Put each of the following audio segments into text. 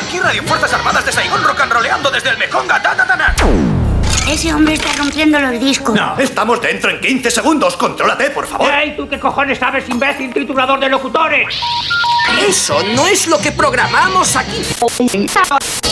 Aquí Radio Fuerzas Armadas de Saigón rock and roleando desde el Mekonga. Ese hombre está rompiendo los discos. No, estamos dentro en 15 segundos. Contrólate, por favor. ¡Ey, tú qué cojones sabes, imbécil triturador de locutores! Eso no es lo que programamos aquí.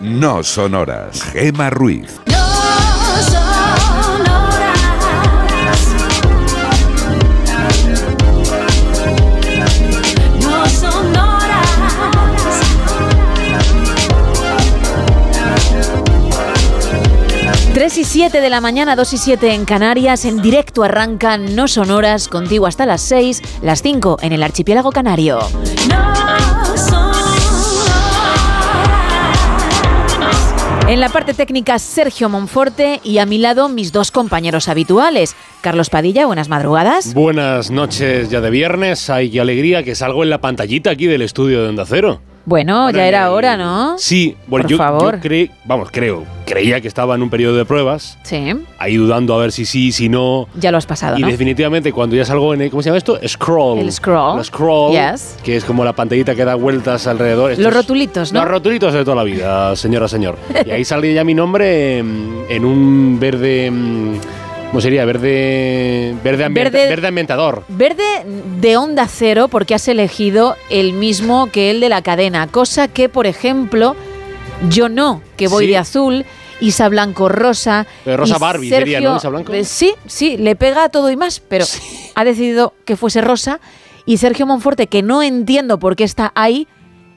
no sonoras. Gema Ruiz. Tres y 7 de la mañana, 2 y 7 en Canarias, en directo arrancan No Sonoras, contigo hasta las 6, las 5 en el archipiélago canario. En la parte técnica, Sergio Monforte y a mi lado mis dos compañeros habituales. Carlos Padilla, buenas madrugadas. Buenas noches ya de viernes. Ay, qué alegría que salgo en la pantallita aquí del estudio de Onda Cero. Bueno, ya era hora, ¿no? Sí, bueno, Por yo, favor. yo vamos, creo, creía que estaba en un periodo de pruebas, Sí, ahí dudando a ver si sí, si no. ya lo has pasado, Y ¿no? definitivamente cuando ya salgo en el, ¿cómo se llama esto? Scroll. El scroll. La scroll. Yes. Que es como la pantallita que da vueltas alrededor. Los rotulitos, ¿no? Los rotulitos de toda la vida, señora, señor. Y ahí salía ya mi nombre en, en un verde. ¿Cómo sería? Verde. Verde, ambienta- Verde- verde ambientador. Verde de onda cero porque has elegido el mismo que el de la cadena, cosa que, por ejemplo, yo no, que voy Sí. de azul, Isa Blanco rosa. Pero rosa y Barbie sería, ¿no, Isa Blanco? eh, Sí, sí, le pega a todo y más, pero ha decidido que fuese rosa. Y Sergio Monforte, que no entiendo por qué está ahí,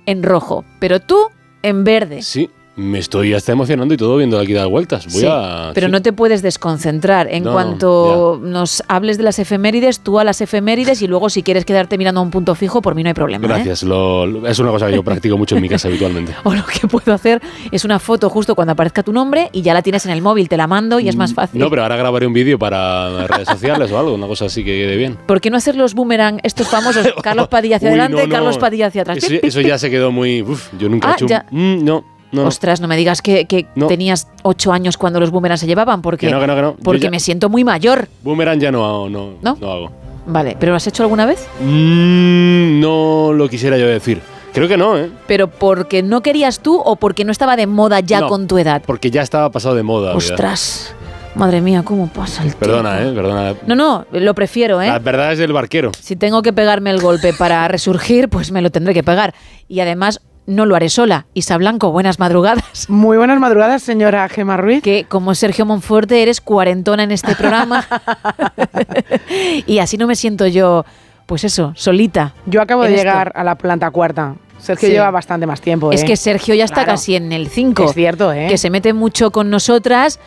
en rojo. Pero tú, en verde. Sí, me estoy hasta emocionando y todo viendo aquí dar vueltas. Voy Sí, a. pero sí. no te puedes desconcentrar. En No, cuanto nos hables de las efemérides, tú a las efemérides y luego si quieres quedarte mirando a un punto fijo, por mí no hay problema. ¿eh? Gracias, lo- lo- es una cosa que yo practico mucho en mi casa habitualmente. O lo que puedo hacer es una foto justo cuando aparezca tu nombre y ya la tienes en el móvil, te la mando y es más fácil. Mm, No, pero ahora grabaré un vídeo para redes sociales o algo, una cosa así que quede bien. ¿Por qué no hacer los boomerang estos famosos? Carlos Padilla hacia Uy, adelante, no, no. Carlos Padilla hacia atrás. Eso, ya se quedó muy. Uf, yo nunca Ah, he hecho un-. Mm, no, no. Ostras, no me digas que, que No. tenías ocho años cuando los boomerang se llevaban, porque, Que no, que no, que porque ya- me siento muy mayor. Boomerang ya no, hago, no, ¿No? no hago. Vale, ¿pero lo has hecho alguna vez? Mm, no lo quisiera yo decir. Creo que no, ¿eh? ¿Pero porque no querías tú o porque no estaba de moda ya con tu edad? Porque ya estaba pasado de moda. Ostras, madre mía, ¿cómo pasa el Perdona, tiempo? ¿eh? Perdona. No, no, lo prefiero, ¿eh? La verdad es del barquero. Si tengo que pegarme el golpe para resurgir, pues me lo tendré que pegar. Y además, no lo haré sola. Isa Blanco, buenas madrugadas. Muy buenas madrugadas, señora Gema Ruiz. Que como Sergio Monforte eres cuarentona en este programa. y así no me siento yo, pues eso, solita. Yo acabo de esto. llegar a la planta cuarta. Sergio Sí. lleva bastante más tiempo. Es ¿eh? que Sergio ya está Claro. casi en el 5. Es cierto, ¿eh? Que se mete mucho con nosotras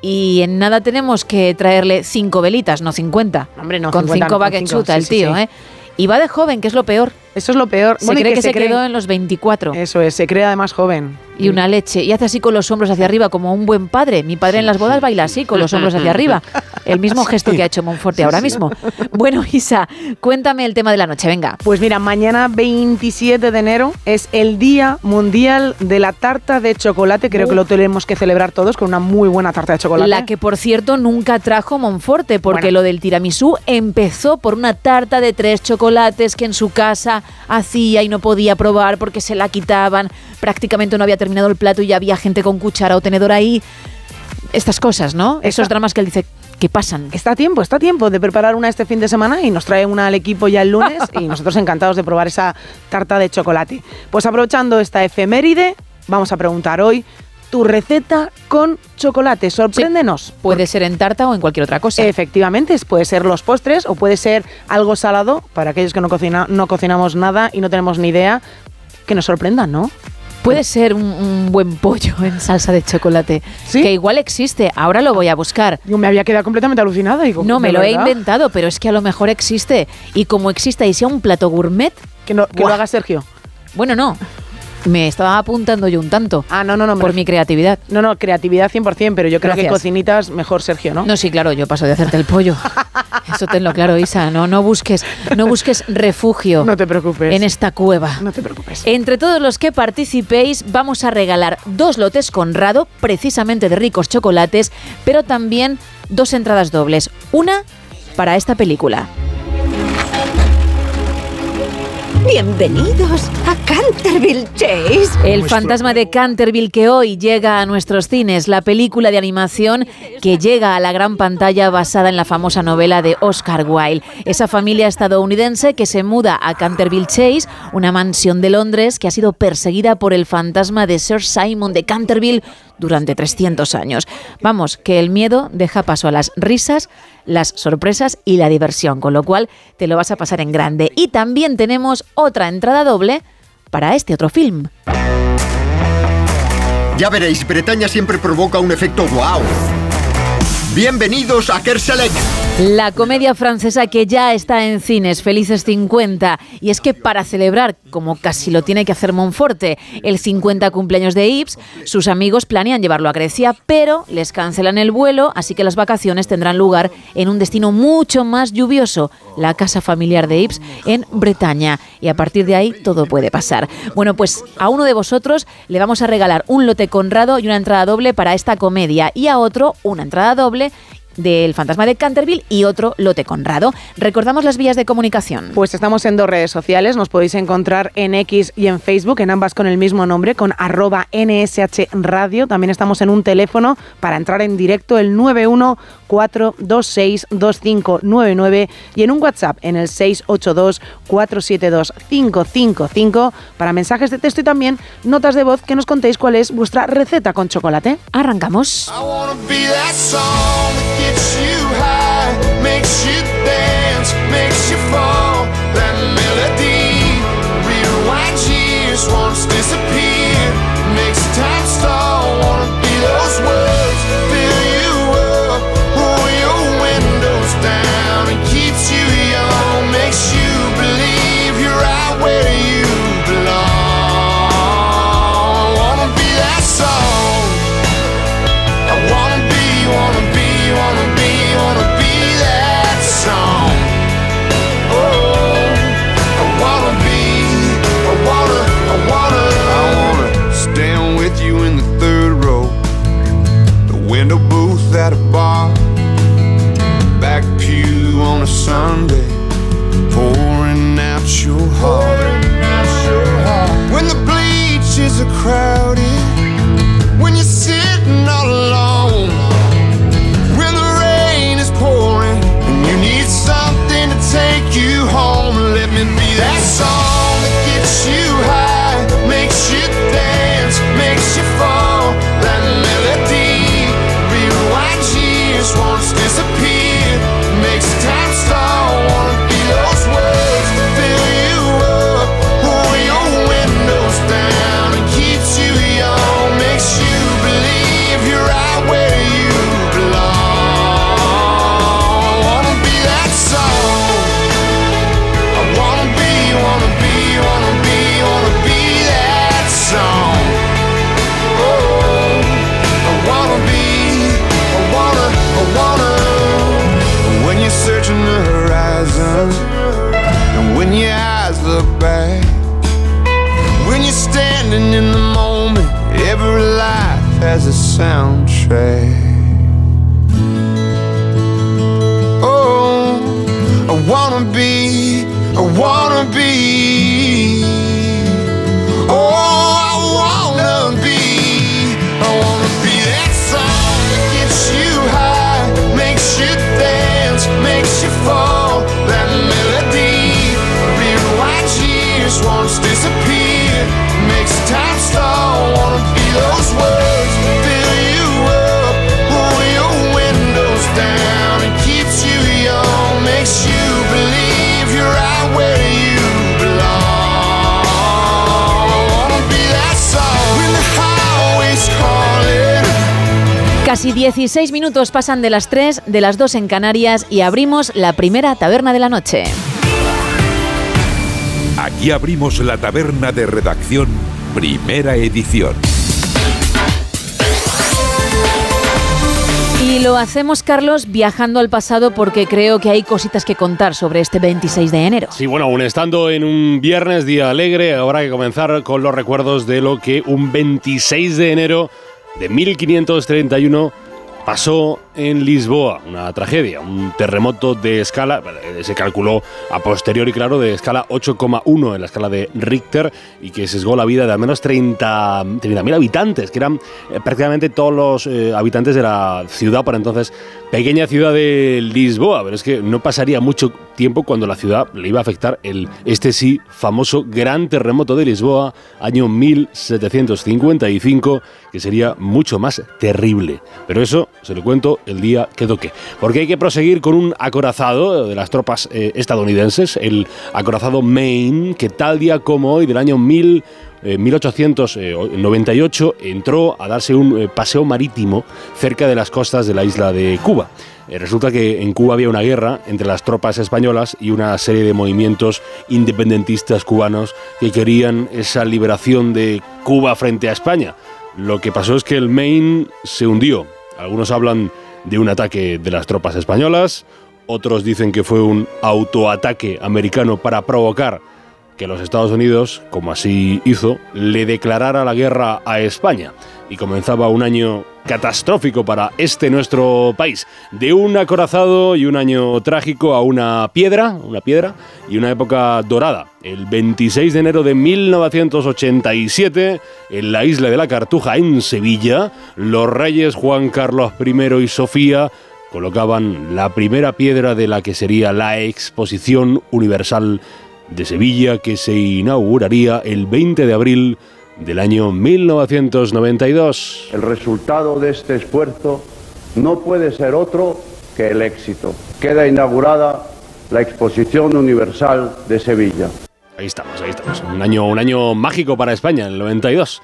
y en nada tenemos que traerle cinco velitas, no 50. Hombre, no, con 50 cinco no, va con que cinco, chuta sí, el tío, sí. ¿eh? Y va de joven, que es lo peor. Eso es lo peor. Se Bueno, cree que, se cree- quedó en los 24. Eso es, se cree además joven. Y una leche. Y hace así con los hombros hacia arriba, como un buen padre. Mi padre en las bodas baila así, con los hombros hacia arriba. El mismo gesto que ha hecho Monforte ahora mismo. Bueno, Isa, cuéntame el tema de la noche, venga. Pues mira, mañana 27 de enero es el Día Mundial de la Tarta de Chocolate. Creo que lo tenemos que celebrar todos con una muy buena tarta de chocolate. La que, por cierto, nunca trajo Monforte, porque Bueno. lo del tiramisú empezó por una tarta de tres chocolates que en su casa hacía y no podía probar porque se la quitaban. Prácticamente no había terminado el plato y ya había gente con cuchara o tenedor ahí. Estas cosas, ¿no? Esos dramas que él dice que pasan. Está a tiempo, está a tiempo de preparar una este fin de semana y nos trae una al equipo ya el lunes y nosotros encantados de probar esa tarta de chocolate. Pues aprovechando esta efeméride, vamos a preguntar hoy tu receta con chocolate. Sorpréndenos. Puede ser en tarta o en cualquier otra cosa. Efectivamente, puede ser los postres o puede ser algo salado para aquellos que no, cocina, no cocinamos nada y no tenemos ni idea, que nos sorprendan, ¿no? Puede ser un, un buen pollo en salsa de chocolate. ¿Sí? Que igual existe. Ahora lo voy a buscar. Yo me había quedado completamente alucinada. Digo, No, me ¿de lo he inventado, pero es que a lo mejor existe. Y como exista y sea un plato gourmet, Que, no- que lo haga Sergio. bueno, no. Me estaba apuntando yo un tanto. Ah, no, no, no. Por mi creatividad. No, no, creatividad 100%, pero yo creo que cocinitas mejor Sergio, ¿no? No, sí, claro, yo paso de hacerte el pollo. Eso tenlo claro, Isa. No, no busques, no busques refugio No te preocupes. en esta cueva. No te preocupes. Entre todos los que participéis, vamos a regalar dos lotes Conrado, precisamente de ricos chocolates, pero también dos entradas dobles. Una para esta película. Bienvenidos a Canterville Chase. El fantasma de Canterville que hoy llega a nuestros cines, la película de animación que llega a la gran pantalla basada en la famosa novela de Oscar Wilde. Esa familia estadounidense que se muda a Canterville Chase, una mansión de Londres que ha sido perseguida por el fantasma de Sir Simon de Canterville durante 300 años. Vamos, que el miedo deja paso a las risas, las sorpresas y la diversión, con lo cual te lo vas a pasar en grande. Y también tenemos otra entrada doble para este otro film. Ya veréis, Bretaña siempre provoca un efecto wow. Bienvenidos a Kerselec. La comedia francesa que ya está en cines, Felices 50. Y es que para celebrar, como casi lo tiene que hacer Monforte, el 50 cumpleaños de Ips, sus amigos planean llevarlo a Grecia, pero les cancelan el vuelo, así que las vacaciones tendrán lugar en un destino mucho más lluvioso, la casa familiar de Ips en Bretaña. Y a partir de ahí todo puede pasar. Bueno, pues a uno de vosotros le vamos a regalar un lote Conrado y una entrada doble para esta comedia, y a otro una entrada doble del Fantasma de Canterville y otro lote Conrado. Recordamos las vías de comunicación. Pues estamos en dos redes sociales, nos podéis encontrar en X y en Facebook, en ambas con el mismo nombre, con arroba NSH Radio. También estamos en un teléfono para entrar en directo, el 914262599 y en un WhatsApp en el 682472555 para mensajes de texto y también notas de voz que nos contéis cuál es vuestra receta con chocolate. Arrancamos. Be that song that gets you high, makes you dance, makes you fall. That melody rewinds years, once disappear, makes time stall. Wanna be those words, on a Sunday, pouring out your heart. When the bleachers are crowded standing in the moment, every life has a soundtrack. Casi 16 minutos pasan de las 3, de las 2 en Canarias y abrimos la primera taberna de la noche. Aquí abrimos la taberna de redacción primera edición. Y lo hacemos, Carlos, viajando al pasado porque creo que hay cositas que contar sobre este 26 de enero. Sí, bueno, aún estando en un viernes, día alegre, habrá que comenzar con los recuerdos de lo que un 26 de enero de 1531 pasó en Lisboa, una tragedia, un terremoto de escala, se calculó a posteriori, claro, de escala 8,1 en la escala de Richter y que sesgó la vida de al menos 30 30.000 habitantes, que eran eh, prácticamente todos los eh, habitantes de la ciudad para entonces, pequeña ciudad de Lisboa, pero es que no pasaría mucho tiempo cuando la ciudad le iba a afectar el, este sí, famoso gran terremoto de Lisboa, año 1755, que sería mucho más terrible. Pero eso se lo cuento el día que toque. Porque hay que proseguir con un acorazado de las tropas eh, estadounidenses, el acorazado Maine, que tal día como hoy, del año 1000, eh, 1898, entró a darse un eh, paseo marítimo cerca de las costas de la isla de Cuba. Eh, resulta que en Cuba había una guerra entre las tropas españolas y una serie de movimientos independentistas cubanos que querían esa liberación de Cuba frente a España. Lo que pasó es que el Maine se hundió. Algunos hablan de un ataque de las tropas españolas, otros dicen que fue un autoataque americano para provocar que los Estados Unidos, como así hizo, le declarara la guerra a España. Y comenzaba un año catastrófico para este nuestro país. De un acorazado y un año trágico a una piedra, una piedra y una época dorada. El 26 de enero de 1987, en la isla de la Cartuja, en Sevilla, los reyes Juan Carlos I y Sofía colocaban la primera piedra de la que sería la Exposición Universal de Sevilla, que se inauguraría el 20 de abril del año 1992. El resultado de este esfuerzo no puede ser otro que el éxito. Queda inaugurada la Exposición Universal de Sevilla. Ahí estamos, ahí estamos. Un año, un año mágico para España, el 92.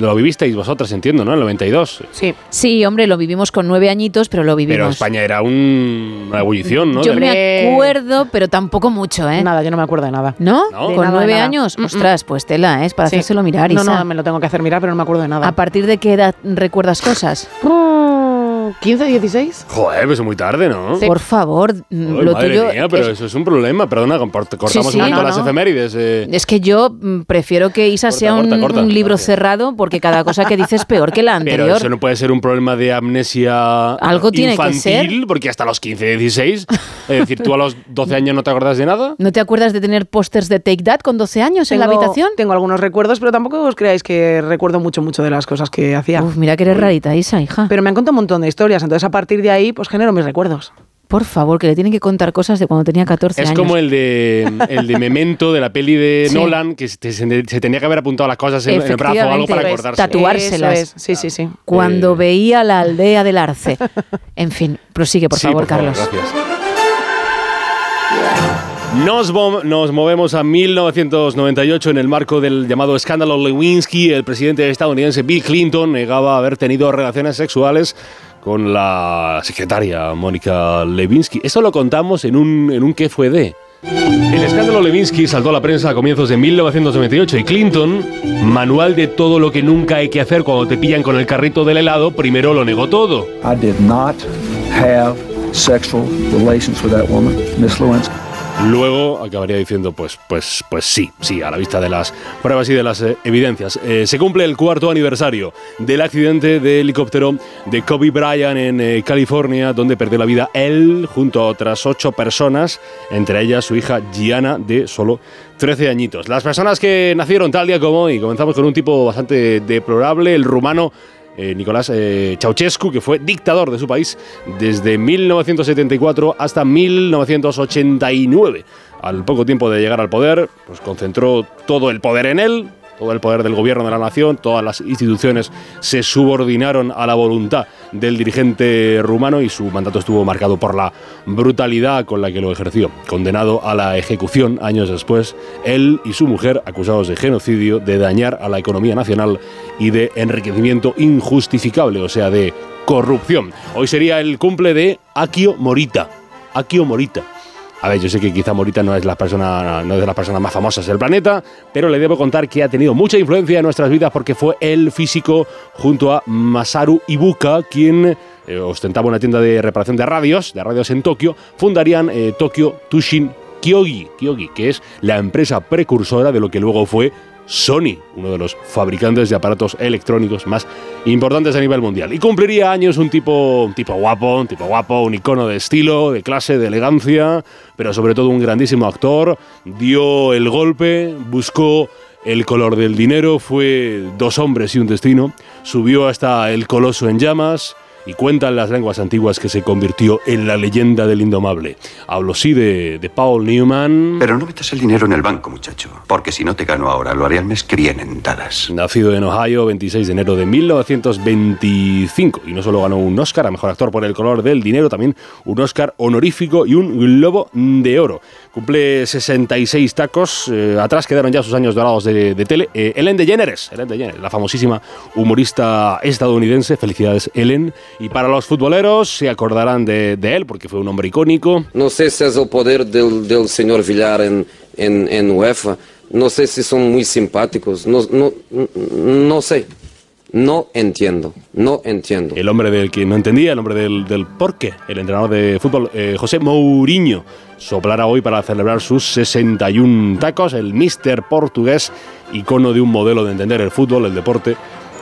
Lo, vivisteis vosotras, entiendo, ¿no? El 92. Sí. Sí, hombre, lo vivimos con nueve añitos, pero lo vivimos. Pero España era un- una ebullición, ¿no? Yo De- me acuerdo, pero tampoco mucho, ¿eh? Nada, yo no me acuerdo de nada. ¿No? No. De Con nada, nueve nada. años. Mm, mm. Ostras, pues tela, ¿eh? Es para Sí. hacérselo mirar, No, Isa. no, me lo tengo que hacer mirar, pero no me acuerdo de nada. ¿A partir de qué edad recuerdas cosas? Mm, ¿15, 16? Joder, pues es muy tarde, ¿no? Por favor, Ay, lo madre tuyo. mía, pero es, eso es un problema. Perdona, cortamos sí, un poquito no, las no. efemérides. eh. es que yo mm, prefiero que Isa Corta, sea un, corta, corta. un libro cerrado porque cada cosa que dices es peor que la Pero anterior. eso no puede ser un problema de amnesia Algo tiene que infantil, porque hasta los 15, 16, es decir, tú a los 12 años no te acuerdas de nada. ¿No te acuerdas de tener pósters de Take That con 12 años en la Tengo- habitación? Tengo algunos recuerdos, pero tampoco os creáis que recuerdo mucho, mucho de las cosas que hacía. Uf, mira que eres rarita, Isa, hija. Pero me han contado un montón de historias, entonces a partir de ahí, pues genero mis recuerdos. Por favor, que le tienen que contar cosas de cuando tenía 14 Es años. como el de, el de Memento, de la peli de Sí. Nolan, que se, se- se tenía que haber apuntado las cosas en, en el brazo o algo para acordarse. tatuárselas. Es, Sí, sí, sí. Cuando Eh. veía la aldea del Arce. En fin, prosigue, por Sí, favor, favor, Carlos. gracias. Nos, nos movemos a 1998 en el marco del llamado escándalo Lewinsky. El presidente estadounidense Bill Clinton negaba haber tenido relaciones sexuales con la secretaria Mónica Lewinsky. Eso lo contamos en un, en un ¿Qué fue de? El escándalo Lewinsky saltó a la prensa a comienzos de 1998 y Clinton, manual de todo lo que nunca hay que hacer cuando te pillan con el carrito del helado, primero lo negó todo. I did not have sexual relations with that woman, Miss Lewinsky. Luego acabaría diciendo, pues, pues, pues sí, sí, a la vista de las pruebas y de las eh, evidencias. Eh, se cumple el cuarto aniversario del accidente de helicóptero de Kobe Bryant en eh, California, donde perdió la vida él junto a otras ocho personas, entre ellas su hija Gianna, de solo 13 añitos. Las personas que nacieron tal día como hoy, comenzamos con un tipo bastante deplorable, el rumano eh, Nicolás eh, Ceausescu, que fue dictador de su país desde 1974 hasta 1989. Al poco tiempo de llegar al poder, pues concentró todo el poder en él, todo el poder del gobierno de la nación, todas las instituciones se subordinaron a la voluntad del dirigente rumano y su mandato estuvo marcado por la brutalidad con la que lo ejerció. Condenado a la ejecución años después, él y su mujer acusados de genocidio, de dañar a la economía nacional y de enriquecimiento injustificable, o sea, de corrupción. Hoy sería el cumple de Akio Morita. Akio Morita. A ver, yo sé que quizá Morita no es la persona, no es de las personas más famosas del planeta, pero le debo contar que ha tenido mucha influencia en nuestras vidas porque fue el físico junto a Masaru Ibuka quien eh, ostentaba una tienda de reparación de radios, de radios en Tokio, fundarían eh, Tokyo Tushin Kyogi, Kyogi, que es la empresa precursora de lo que luego fue Sony, uno de los fabricantes de aparatos electrónicos más importantes a nivel mundial. Y cumpliría años un tipo, un tipo guapo, un tipo guapo, un icono de estilo, de clase, de elegancia, pero sobre todo un grandísimo actor. Dio el golpe, buscó el color del dinero, fue dos hombres y un destino, subió hasta el coloso en llamas, y cuentan las lenguas antiguas que se convirtió en la leyenda del indomable. Hablo sí de, de Paul Newman. Pero no metas el dinero en el banco, muchacho, porque si no te gano ahora, lo haré al mes que viene en Dallas. Nacido en Ohio, 26 de enero de 1925, y no solo ganó un Oscar a Mejor Actor por El color del dinero, también un Oscar honorífico y un Globo de Oro. Cumple 66 tacos, eh, atrás quedaron ya sus años dorados de, de tele. Eh, Ellen DeGeneres, Ellen DeGeneres, la famosísima humorista estadounidense, felicidades Ellen. Y para los futboleros se acordarán de, de él porque fue un hombre icónico. No sé si es el poder del, del señor Villar en, en, en UEFA. No sé si son muy simpáticos. No, no, no sé. No entiendo. No entiendo. El hombre del que no entendía, el hombre del, del por qué. El entrenador de fútbol, eh, José Mourinho, soplará hoy para celebrar sus 61 tacos. El mister portugués, icono de un modelo de entender el fútbol, el deporte,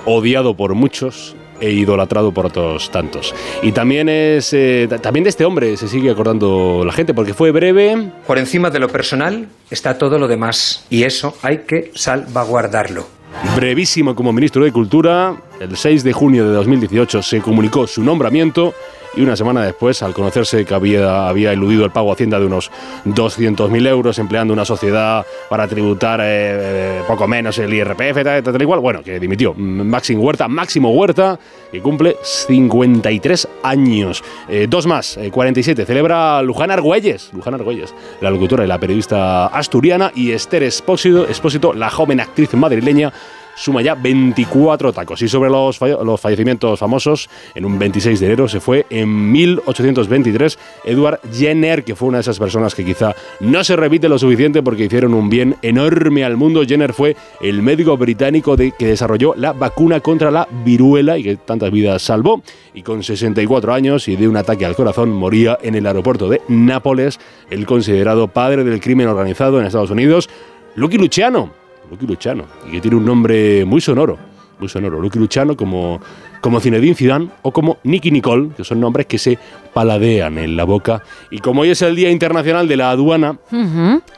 odiado por muchos e idolatrado por otros tantos. Y también es eh, también de este hombre se sigue acordando la gente porque fue breve. Por encima de lo personal está todo lo demás y eso hay que salvaguardarlo. Brevísimo como ministro de Cultura, el 6 de junio de 2018 se comunicó su nombramiento y una semana después, al conocerse que había, había eludido el pago a Hacienda de unos 200.000 euros, empleando una sociedad para tributar eh, poco menos el IRPF, tal, tal, tal, igual, bueno, que dimitió. Máximo Huerta, Máximo Huerta, que cumple 53 años. Eh, dos más, eh, 47, celebra Luján Argüelles, Luján Argüelles, la locutora y la periodista asturiana, y Esther Espósito, Espósito la joven actriz madrileña, suma ya 24 tacos. Y sobre los, los fallecimientos famosos, en un 26 de enero se fue en 1823 Edward Jenner, que fue una de esas personas que quizá no se repite lo suficiente porque hicieron un bien enorme al mundo. Jenner fue el médico británico de, que desarrolló la vacuna contra la viruela y que tantas vidas salvó. Y con 64 años y de un ataque al corazón moría en el aeropuerto de Nápoles, el considerado padre del crimen organizado en Estados Unidos, Lucky Luciano. Lucky Luciano, y que tiene un nombre muy sonoro, muy sonoro. Lucky Luciano como, como Zinedine Zidane o como Nicky Nicole, que son nombres que se paladean en la boca. Y como hoy es el Día Internacional de la Aduana,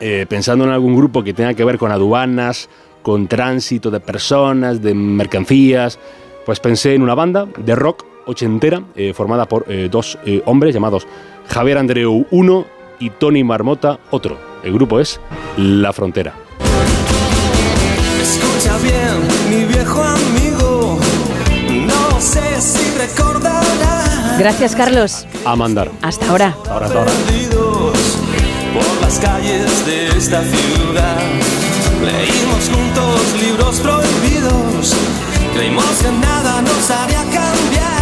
eh, pensando en algún grupo que tenga que ver con aduanas, con tránsito de personas, de mercancías, pues pensé en una banda de rock ochentera eh, formada por eh, dos eh, hombres llamados Javier Andreu uno y Tony Marmota otro. El grupo es La Frontera. Bien, mi viejo amigo. No sé si recordarás. Gracias, Carlos. A mandar. Hasta ahora. Ahora, hasta ahora. Por las calles de esta ciudad. Leímos juntos libros prohibidos. Creímos que nada nos haría cambiar.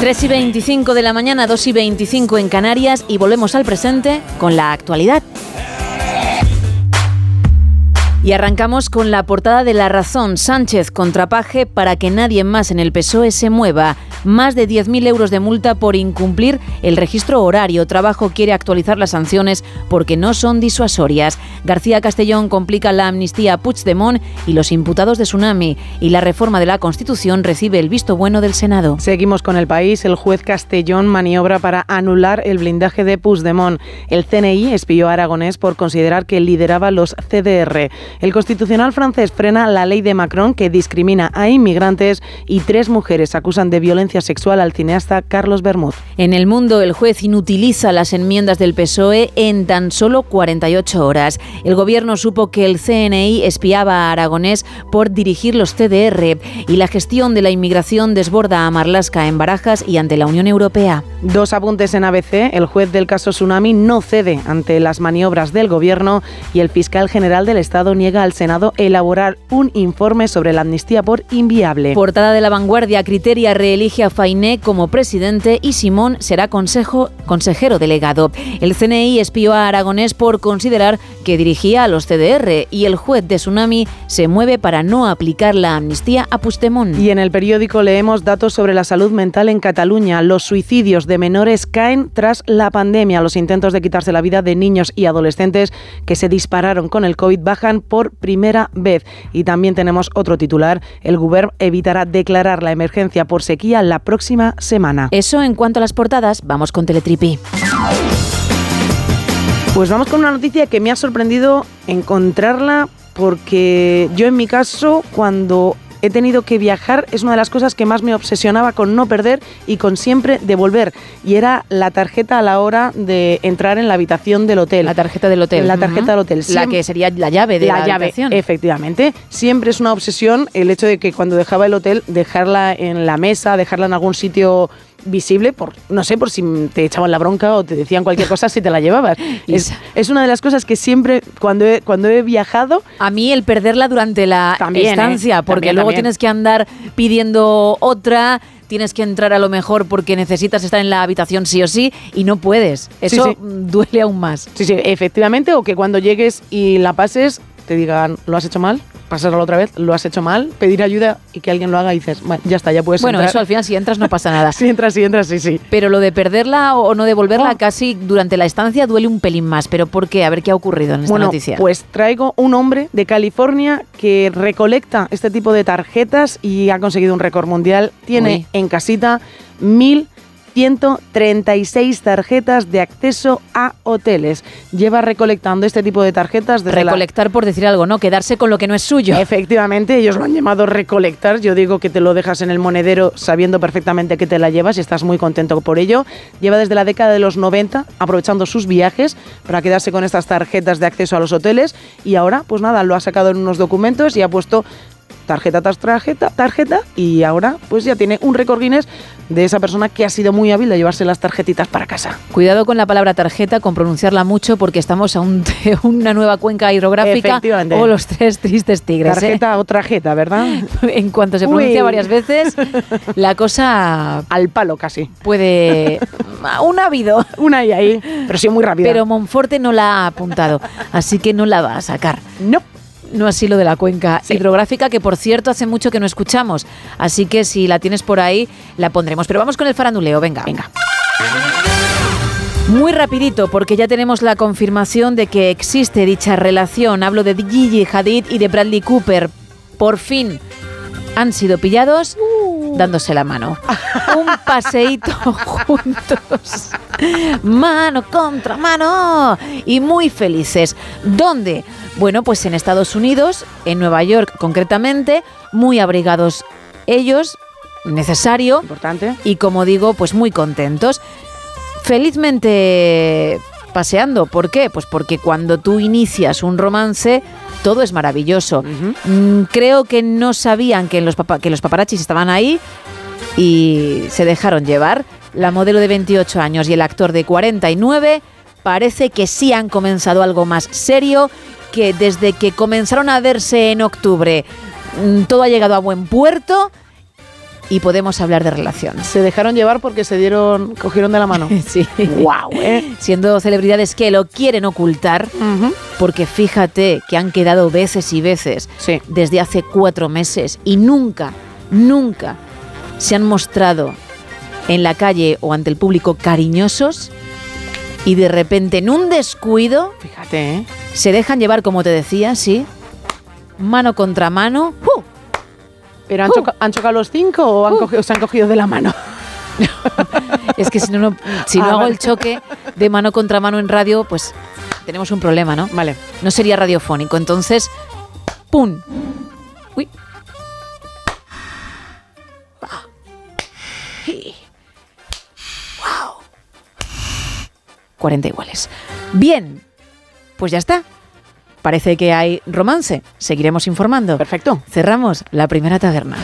3 y 25 de la mañana, 2 y 25 en Canarias y volvemos al presente con la actualidad. Y arrancamos con la portada de La Razón. Sánchez contrapaje para que nadie más en el PSOE se mueva. Más de 10.000 euros de multa por incumplir el registro horario. Trabajo quiere actualizar las sanciones porque no son disuasorias. García Castellón complica la amnistía a Puigdemont y los imputados de Tsunami. Y la reforma de la Constitución recibe el visto bueno del Senado. Seguimos con el país. El juez Castellón maniobra para anular el blindaje de Puigdemont. El CNI espió a Aragonés por considerar que lideraba los CDR. El constitucional francés frena la ley de Macron que discrimina a inmigrantes y tres mujeres acusan de violencia sexual al cineasta Carlos Bermud. En el mundo, el juez inutiliza las enmiendas del PSOE en tan solo 48 horas. El gobierno supo que el CNI espiaba a Aragonés por dirigir los CDR y la gestión de la inmigración desborda a Marlasca en Barajas y ante la Unión Europea. Dos apuntes en ABC. El juez del caso Tsunami no cede ante las maniobras del gobierno y el fiscal general del Estado niega al Senado elaborar un informe sobre la amnistía por inviable. Portada de la vanguardia, Criteria reelige elige a Fainé como presidente y Simón será consejo, consejero delegado. El CNI espió a Aragonés por considerar que dirigía a los CDR y el juez de Tsunami se mueve para no aplicar la amnistía a Puigdemont. Y en el periódico leemos datos sobre la salud mental en Cataluña. Los suicidios de menores caen tras la pandemia. Los intentos de quitarse la vida de niños y adolescentes que se dispararon con el COVID bajan por primera vez. Y también tenemos otro titular. El Gobierno evitará declarar la emergencia por sequía la próxima semana. Eso en cuanto a las portadas, vamos con Teletripi. Pues vamos con una noticia que me ha sorprendido encontrarla porque yo en mi caso cuando he tenido que viajar es una de las cosas que más me obsesionaba con no perder y con siempre devolver y era la tarjeta a la hora de entrar en la habitación del hotel. La tarjeta del hotel. La tarjeta del hotel. La que sería la llave de la, llave, habitación. efectivamente. Siempre es una obsesión el hecho de que cuando dejaba el hotel, dejarla en la mesa, dejarla en algún sitio visible, por no sé, por si te echaban la bronca o te decían cualquier cosa si te la llevabas. es, es una de las cosas que siempre, cuando he, cuando he viajado... A mí el perderla durante la También, ¿eh? estancia, porque También, luego también. tienes que andar pidiendo otra, tienes que entrar a lo mejor porque necesitas estar en la habitación sí o sí y no puedes. Eso sí. duele aún más. Sí, sí, efectivamente, o que cuando llegues y la pases, te digan, ¿lo has hecho mal? Pasarlo otra vez, ¿lo has hecho mal? Pedir ayuda y que alguien lo haga y dices, "Bueno, ya está, ya puedes Bueno, entrar". eso al final si entras no pasa nada. Si entras, si entras, sí, sí. Pero lo de perderla o no devolverla Oh. casi durante la estancia duele un pelín más. ¿Pero por qué? A ver qué ha ocurrido en esta bueno, noticia. pues traigo un hombre de California que recolecta este tipo de tarjetas y ha conseguido un récord mundial. Tiene Uy. en casita 1.136 tarjetas de acceso a hoteles. Lleva recolectando este tipo de tarjetas desde la- Recolectar por decir algo, ¿no? Quedarse con lo que no es suyo. Efectivamente, ellos lo han llamado recolectar. Yo digo que te lo dejas en el monedero sabiendo perfectamente que te la llevas y estás muy contento por ello. Lleva desde la década de los 90 aprovechando sus viajes para quedarse con estas tarjetas de acceso a los hoteles y ahora, pues nada, lo ha sacado en unos documentos y ha puesto tarjeta tras tarjeta, tarjeta y ahora pues ya tiene un récord Guinness de esa persona que ha sido muy hábil de llevarse las tarjetitas para casa. Cuidado con la palabra tarjeta, con pronunciarla mucho, porque estamos a un- una nueva cuenca hidrográfica o los tres tristes tigres. ¿eh? Tarjeta o tarjeta, ¿verdad? En cuanto se pronuncia Uy. varias veces, la cosa Al palo casi. puede... Un ha habido. Una y ahí, pero sí muy rápida. Pero Monforte no la ha apuntado, así que no la va a sacar. No. No así lo de la cuenca hidrográfica, que por cierto hace mucho que no escuchamos. Así que si la tienes por ahí, la pondremos. Pero vamos con el faranduleo, venga. Venga. Muy rapidito, porque ya tenemos la confirmación de que existe dicha relación. Hablo de Gigi Hadid y de Bradley Cooper. Por fin han sido pillados dándose la mano. Un paseíto juntos. Mano contra mano. Y muy felices. ¿Dónde? Bueno, pues en Estados Unidos, en Nueva York concretamente, muy abrigados ellos, necesario. Importante. Y como digo, pues muy contentos. Felizmente paseando. ¿Por qué? Pues porque cuando tú inicias un romance, todo es maravilloso. Mm, Creo que no sabían que los, que los paparachis estaban ahí y se dejaron llevar. La modelo de 28 años y el actor de 49 parece que sí han comenzado algo más serio, que desde que comenzaron a verse en octubre mm, todo ha llegado a buen puerto y podemos hablar de relación. Se dejaron llevar porque se dieron, cogieron de la mano. Sí. Wow, ¿eh? Siendo celebridades que lo quieren ocultar, porque fíjate que han quedado veces y veces desde hace cuatro meses y nunca, nunca se han mostrado en la calle o ante el público cariñosos y de repente en un descuido, fíjate, ¿eh? se dejan llevar, como te decía, sí, mano contra mano. ¡uh! ¿Pero han, choca- han chocado los cinco o han cogido- se han cogido de la mano? Es que si no, no- si no Ah, hago vale. el choque de mano contra mano en radio, pues tenemos un problema, ¿no? Vale. No sería radiofónico. Entonces, ¡pum! Uy. ¡Wow! 40 iguales. Bien, pues ya está. Parece que hay romance. Seguiremos informando. Perfecto. Cerramos la primera taberna.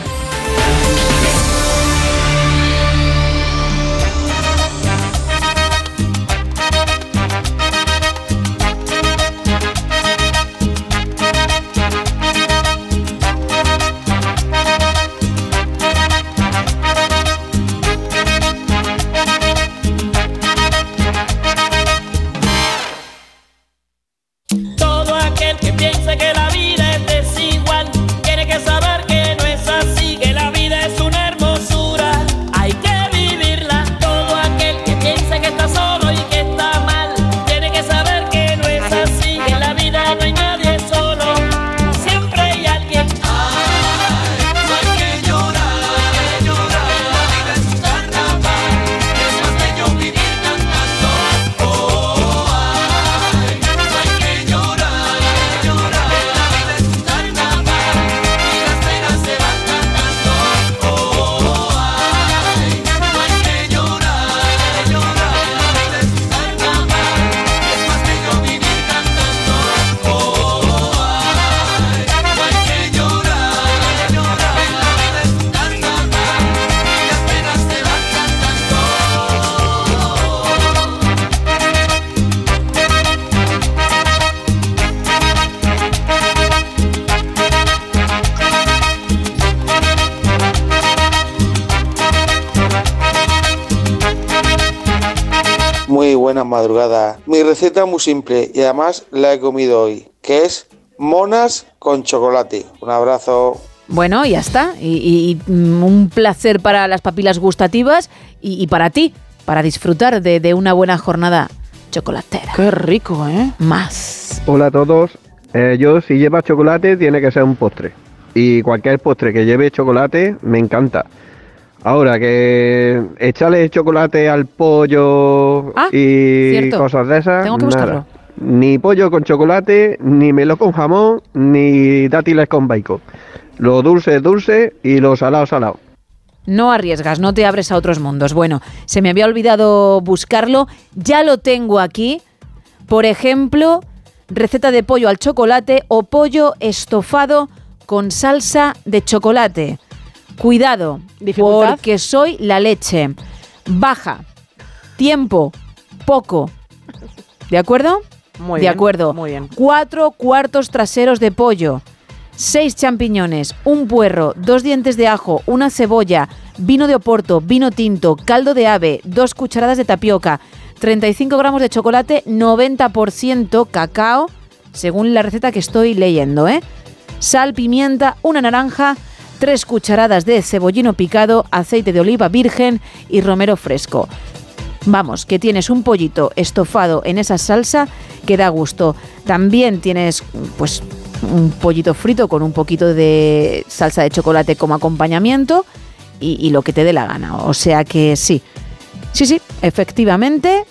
Receta muy simple y además la he comido hoy, que es monas con chocolate. Un abrazo. Bueno, ya está. Y, y, mm, un placer para las papilas gustativas y, y para ti, para disfrutar de, de una buena jornada chocolatera. Qué rico, ¿eh? Más. Hola a todos. Eh, yo si lleva chocolate tiene que ser un postre. Y cualquier postre que lleve chocolate me encanta. Ahora que echarle chocolate al pollo Ah, y cierto. cosas de esas, Tengo que nada. buscarlo. Ni pollo con chocolate, ni melón con jamón, ni dátiles con bacon. Lo dulce es dulce y lo salado salado. No arriesgas, no te abres a otros mundos. Bueno, se me había olvidado buscarlo, ya lo tengo aquí. Por ejemplo, receta de pollo al chocolate o pollo estofado con salsa de chocolate. Cuidado, ¿Dificultad? porque soy la leche. Baja. Tiempo. Poco. ¿De acuerdo? Muy de bien, acuerdo. muy bien. Cuatro cuartos traseros de pollo. Seis champiñones, un puerro, dos dientes de ajo, una cebolla, vino de oporto, vino tinto, caldo de ave, dos cucharadas de tapioca, 35 gramos de chocolate, 90% cacao, según la receta que estoy leyendo, ¿eh? Sal, pimienta, una naranja, tres cucharadas de cebollino picado, aceite de oliva virgen y romero fresco. Vamos, que tienes un pollito estofado en esa salsa que da gusto. También tienes, pues, un pollito frito con un poquito de salsa de chocolate como acompañamiento y, y lo que te dé la gana. O sea que sí, sí, sí, efectivamente.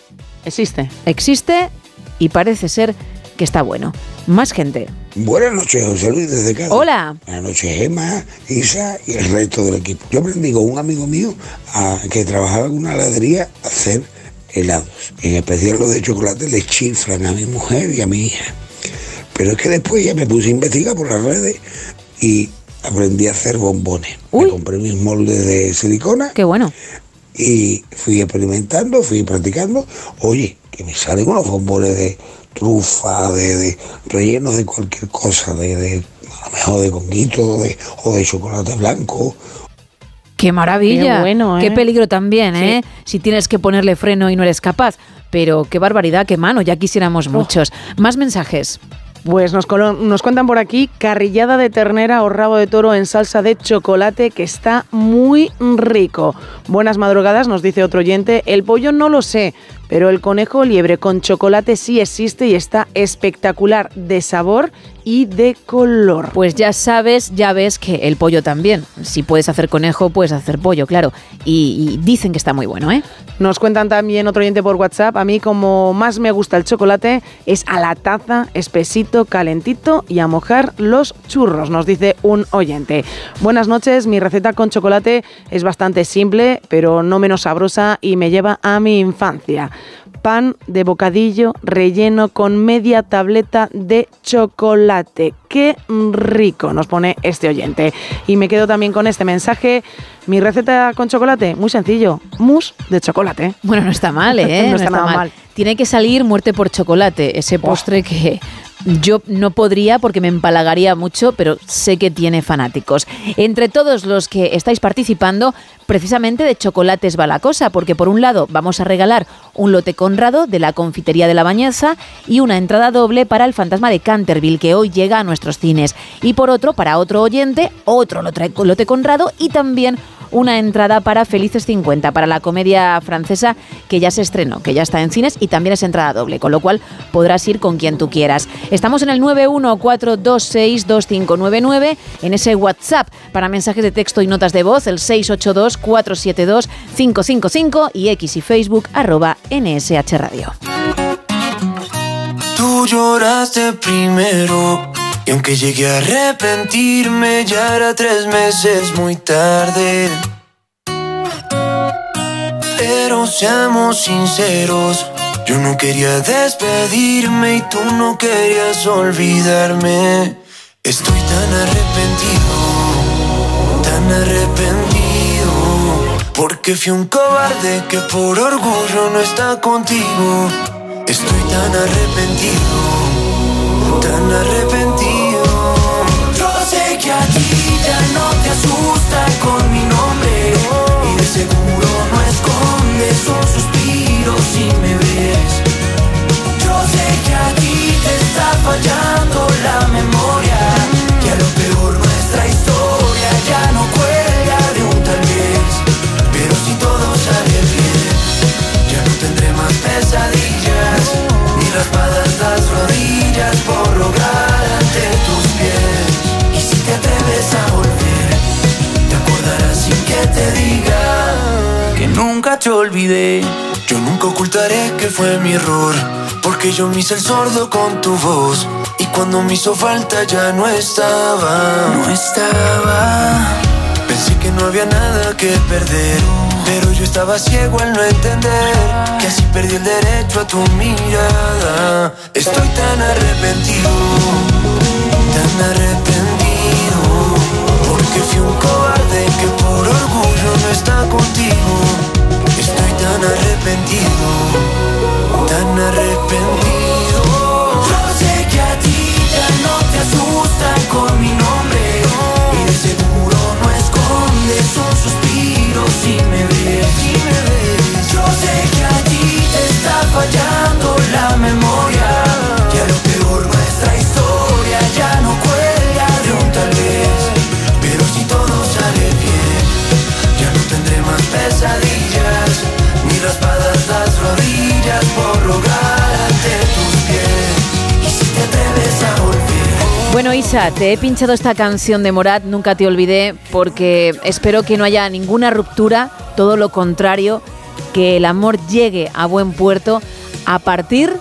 Existe. Existe y parece ser que está bueno. Más gente. Buenas noches, José Luis, desde Cádiz. Hola. Buenas noches, Emma, Isa y el resto del equipo. Yo aprendí con un amigo mío a- que trabajaba en una heladería a hacer helados. En especial los de chocolate le chiflan a mi mujer y a mi hija. Pero es que después ya me puse a investigar por las redes y aprendí a hacer bombones. Me compré mis moldes de silicona. Qué bueno. Y fui experimentando, fui practicando. Oye, que me salen unos bombones de trufa, de, de rellenos de cualquier cosa, de, de a lo mejor de conguito de, o de chocolate blanco. Qué maravilla. Qué bueno, Qué ¿eh? peligro también, ¿eh? Si tienes que ponerle freno y no eres capaz. Pero qué barbaridad, qué mano, ya quisiéramos muchos. Más mensajes. Pues nos, nos cuentan por aquí carrillada de ternera o rabo de toro en salsa de chocolate que está muy rico. Buenas madrugadas, nos dice otro oyente. El pollo no lo sé, pero el conejo liebre con chocolate sí existe y está espectacular de sabor y de color. Pues ya sabes, ya ves que el pollo también. Si puedes hacer conejo, puedes hacer pollo, claro. Y, y dicen que está muy bueno, ¿eh? Nos cuentan también otro oyente por WhatsApp. A mí como más me gusta el chocolate es a la taza, espesito, calentito y a mojar los churros, nos dice un oyente. Buenas noches, mi receta con chocolate es bastante simple, pero no menos sabrosa y me lleva a mi infancia. Pan de bocadillo relleno con media tableta de chocolate. Qué rico, nos pone este oyente. Y me quedo también con este mensaje. Mi receta con chocolate, muy sencillo, mousse de chocolate. Bueno, no está mal, ¿eh? no está nada mal. Tiene que salir muerte por chocolate, ese postre que yo no podría porque me empalagaría mucho, pero sé que tiene fanáticos. Entre todos los que estáis participando, precisamente de chocolates va la cosa, porque por un lado vamos a regalar un lote Conrado de la confitería de la Bañeza y una entrada doble para el fantasma de Canterville, que hoy llega a nuestros cines. Y por otro, para otro oyente, otro lote Conrado y también una entrada para Felices 50, para la comedia francesa que ya se estrenó, que ya está en cines y también es entrada doble, con lo cual podrás ir con quien tú quieras. Estamos en el 914262599, en ese WhatsApp para mensajes de texto y notas de voz, el 682472555 y X y Facebook arroba NSH Radio. Tú lloraste primero y aunque llegué a arrepentirme ya era tres meses muy tarde. Pero seamos sinceros, yo no quería despedirme y tú no querías olvidarme. Estoy tan arrepentido, tan arrepentido, porque fui un cobarde que por orgullo no está contigo. Estoy tan arrepentido, tan arrepentido. Yo sé que a ti ya no te asusta con mi nombre y de seguro no escondes un suspiro si me ves. Yo sé que a ti te está fallando por rogar ante tus pies. Y si te atreves a volver, te acordarás sin que te diga que nunca te olvidé. Yo nunca ocultaré que fue mi error, porque yo me hice el sordo con tu voz. Y cuando me hizo falta ya no estaba. No estaba. No había nada que perder, pero yo estaba ciego al no entender que así perdí el derecho a tu mirada. Estoy tan arrepentido, tan arrepentido, porque fui un cobarde que por orgullo no está contigo. Estoy tan arrepentido, tan arrepentido. Yo sé que a ti ya no te asustan con mi nombre escondes un suspiro si me ves. Si me ves. Yo sé que a ti te está fallando la memoria y a lo peor nuestra historia ya no cuelga de un tal vez. Pero si todo sale bien, ya no tendré más pesadillas ni raspadas las rodillas por rogar Bueno, Isa, te he pinchado esta canción de Morat, nunca te olvidé, porque espero que no haya ninguna ruptura, todo lo contrario, que el amor llegue a buen puerto a partir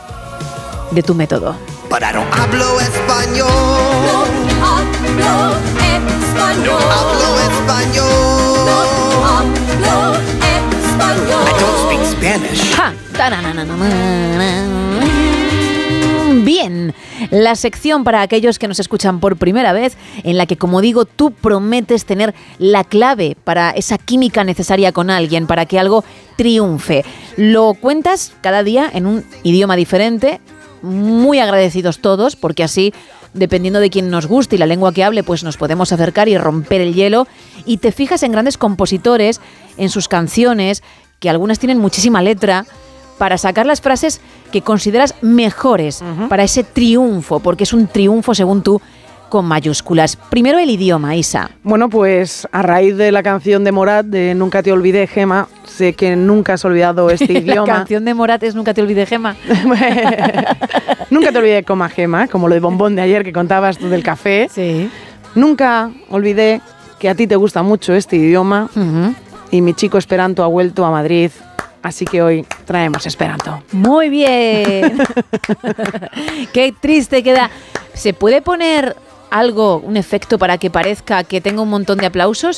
de tu método. Para no hablo español. hablo español. No hablo español. hablo español. I don't speak Spanish. ¡Ja! Bien, la sección para aquellos que nos escuchan por primera vez, en la que, como digo, tú prometes tener la clave para esa química necesaria con alguien, para que algo triunfe. Lo cuentas cada día en un idioma diferente, muy agradecidos todos, porque así, dependiendo de quién nos guste y la lengua que hable, pues nos podemos acercar y romper el hielo. Y te fijas en grandes compositores, en sus canciones, que algunas tienen muchísima letra, para sacar las frases que consideras mejores para ese triunfo, porque es un triunfo según tú con mayúsculas. Primero el idioma, Isa. Bueno, pues a raíz de la canción de Morat, de Nunca te olvidé, Gema, sé que nunca has olvidado este la idioma. canción de Morat es Nunca te olvidé, Gema. Nunca te olvidé coma Gema, como lo de bombón de ayer que contabas tú del café. Sí. Nunca olvidé que a ti te gusta mucho este idioma y mi chico Esperanto ha vuelto a Madrid, así que hoy traemos Esperanto. Muy bien. Qué triste queda. ¿Se puede poner algo, un efecto para que parezca que tengo un montón de aplausos?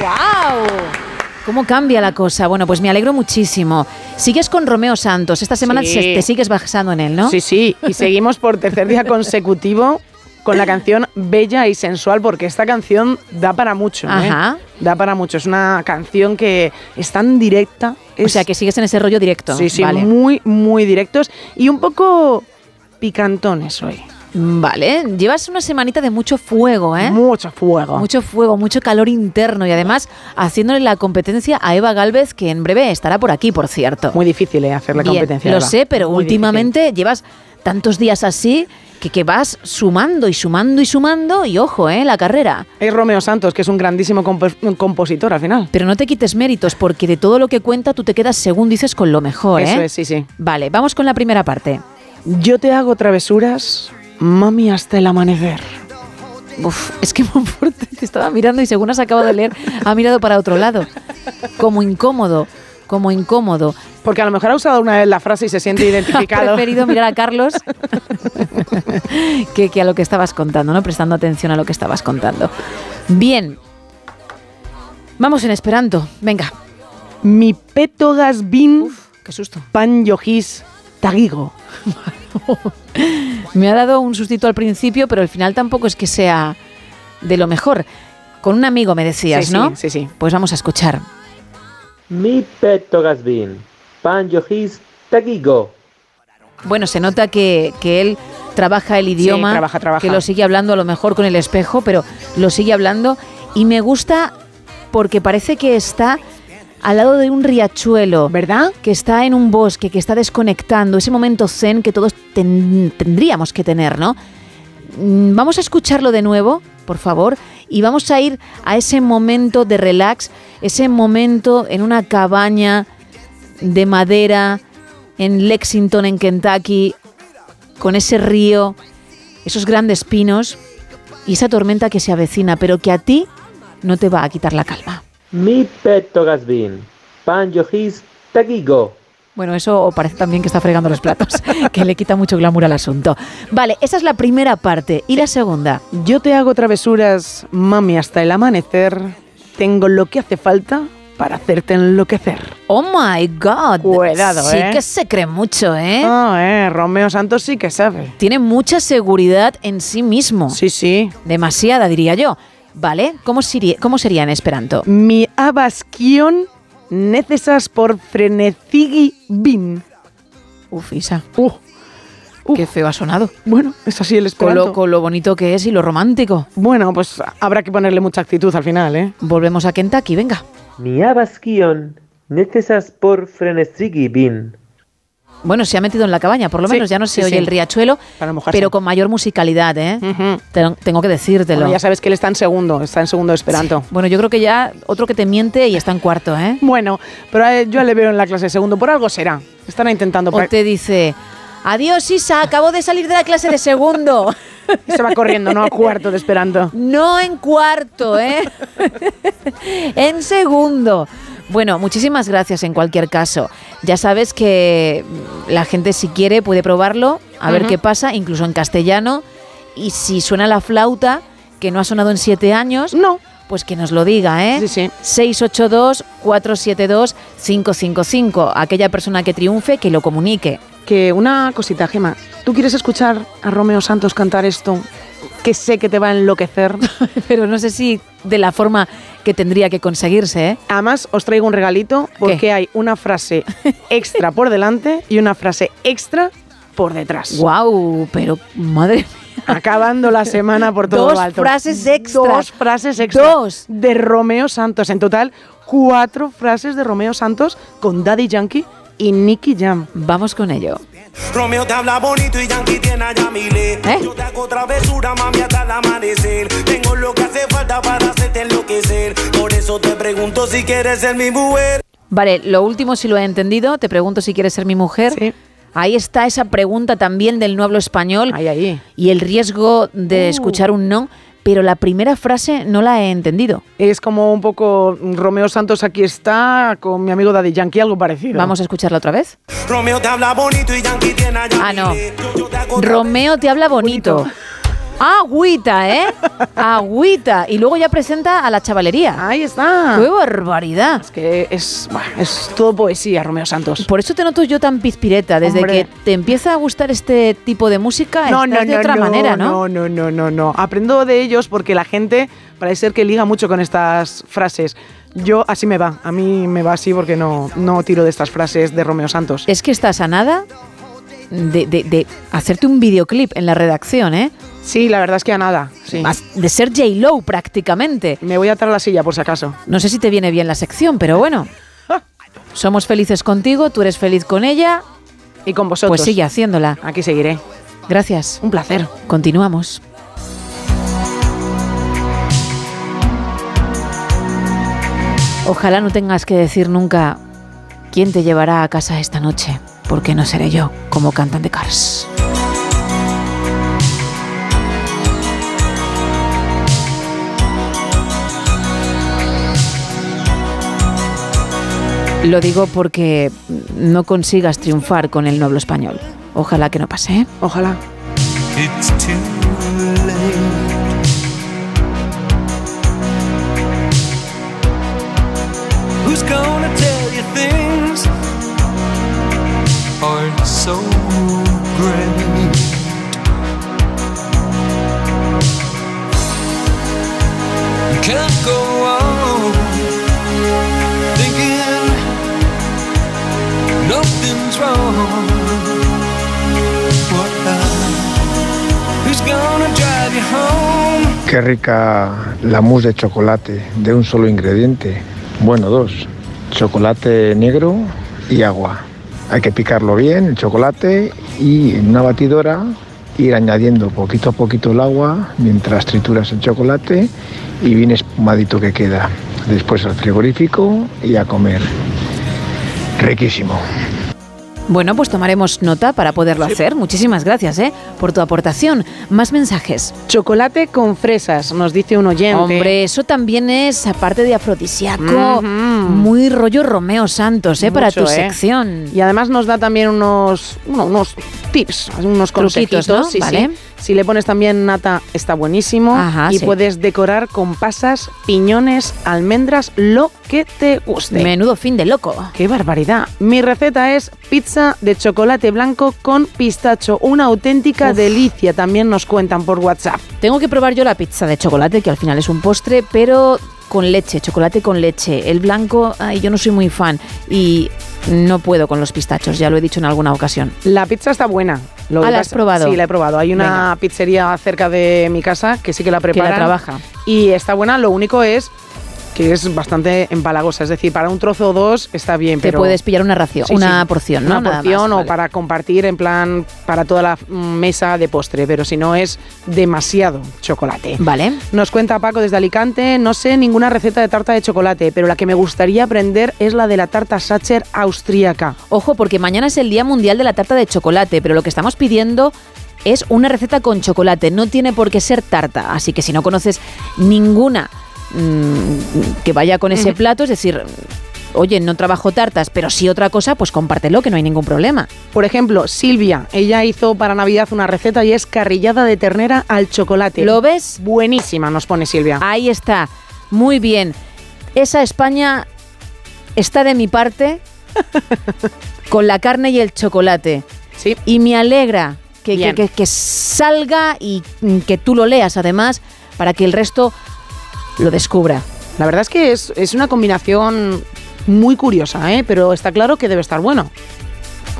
¡Wow! ¿Cómo cambia la cosa? Bueno, pues me alegro muchísimo. Sigues con Romeo Santos. Esta semana Sí. te sigues basando en él, ¿no? Sí, sí, y seguimos por tercer día consecutivo con la canción Bella y Sensual, porque esta canción da para mucho. ¿eh? Ajá. Da para mucho. Es una canción que es tan directa. O sea, que sigues en ese rollo directo. Sí, sí, Vale. muy, muy directos y un poco picantones hoy. Vale, llevas una semanita de mucho fuego, ¿eh? Mucho fuego. Mucho fuego, mucho calor interno y además haciéndole la competencia a Eva Galvez, que en breve estará por aquí, por cierto. Muy difícil ¿eh? hacer la Bien, competencia. Lo Eva. sé, pero Muy últimamente llevas tantos días así que, que vas sumando y sumando y sumando y ojo, ¿eh? La carrera. Es Romeo Santos, que es un grandísimo compo- compositor al final. Pero no te quites méritos porque de todo lo que cuenta tú te quedas, según dices, con lo mejor, ¿eh? Eso es, sí, sí. Vale, vamos con la primera parte. Yo te hago travesuras, mami, hasta el amanecer. Uf, es que Monforte te estaba mirando y según has acabado de leer, ha mirado para otro lado. Como incómodo, como incómodo. Porque a lo mejor ha usado una vez la frase y se siente identificado. preferido mirar a Carlos que, que a lo que estabas contando, ¿no? Prestando atención a lo que estabas contando. Bien. Vamos en Esperanto. Venga. Mi petogas bin qué susto. pan yojis tagigo. Me ha dado un sustito al principio, pero al final tampoco es que sea de lo mejor. Con un amigo me decías, Sí, sí, ¿no? sí, sí. Pues vamos a escuchar. Mi peto gasbin, pan yojis tagigo. Bueno, se nota que, que él trabaja el idioma, trabaja, trabaja. que lo sigue hablando a lo mejor con el espejo, pero lo sigue hablando y me gusta porque parece que está al lado de un riachuelo, ¿verdad? Que está en un bosque, que está desconectando, ese momento zen que todos ten- tendríamos que tener, ¿no? Mm, Vamos a escucharlo de nuevo, por favor, y vamos a ir a ese momento de relax, ese momento en una cabaña de madera en Lexington, en Kentucky, con ese río, esos grandes pinos y esa tormenta que se avecina, pero que a ti no te va a quitar la calma. Mi petto gasbin. Pan tagigo. Bueno, eso parece también que está fregando los platos, que le quita mucho glamour al asunto. Vale, esa es la primera parte. ¿Y la segunda? Yo te hago travesuras, mami, hasta el amanecer. Tengo lo que hace falta para hacerte enloquecer. Oh my God. Cuidado, sí ¿eh? que se cree mucho, ¿eh? Ah, eh, Romeo Santos sí que sabe. Tiene mucha seguridad en sí mismo. Sí, sí. Demasiada, diría yo. ¿Vale? ¿Cómo sería, cómo sería en esperanto? Mi abaskion necesas por frenecigi bin. Uf, Isa. Uh, Qué feo ha sonado. Bueno, es así el Con esperanto. lo, con lo bonito que es y lo romántico. Bueno, pues habrá que ponerle mucha actitud al final, ¿eh? Volvemos a Kentucky, venga. Mi abaskion necesas por frenesigi bin. Bueno, se ha metido en la cabaña, por lo Sí, menos ya no se sí, oye sí. el riachuelo, Para pero con mayor musicalidad, ¿eh? Ujú. Te- Tengo que decírtelo. Bueno, ya sabes que él está en segundo, está en segundo de esperanto. Bueno, yo creo que ya otro que te miente y está en cuarto, ¿eh? Bueno, pero él- yo le veo en la clase de segundo, por algo será. Estará intentando... O te dice, adiós Isa, acabo de salir de la clase de segundo. y se va corriendo, ¿no? A cuarto de esperanto. No en cuarto, ¿eh? en segundo. Bueno, muchísimas gracias en cualquier caso. Ya sabes que la gente si quiere puede probarlo, a ver qué pasa, incluso en castellano. Y si suena la flauta, que no ha sonado en siete años, no. pues que nos lo diga, ¿eh? Sí, sí. 682-472-555. Aquella persona que triunfe, que lo comunique. Que una cosita, Gema. ¿Tú quieres escuchar a Romeo Santos cantar esto? Que sé que te va a enloquecer. Pero no sé si de la forma que tendría que conseguirse, ¿eh? Además, os traigo un regalito porque hay una frase extra por delante y una frase extra por detrás. ¡Guau! Pero, madre mía. Acabando la semana por todo Dos lo alto. frases extra. Dos frases extra. Dos. De Romeo Santos. En total, cuatro frases de Romeo Santos con Daddy Yankee y Nicky Jam. Vamos con ello. Romeo te habla bonito y Yankee tiene a Yamile. ¿Eh? Yo te hago travesura, mami, hasta el amanecer. Tengo lo que hace falta para hacerte enloquecer. Por eso te pregunto si quieres ser mi mujer. Vale, lo último si lo he entendido, te pregunto si quieres ser mi mujer. Sí. Ahí está esa pregunta también del no hablo español Ahí, ahí. y el riesgo de Uh. escuchar un no, pero la primera frase no la he entendido. Es como un poco Romeo Santos aquí está con mi amigo Daddy Yankee, algo parecido. Vamos a escucharla otra vez. Romeo te habla bonito y Yankee tiene. Ah, no. Romeo te habla bonito. Agüita, ¿eh? Agüita. Y luego ya presenta a la chavalería. Ahí está. ¡Qué barbaridad! Es que es, buah, es todo poesía, Romeo Santos. Por eso te noto yo tan pizpireta. Desde Hombre. que te empieza a gustar este tipo de música, No, estás no, de no, otra no, manera, ¿no? No, no, no, no, no. Aprendo de ellos porque la gente parece ser que liga mucho con estas frases. Yo así me va, a mí me va así porque no, no tiro de estas frases de Romeo Santos. Es que estás a nada de, de- de hacerte un videoclip en la redacción, ¿eh? Sí, la verdad es que a nada. Sí. De ser J-Lo prácticamente. Me voy a atar a la silla por si acaso. No sé si te viene bien la sección, pero bueno. Somos felices contigo, tú eres feliz con ella, Y con vosotros. pues sigue haciéndola. Aquí seguiré. Gracias. Un placer. Continuamos. Ojalá no tengas que decir nunca quién te llevará a casa esta noche, porque no seré yo, como cantan de Cars. Lo digo porque no consigas triunfar con el noble español. Ojalá que no pase, ¿eh? Ojalá. It's too late. Who's gonna tell you things aren't so great? You can't go on thinking nothing's wrong. What Who's gonna drive you home? Qué rica la mousse de chocolate de un solo ingrediente. Bueno, dos. Chocolate negro y agua. Hay que picarlo bien, el chocolate, y en una batidora ir añadiendo poquito a poquito el agua mientras trituras el chocolate y bien espumadito que queda. Después al frigorífico y a comer. Riquísimo. Bueno, pues tomaremos nota para poderlo hacer. Muchísimas gracias, ¿eh? Por tu aportación. Más mensajes. Chocolate con fresas, nos dice un oyente. Hombre, eso también es, aparte de afrodisíaco, muy rollo Romeo Santos, ¿eh? para tu ¿eh? sección. Y además nos da también unos, bueno, unos tips, unos consejitos. ¿no? sí, Vale. sí. Si le pones también nata, está buenísimo. Ajá, y sí. puedes decorar con pasas, piñones, almendras, lo que te guste. Menudo fin de loco. ¡Qué barbaridad! Mi receta es pizza de chocolate blanco con pistacho. Una auténtica Uf. delicia, también nos cuentan por WhatsApp. Tengo que probar yo la pizza de chocolate, que al final es un postre, pero con leche, chocolate con leche. El blanco, ay, yo no soy muy fan y no puedo con los pistachos, ya lo he dicho en alguna ocasión. La pizza está buena. Lo Ah, que ¿la has probado? Sí, la he probado. Hay una Venga. pizzería cerca de mi casa que sí que la prepara. trabaja. Y está buena, lo único es que es bastante empalagosa. Es decir, para un trozo o dos está bien, Te pero... puedes pillar una ración, Sí, una sí, porción, ¿no? Una Nada porción más, o vale. para compartir en plan para toda la mesa de postre, pero si no es demasiado chocolate. Vale. Nos cuenta Paco desde Alicante, no sé ninguna receta de tarta de chocolate, pero la que me gustaría aprender es la de la tarta Sacher austríaca. Ojo, porque mañana es el Día Mundial de la Tarta de Chocolate, pero lo que estamos pidiendo es una receta con chocolate, no tiene por qué ser tarta, así que si no conoces ninguna mm, que vaya con ese plato, es decir, oye, no trabajo tartas, pero sí otra cosa, pues compártelo, que no hay ningún problema. Por ejemplo, Silvia, ella hizo para Navidad una receta y es carrillada de ternera al chocolate. ¿Lo ves? Buenísima, nos pone Silvia. Ahí está, muy bien. Esa España está de mi parte con la carne y el chocolate. Sí. Y me alegra que, que- Bien. que- que salga y que tú lo leas además para que el resto lo descubra. La verdad es que es, es una combinación muy curiosa, ¿eh? pero está claro que debe estar bueno.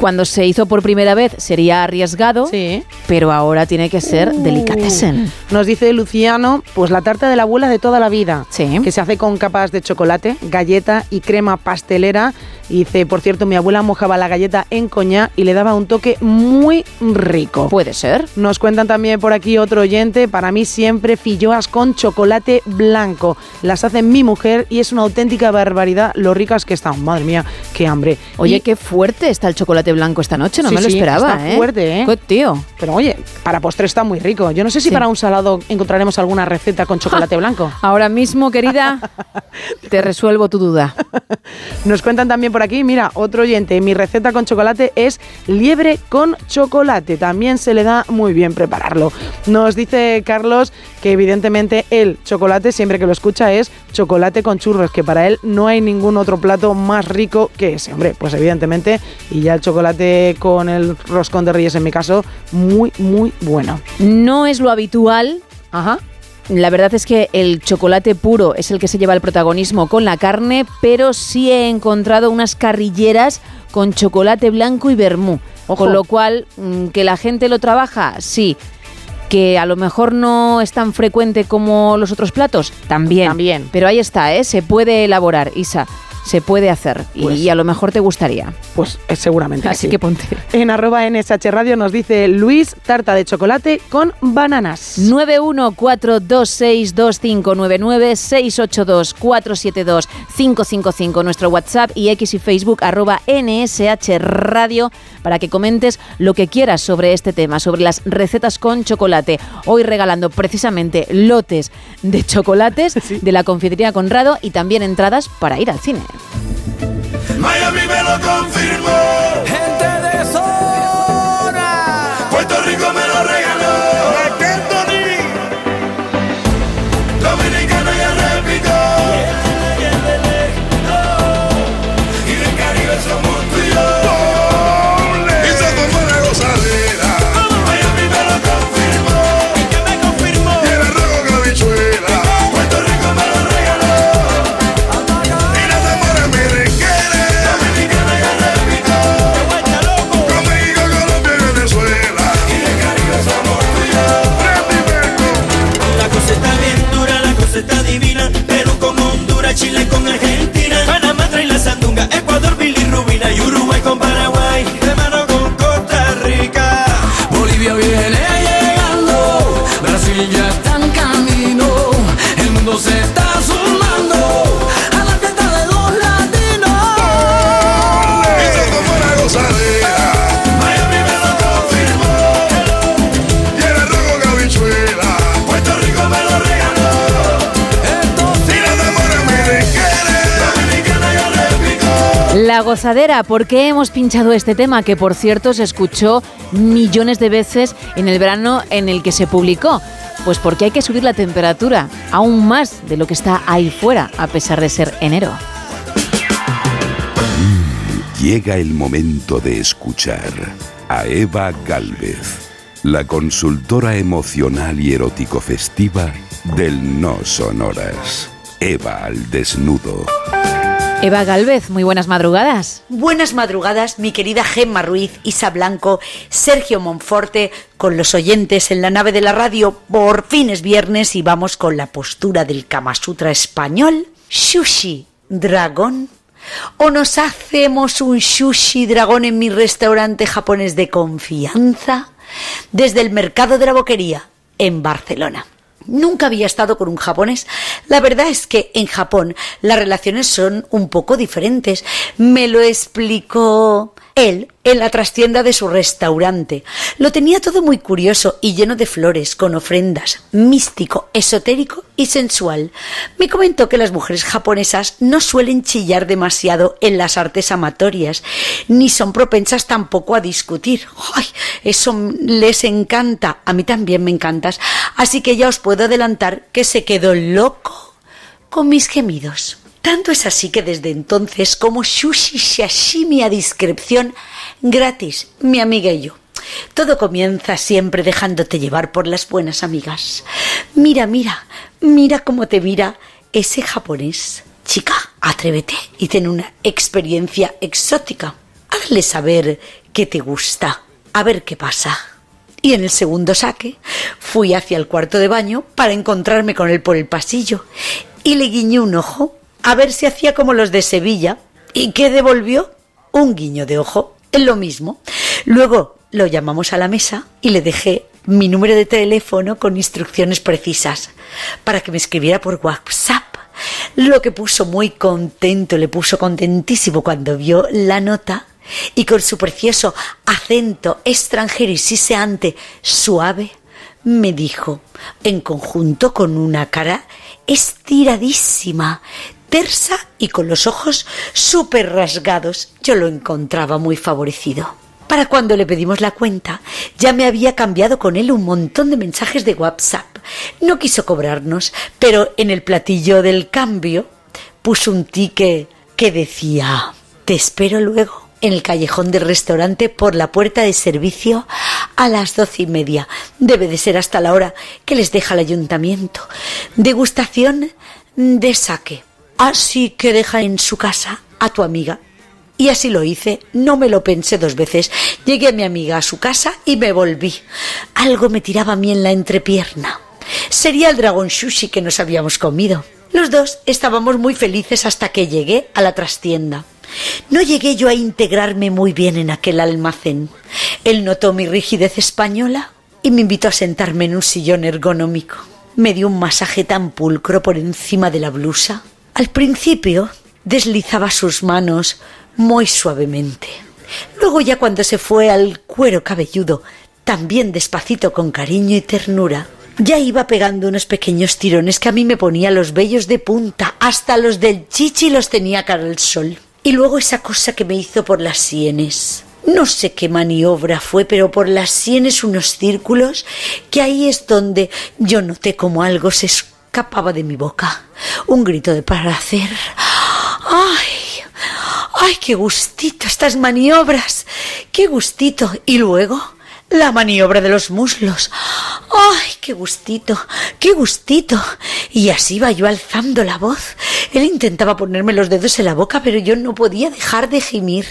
Cuando se hizo por primera vez sería arriesgado, pero ahora tiene que ser Uh. delicatessen. Nos dice Luciano, pues la tarta de la abuela de toda la vida, que se hace con capas de chocolate, galleta y crema pastelera. Y dice, por cierto, mi abuela mojaba la galleta en coñac y le daba un toque muy rico. Puede ser. Nos cuentan también por aquí otro oyente, para mí siempre filloas con chocolate blanco. Las hace mi mujer y es una auténtica barbaridad lo ricas que están. Madre mía, qué hambre. Oye, Y- qué fuerte está el chocolate blanco esta noche, no Sí, me lo sí, esperaba, está ¿eh? fuerte, ¿eh? Qué tío. Pero oye, para postre está muy rico. Yo no sé si Sí. para un salado encontraremos alguna receta con chocolate blanco. Ahora mismo, querida, te resuelvo tu duda. Nos cuentan también por aquí, mira, otro oyente, mi receta con chocolate es liebre con chocolate. También se le da muy bien prepararlo. Nos dice Carlos que evidentemente el chocolate, siempre que lo escucha, es chocolate con churros, que para él no hay ningún otro plato más rico que ese. Hombre, pues evidentemente, y ya el chocolate con el roscón de reyes en mi caso, muy, muy bueno. No es lo habitual. Ajá. La verdad es que el chocolate puro es el que se lleva el protagonismo con la carne, pero sí he encontrado unas carrilleras con chocolate blanco y vermú. Con lo cual, mm, que la gente lo trabaja, sí. Que a lo mejor no es tan frecuente como los otros platos, también. También. Pero ahí está, ¿eh? se puede elaborar, Isa. Se puede hacer. Y- Pues- y, a lo mejor te gustaría. Pues eh, seguramente. Así sí. que ponte. En arroba NSH Radio nos dice Luis, tarta de chocolate con bananas. 914262599 nuestro WhatsApp y X y Facebook arroba NSH Radio para que comentes lo que quieras sobre este tema, sobre las recetas con chocolate. Hoy regalando precisamente lotes de chocolates de la confitería Conrado y también entradas para ir al cine. Miami me lo confirmó. Gente de La gozadera, ¿por qué hemos pinchado este tema? Que por cierto se escuchó millones de veces en el verano en el que se publicó. Pues porque hay que subir la temperatura, aún más de lo que está ahí fuera, a pesar de ser enero. Llega el momento de escuchar a Eva Galvez, la consultora emocional y erótico festiva del No Sonoras. Eva al desnudo. Eva Galvez, muy buenas madrugadas. Buenas madrugadas, mi querida Gemma Ruiz, Isa Blanco, Sergio Monforte, con los oyentes en la nave de la radio. Por fin es viernes y vamos con la postura del Kama Sutra español. Sushi, dragón. ¿O nos hacemos un sushi dragón en mi restaurante japonés de confianza? Desde el mercado de la boquería, en Barcelona. Nunca había estado con un japonés. La verdad es que en Japón las relaciones son un poco diferentes. Me lo explicó él en la trastienda de su restaurante. Lo tenía todo muy curioso y lleno de flores, con ofrendas, místico, esotérico y sensual. Me comentó que las mujeres japonesas no suelen chillar demasiado en las artes amatorias, ni son propensas tampoco a discutir. ¡Ay! Eso les encanta. A mí también me encantas. Así que ya os puedo adelantar que se quedó loco con mis gemidos. Tanto es así que desde entonces como sushi sashimi a discreción gratis, mi amiga y yo. Todo comienza siempre dejándote llevar por las buenas amigas. Mira, mira, mira cómo te mira ese japonés. Chica, atrévete y ten una experiencia exótica. Hazle saber que te gusta. A ver qué pasa. Y en el segundo saque fui hacia el cuarto de baño para encontrarme con él por el pasillo y le guiñé un ojo a ver si hacía como los de Sevilla. ¿Y qué devolvió? Un guiño de ojo. Es lo mismo. Luego lo llamamos a la mesa y le dejé mi número de teléfono con instrucciones precisas para que me escribiera por WhatsApp. Lo que puso muy contento, le puso contentísimo cuando vio la nota y con su precioso acento extranjero y siseante suave me dijo, en conjunto con una cara estiradísima, tersa y con los ojos súper rasgados, yo lo encontraba muy favorecido. Para cuando le pedimos la cuenta, ya me había cambiado con él un montón de mensajes de WhatsApp. No quiso cobrarnos, pero en el platillo del cambio puso un ticket que decía, te espero luego en el callejón del restaurante por la puerta de servicio a las doce y media. Debe de ser hasta la hora que les deja el ayuntamiento. Degustación de saque. Así que deja en su casa a tu amiga. Y así lo hice, no me lo pensé dos veces. Llegué a mi amiga a su casa y me volví. Algo me tiraba a mí en la entrepierna. Sería el dragón sushi que nos habíamos comido. Los dos estábamos muy felices hasta que llegué a la trastienda. No llegué yo a integrarme muy bien en aquel almacén. Él notó mi rigidez española y me invitó a sentarme en un sillón ergonómico. Me dio un masaje tan pulcro por encima de la blusa. Al principio deslizaba sus manos muy suavemente. Luego ya cuando se fue al cuero cabelludo, también despacito con cariño y ternura, ya iba pegando unos pequeños tirones que a mí me ponía los vellos de punta, hasta los del chichi los tenía cara al sol. Y luego esa cosa que me hizo por las sienes. No sé qué maniobra fue, pero por las sienes unos círculos que ahí es donde yo noté como algo se escapaba de mi boca. Un grito de placer. ¡Ay! ¡Ay, qué gustito estas maniobras! ¡Qué gustito! Y luego la maniobra de los muslos. ¡Ay, qué gustito! ¡Qué gustito! Y así iba yo alzando la voz. Él intentaba ponerme los dedos en la boca, pero yo no podía dejar de gemir.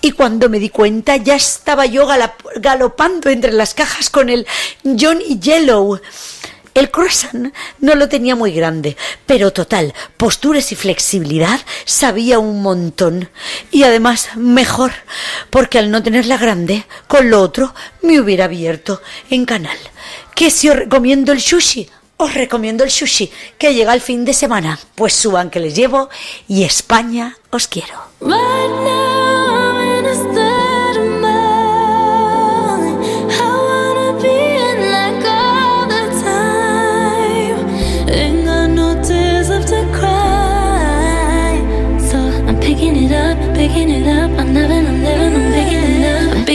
Y cuando me di cuenta, ya estaba yo galopando entre las cajas con el Johnny Yellow. El croissant no lo tenía muy grande, pero total, posturas y flexibilidad sabía un montón. Y además, mejor, porque al no tenerla grande, con lo otro me hubiera abierto en canal. ¿Que si os recomiendo el sushi? Os recomiendo el sushi, que llega el fin de semana. Pues suban que les llevo y España os quiero.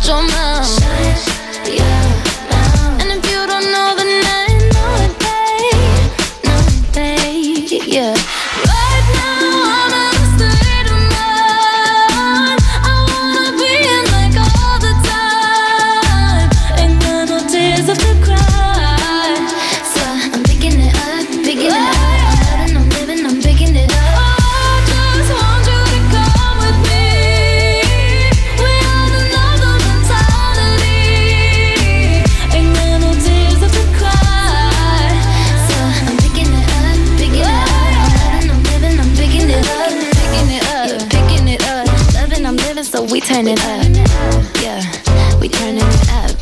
So your mouth. Turn it up. Yeah, we turning it up.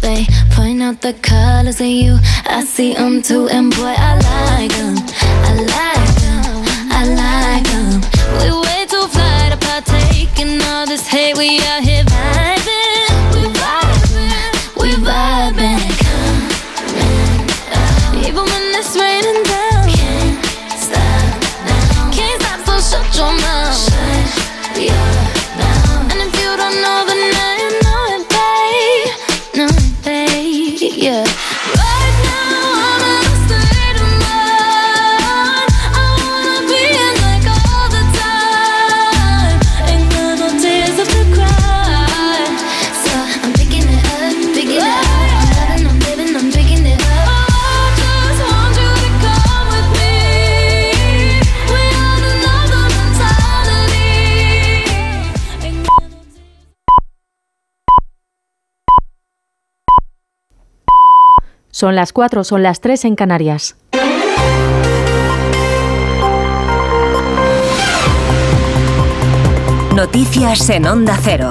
They point out the colors in you. I see them too, and boy, I like them. I like them. I like them. We way too fly to partake in all this hate. We out here Son las 4, son las 3 en Canarias. Noticias en Onda Cero.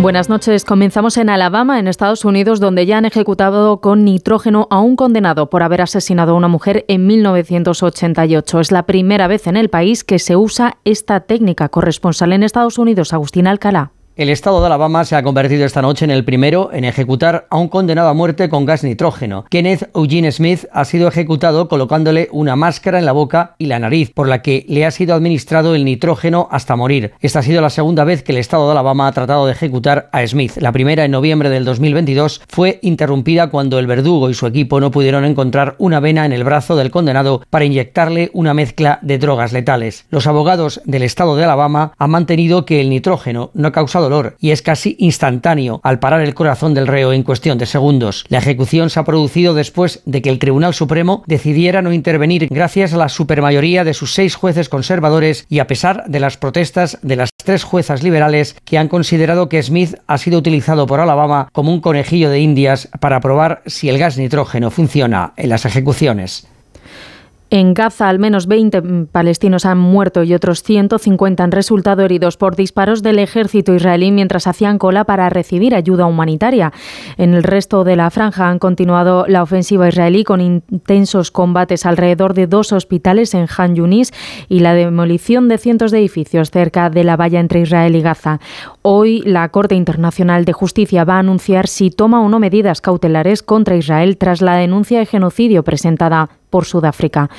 Buenas noches. Comenzamos en Alabama, en Estados Unidos, donde ya han ejecutado con nitrógeno a un condenado por haber asesinado a una mujer en 1988. Es la primera vez en el país que se usa esta técnica. Corresponsal en Estados Unidos, Agustín Alcalá. El estado de Alabama se ha convertido esta noche en el primero en ejecutar a un condenado a muerte con gas nitrógeno. Kenneth Eugene Smith ha sido ejecutado colocándole una máscara en la boca y la nariz, por la que le ha sido administrado el nitrógeno hasta morir. Esta ha sido la segunda vez que el estado de Alabama ha tratado de ejecutar a Smith. La primera en noviembre del 2022 fue interrumpida cuando el verdugo y su equipo no pudieron encontrar una vena en el brazo del condenado para inyectarle una mezcla de drogas letales. Los abogados del estado de Alabama han mantenido que el nitrógeno no ha causado dolor y es casi instantáneo al parar el corazón del reo en cuestión de segundos. La ejecución se ha producido después de que el Tribunal Supremo decidiera no intervenir gracias a la supermayoría de sus seis jueces conservadores y a pesar de las protestas de las tres juezas liberales que han considerado que Smith ha sido utilizado por Alabama como un conejillo de indias para probar si el gas nitrógeno funciona en las ejecuciones. En Gaza, al menos 20 palestinos han muerto y otros 150 han resultado heridos por disparos del ejército israelí mientras hacían cola para recibir ayuda humanitaria. En el resto de la franja han continuado la ofensiva israelí con intensos combates alrededor de dos hospitales en Han Yunis y la demolición de cientos de edificios cerca de la valla entre Israel y Gaza. Hoy la Corte Internacional de Justicia va a anunciar si toma o no medidas cautelares contra Israel tras la denuncia de genocidio presentada por Sudáfrica.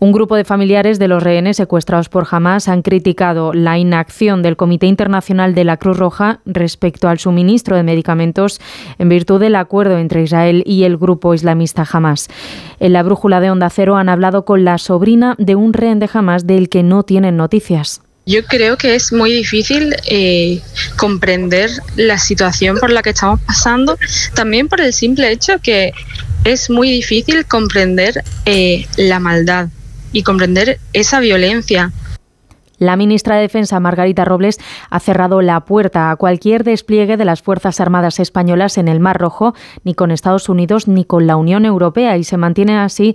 Un grupo de familiares de los rehenes secuestrados por Hamas han criticado la inacción del Comité Internacional de la Cruz Roja respecto al suministro de medicamentos en virtud del acuerdo entre Israel y el grupo islamista Hamas. En la brújula de Onda Cero han hablado con la sobrina de un rehén de Hamas del que no tienen noticias. Yo creo que es muy difícil eh, comprender la situación por la que estamos pasando, también por el simple hecho que es muy difícil comprender eh, la maldad y comprender esa violencia. La ministra de Defensa, Margarita Robles, ha cerrado la puerta a cualquier despliegue de las Fuerzas Armadas españolas en el Mar Rojo, ni con Estados Unidos ni con la Unión Europea, y se mantiene así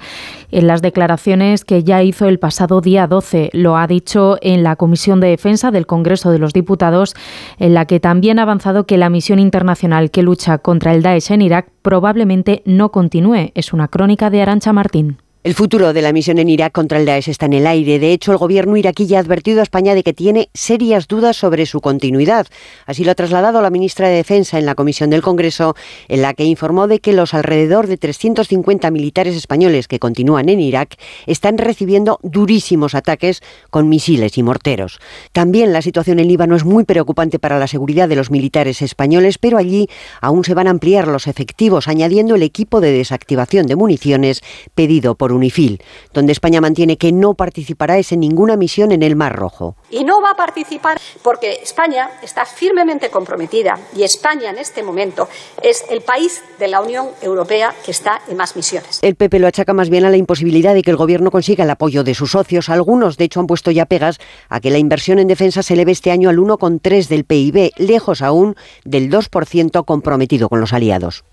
en las declaraciones que ya hizo el pasado día 12. Lo ha dicho en la Comisión de Defensa del Congreso de los Diputados, en la que también ha avanzado que la misión internacional que lucha contra el Daesh en Irak probablemente no continúe. Es una crónica de Arancha Martín. El futuro de la misión en Irak contra el Daesh está en el aire. De hecho, el gobierno iraquí ya ha advertido a España de que tiene serias dudas sobre su continuidad. Así lo ha trasladado la ministra de Defensa en la comisión del Congreso, en la que informó de que los alrededor de 350 militares españoles que continúan en Irak están recibiendo durísimos ataques con misiles y morteros. También la situación en Líbano es muy preocupante para la seguridad de los militares españoles, pero allí aún se van a ampliar los efectivos, añadiendo el equipo de desactivación de municiones pedido por UNIFIL, donde España mantiene que no participará en ninguna misión en el Mar Rojo. Y no va a participar porque España está firmemente comprometida y España en este momento es el país de la Unión Europea que está en más misiones. El PP lo achaca más bien a la imposibilidad de que el gobierno consiga el apoyo de sus socios. Algunos, de hecho, han puesto ya pegas a que la inversión en defensa se eleve este año al 1,3 del PIB, lejos aún del 2% comprometido con los aliados.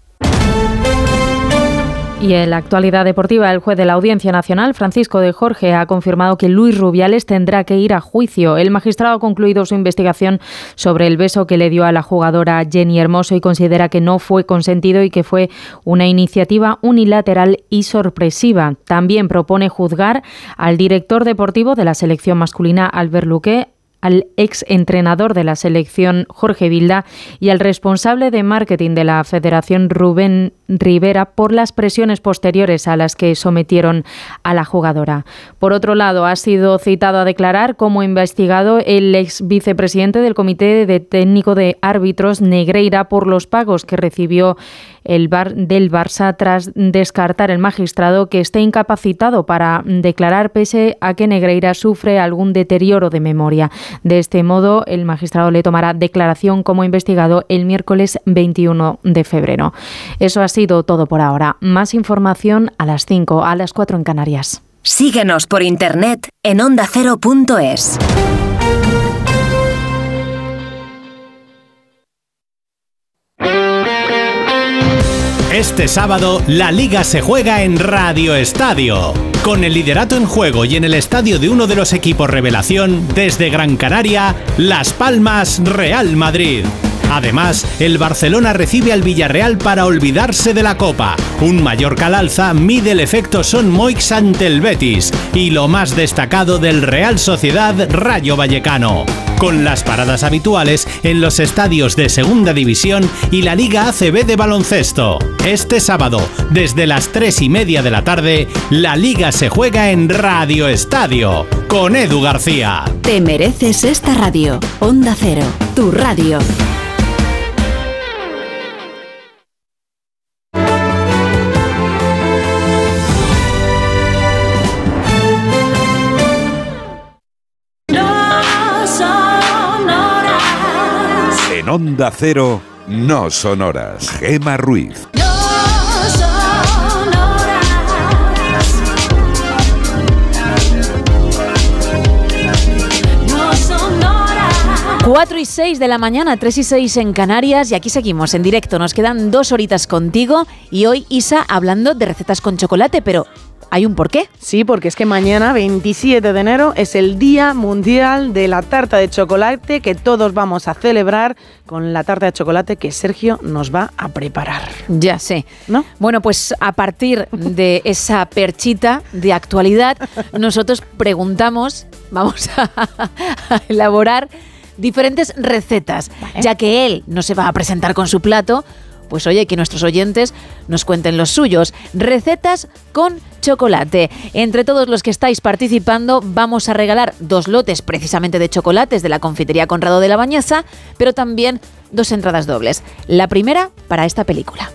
Y en la actualidad deportiva, el juez de la Audiencia Nacional, Francisco de Jorge, ha confirmado que Luis Rubiales tendrá que ir a juicio. El magistrado ha concluido su investigación sobre el beso que le dio a la jugadora Jenny Hermoso y considera que no fue consentido y que fue una iniciativa unilateral y sorpresiva. También propone juzgar al director deportivo de la selección masculina, Albert Luque, al ex entrenador de la selección Jorge Vilda y al responsable de marketing de la Federación Rubén Rivera por las presiones posteriores a las que sometieron a la jugadora. Por otro lado, ha sido citado a declarar como investigado el ex vicepresidente del Comité de Técnico de Árbitros Negreira por los pagos que recibió el bar del Barça tras descartar el magistrado que esté incapacitado para declarar pese a que Negreira sufre algún deterioro de memoria. De este modo, el magistrado le tomará declaración como investigado el miércoles 21 de febrero. Eso ha sido todo por ahora. Más información a las 5, a las 4 en Canarias. Síguenos por internet en ondacero.es. Este sábado la liga se juega en Radio Estadio. Con el liderato en juego y en el estadio de uno de los equipos revelación, desde Gran Canaria, Las Palmas, Real Madrid. Además, el Barcelona recibe al Villarreal para olvidarse de la Copa. Un Mallorca al alza mide el efecto Son Moix ante el Betis. Y lo más destacado del Real Sociedad Rayo Vallecano. Con las paradas habituales en los estadios de Segunda División y la Liga ACB de baloncesto. Este sábado, desde las 3 y media de la tarde, la Liga se juega en Radio Estadio. Con Edu García. Te mereces esta radio. Onda Cero, tu radio. Onda Cero, no sonoras. Gema Ruiz. 4 y 6 de la mañana, 3 y 6 en Canarias y aquí seguimos en directo. Nos quedan dos horitas contigo y hoy Isa hablando de recetas con chocolate, pero ¿hay un porqué? Sí, porque es que mañana, 27 de enero, es el Día Mundial de la Tarta de Chocolate que todos vamos a celebrar con la tarta de chocolate que Sergio nos va a preparar. Ya sé. ¿No? Bueno, pues a partir de esa perchita de actualidad, nosotros preguntamos, vamos a, a elaborar diferentes recetas, ya que él no se va a presentar con su plato. Pues oye, que nuestros oyentes nos cuenten los suyos. Recetas con chocolate. Entre todos los que estáis participando, vamos a regalar dos lotes precisamente de chocolates de la confitería Conrado de la Bañeza, pero también dos entradas dobles. La primera para esta película.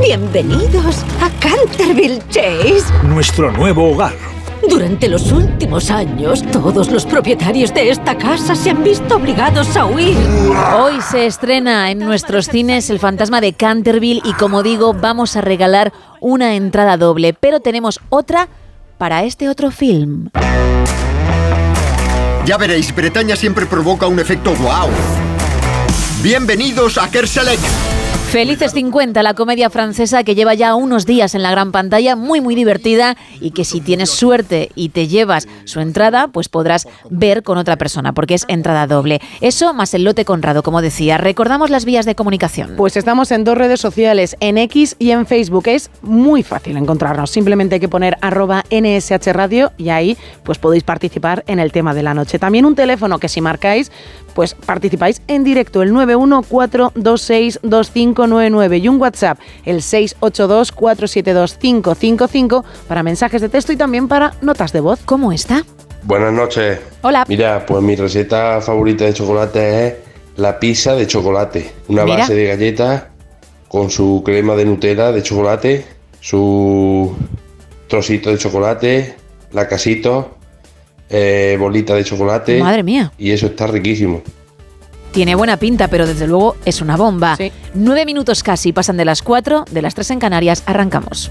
Bienvenidos a Canterville Chase. Nuestro nuevo hogar. Durante los últimos años, todos los propietarios de esta casa se han visto obligados a huir. Hoy se estrena en nuestros cines El fantasma de Canterville y como digo, vamos a regalar una entrada doble, pero tenemos otra para este otro film. Ya veréis, Bretaña siempre provoca un efecto wow. Bienvenidos a Kerselec. Felices 50, la comedia francesa que lleva ya unos días en la gran pantalla, muy muy divertida y que si tienes suerte y te llevas su entrada, pues podrás ver con otra persona, porque es entrada doble. Eso más el lote Conrado, como decía. Recordamos las vías de comunicación. Pues estamos en dos redes sociales, en X y en Facebook. Es muy fácil encontrarnos. Simplemente hay que poner arroba NSH Radio y ahí pues podéis participar en el tema de la noche. También un teléfono que si marcáis, pues participáis en directo, el 914262599 y un WhatsApp, el 682472555 para mensajes de texto y también para notas de voz. ¿Cómo está? Buenas noches. Hola. Mira, pues mi receta favorita de chocolate es la pizza de chocolate. Una Mira. base de galletas con su crema de Nutella de chocolate, su trocito de chocolate, la casito, eh, bolita de chocolate. Madre mía. Y eso está riquísimo. Tiene buena pinta, pero desde luego es una bomba. Nueve minutos casi pasan de las cuatro, de las tres en Canarias, arrancamos.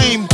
Same.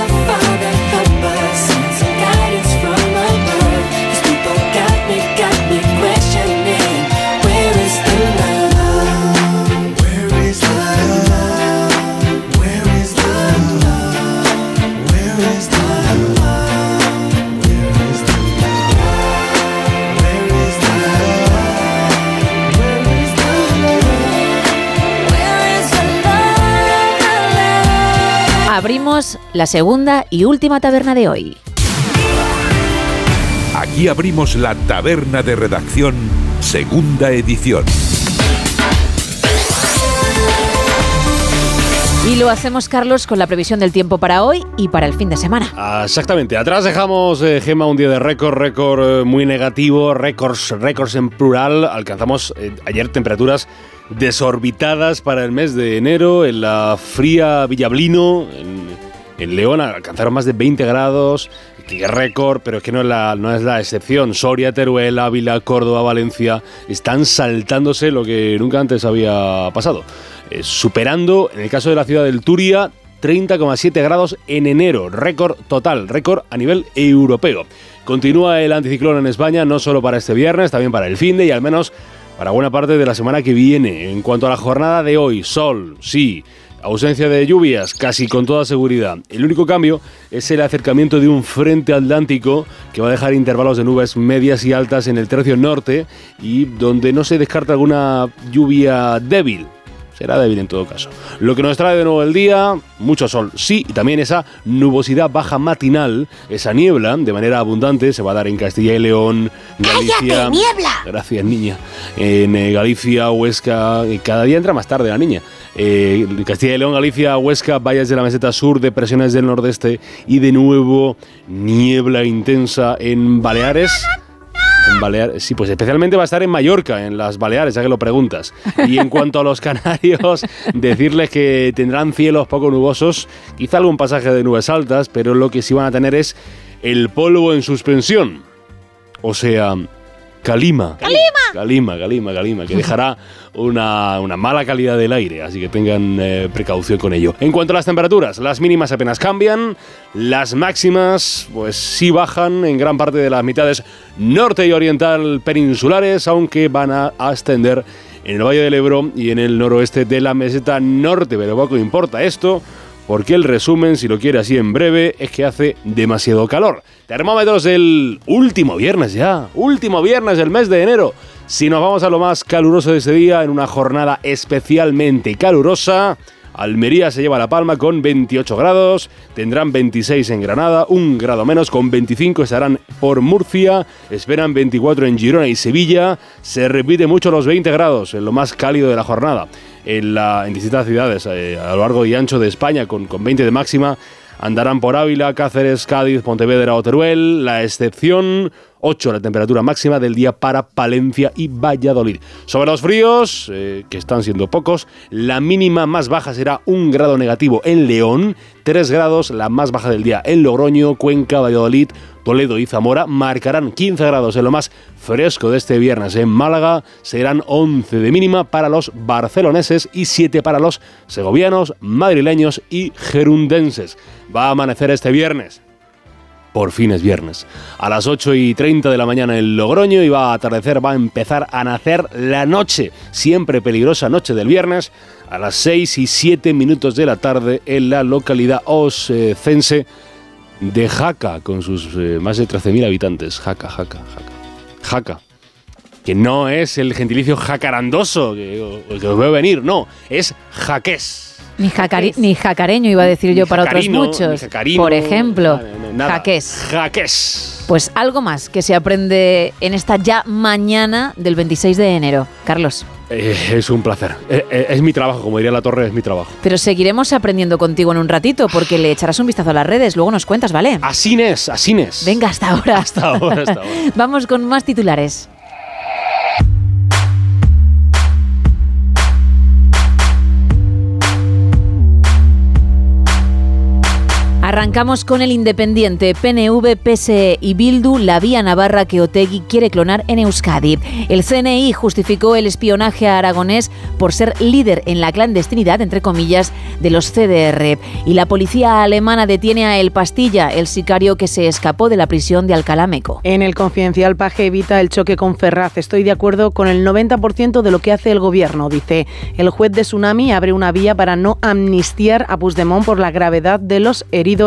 Abrimos la segunda y última taberna de hoy. Aquí abrimos la taberna de redacción, segunda edición. Y lo hacemos, Carlos, con la previsión del tiempo para hoy y para el fin de semana. Ah, Exactamente. Atrás dejamos, eh, Gema, un día de récord, récord eh, muy negativo, récords, récords en plural. Alcanzamos eh, ayer temperaturas desorbitadas para el mes de enero en la fría Villablino, en, León, alcanzaron más de 20 grados, que récord, pero es que no es, la, no es la excepción. Soria, Teruel, Ávila, Córdoba, Valencia están saltándose lo que nunca antes había pasado. Eh, superando, en el caso de la ciudad del Turia, 30,7 grados en enero, récord total, récord a nivel europeo. Continúa el anticiclón en España, no solo para este viernes, también para el fin de y al menos para buena parte de la semana que viene. En cuanto a la jornada de hoy, sol, sí, Ausencia de lluvias, casi con toda seguridad. El único cambio es el acercamiento de un frente atlántico que va a dejar intervalos de nubes medias y altas en el tercio norte y donde no se descarta alguna lluvia débil. Será débil en todo caso. Lo que nos trae de nuevo el día, mucho sol, sí, y también esa nubosidad baja matinal, esa niebla de manera abundante se va a dar en Castilla y León, Galicia. niebla! Gracias, niña. En eh, Galicia, Huesca, y cada día entra más tarde la niña. Eh, Castilla y León, Galicia, Huesca, valles de la meseta sur, depresiones del nordeste y de nuevo niebla intensa en Baleares. En Baleares, sí, pues especialmente va a estar en Mallorca, en las Baleares, ya que lo preguntas. Y en cuanto a los canarios, decirles que tendrán cielos poco nubosos, quizá algún pasaje de nubes altas, pero lo que sí van a tener es el polvo en suspensión. O sea, calima. ¡Calima! Calima, calima, calima, que dejará una, una mala calidad del aire, así que tengan eh, precaución con ello. En cuanto a las temperaturas, las mínimas apenas cambian, las máximas pues sí bajan en gran parte de las mitades norte y oriental peninsulares, aunque van a ascender en el Valle del Ebro y en el noroeste de la meseta norte, pero poco importa esto porque el resumen, si lo quiere así en breve, es que hace demasiado calor. Termómetros del último viernes ya, último viernes del mes de enero. Si nos vamos a lo más caluroso de ese día, en una jornada especialmente calurosa, Almería se lleva la palma con 28 grados, tendrán 26 en Granada, un grado menos, con 25 estarán por Murcia, esperan 24 en Girona y Sevilla, se repite mucho los 20 grados en lo más cálido de la jornada en, la, distintas ciudades eh, a lo largo y ancho de España, con, con 20 de máxima. Andarán por Ávila, Cáceres, Cádiz, Pontevedra o Teruel. La excepción, 8 la temperatura máxima del día para Palencia y Valladolid. Sobre los fríos, eh, que están siendo pocos, la mínima más baja será un grado negativo en León, 3 grados la más baja del día en Logroño, Cuenca, Valladolid, Toledo y Zamora marcarán 15 grados en lo más fresco de este viernes. En Málaga serán 11 de mínima para los barceloneses y 7 para los segovianos, madrileños y gerundenses. Va a amanecer este viernes. Por fin es viernes. A las 8 y 30 de la mañana en Logroño y va a atardecer, va a empezar a nacer la noche, siempre peligrosa noche del viernes, a las 6 y 7 minutos de la tarde en la localidad oscense de Jaca, con sus eh, más de 13.000 habitantes. Jaca, Jaca, Jaca. Jaca. Que no es el gentilicio jacarandoso que, que os veo venir, no, es jaqués. Ni, jacari- ni jacareño iba a decir yo para otros muchos. ni jacarino, Por ejemplo, Nada. jaqués. Jaqués. Pues algo más que se aprende en esta ya mañana del 26 de enero. Carlos. Eh, es un placer. Eh, eh, es mi trabajo, como diría la torre, es mi trabajo. Pero seguiremos aprendiendo contigo en un ratito porque le echarás un vistazo a las redes, luego nos cuentas, ¿vale? Así es, así es. Venga, hasta ahora. Hasta ahora, hasta ahora. Vamos con más titulares. Arrancamos con el Independiente, PNV, PSE y Bildu, la vía navarra que Otegui quiere clonar en Euskadi. El CNI justificó el espionaje a Aragonés por ser líder en la clandestinidad, entre comillas, de los CDR. Y la policía alemana detiene a El Pastilla, el sicario que se escapó de la prisión de Alcalameco. En el confidencial Paje evita el choque con Ferraz. Estoy de acuerdo con el 90% de lo que hace el gobierno, dice. El juez de Tsunami abre una vía para no amnistiar a Puigdemont por la gravedad de los heridos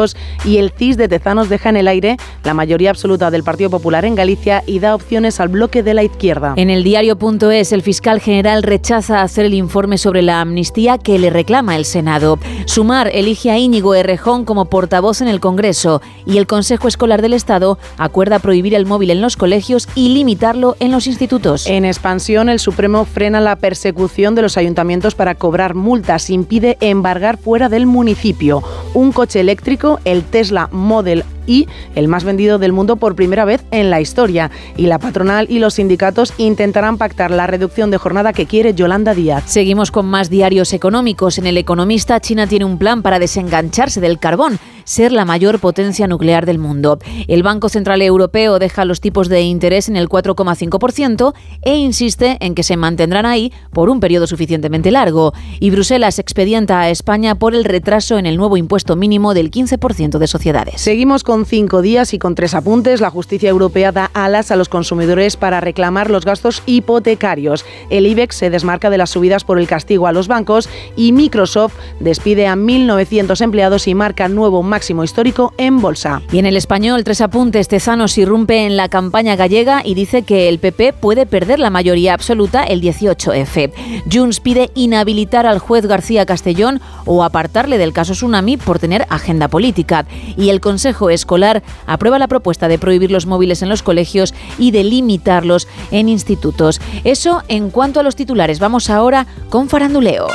y el CIS de Tezanos deja en el aire la mayoría absoluta del Partido Popular en Galicia y da opciones al bloque de la izquierda. En el diario.es, el fiscal general rechaza hacer el informe sobre la amnistía que le reclama el Senado. Sumar elige a Íñigo Errejón como portavoz en el Congreso y el Consejo Escolar del Estado acuerda prohibir el móvil en los colegios y limitarlo en los institutos. En expansión, el Supremo frena la persecución de los ayuntamientos para cobrar multas, impide embargar fuera del municipio. Un coche eléctrico, el Tesla Model y el más vendido del mundo por primera vez en la historia. Y la patronal y los sindicatos intentarán pactar la reducción de jornada que quiere Yolanda Díaz. Seguimos con más diarios económicos. En El Economista, China tiene un plan para desengancharse del carbón, ser la mayor potencia nuclear del mundo. El Banco Central Europeo deja los tipos de interés en el 4,5% e insiste en que se mantendrán ahí por un periodo suficientemente largo. Y Bruselas expedienta a España por el retraso en el nuevo impuesto mínimo del 15% de sociedades. Seguimos con con cinco días y con tres apuntes, la justicia europea da alas a los consumidores para reclamar los gastos hipotecarios. El IBEX se desmarca de las subidas por el castigo a los bancos y Microsoft despide a 1.900 empleados y marca nuevo máximo histórico en bolsa. Y en el español, tres apuntes. Tezanos irrumpe en la campaña gallega y dice que el PP puede perder la mayoría absoluta el 18F. Junts pide inhabilitar al juez García Castellón o apartarle del caso Tsunami por tener agenda política. Y el Consejo Escolar aprueba la propuesta de prohibir los móviles en los colegios y de limitarlos en institutos. Eso en cuanto a los titulares. Vamos ahora con Faranduleo.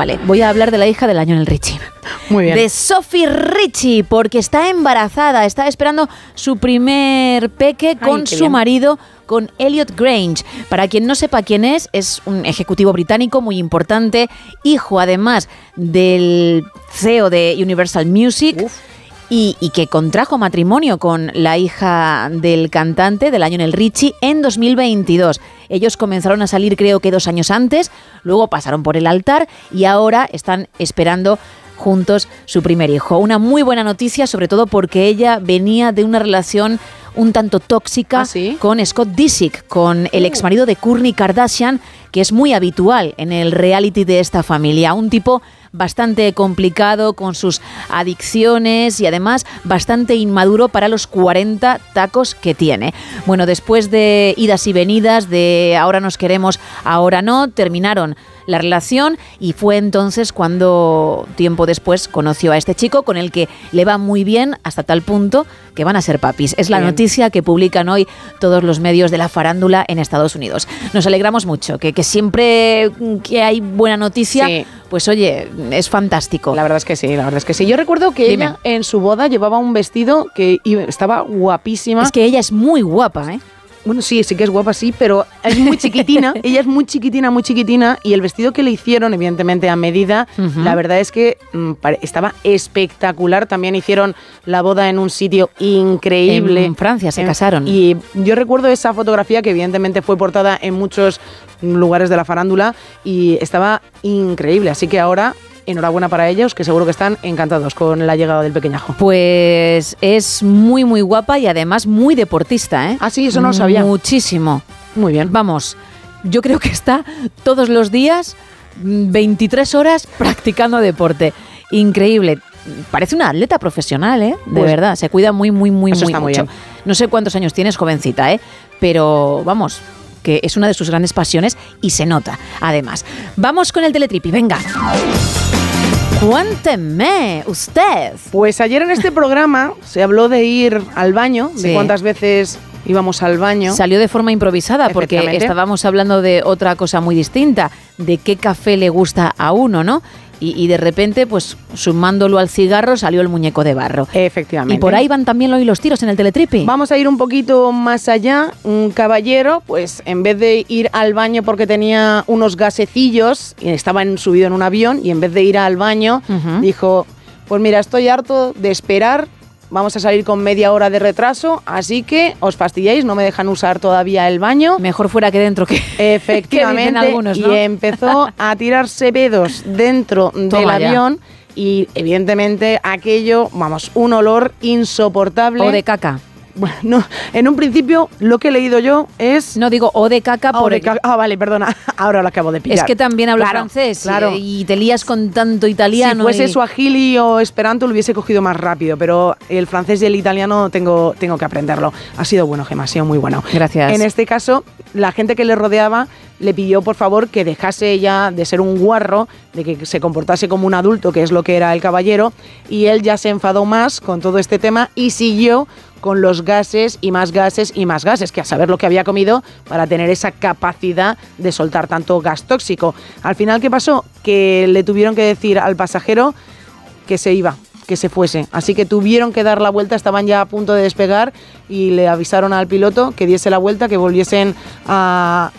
Vale, voy a hablar de la hija del año en el Richie. Muy bien. De Sophie Richie, porque está embarazada, está esperando su primer peque con su bien. marido, con Elliot Grange. Para quien no sepa quién es, es un ejecutivo británico muy importante, hijo además del CEO de Universal Music. Y, y que contrajo matrimonio con la hija del cantante del año en el Richie en 2022. Ellos comenzaron a salir creo que dos años antes, luego pasaron por el altar y ahora están esperando juntos su primer hijo. Una muy buena noticia, sobre todo porque ella venía de una relación un tanto tóxica con Scott Disick, con el exmarido de Kourtney Kardashian, que es muy habitual en el reality de esta familia. Un tipo bastante complicado con sus adicciones y además bastante inmaduro para los 40 tacos que tiene. Bueno, después de idas y venidas, de ahora nos queremos, ahora no, terminaron la relación y fue entonces cuando tiempo después conoció a este chico con el que le va muy bien hasta tal punto que van a ser papis. Es la Bien. noticia que publican hoy todos los medios de la farándula en Estados Unidos. Nos alegramos mucho, que, que siempre que hay buena noticia, Sí. pues oye, es fantástico. La verdad es que sí, la verdad es que sí. Yo recuerdo que Dime. ella en su boda llevaba un vestido que estaba guapísima. Es que ella es muy guapa, ¿eh? Bueno, sí, sí que es guapa, sí, pero es muy chiquitina. ella es muy chiquitina, muy chiquitina. Y el vestido que le hicieron, evidentemente a medida, la verdad es que mm, estaba espectacular. También hicieron la boda en un sitio increíble. En Francia se En- casaron. Y yo recuerdo esa fotografía que evidentemente fue portada en muchos lugares de la farándula y estaba increíble. Así que ahora, enhorabuena para ellos, que seguro que están encantados con la llegada del pequeñajo. Pues es muy, muy guapa y además muy deportista, ¿eh? Ah, sí, eso no lo sabía. Muchísimo. Muy bien. Vamos, yo creo que está todos los días, mm, 23 horas practicando deporte. Increíble. Parece una atleta profesional, ¿eh? De Pues- verdad, se cuida muy, muy, muy, Eso muy está muy mucho. bien. No sé cuántos años tienes, jovencita, ¿eh? Pero vamos, que es una de sus grandes pasiones y se nota, además. Vamos con el teletripi, venga. Cuénteme, usted. Pues ayer en este programa se habló de ir al baño, de cuántas veces íbamos al baño. Salió de forma improvisada porque estábamos hablando de otra cosa muy distinta, de qué café le gusta a uno, ¿no? Y, y de repente, pues sumándolo al cigarro, salió el muñeco de barro. Efectivamente. Y por ahí van también hoy los tiros en el teletripi. Vamos a ir un poquito más allá. Un caballero, pues en vez de ir al baño porque tenía unos gasecillos y estaba en- subido en un avión y en vez de ir al baño dijo, pues mira, estoy harto de esperar. Vamos a salir con media hora de retraso, así que os fastidiáis, no me dejan usar todavía el baño. Mejor fuera que dentro que Efectivamente. que algunos, ¿no? Y empezó a tirarse pedos dentro del ya. avión y evidentemente aquello, vamos, un olor insoportable. O de caca. Bueno, en un principio lo que he leído yo es... No digo o de caca Ah, por de caca. Ah, vale, perdona. Ahora lo acabo de pillar. Es que también hablo Claro, francés Claro. y, y te lías con tanto italiano. si fuese y- suajili o esperanto lo hubiese cogido más rápido, pero el francés y el italiano tengo, tengo que aprenderlo. Ha sido bueno, Gemma, ha sido muy bueno. Gracias. En este caso, la gente que le rodeaba le pidió por favor que dejase ya de ser un guarro, de que se comportase como un adulto, que es lo que era el caballero, y él ya se enfadó más con todo este tema y siguió con los gases y más gases y más gases, que a saber lo que había comido para tener esa capacidad de soltar tanto gas tóxico. Al final, ¿qué pasó? Que le tuvieron que decir al pasajero que se iba, que se fuese. Así que tuvieron que dar la vuelta, estaban ya a punto de despegar y le avisaron al piloto que diese la vuelta, que volviesen a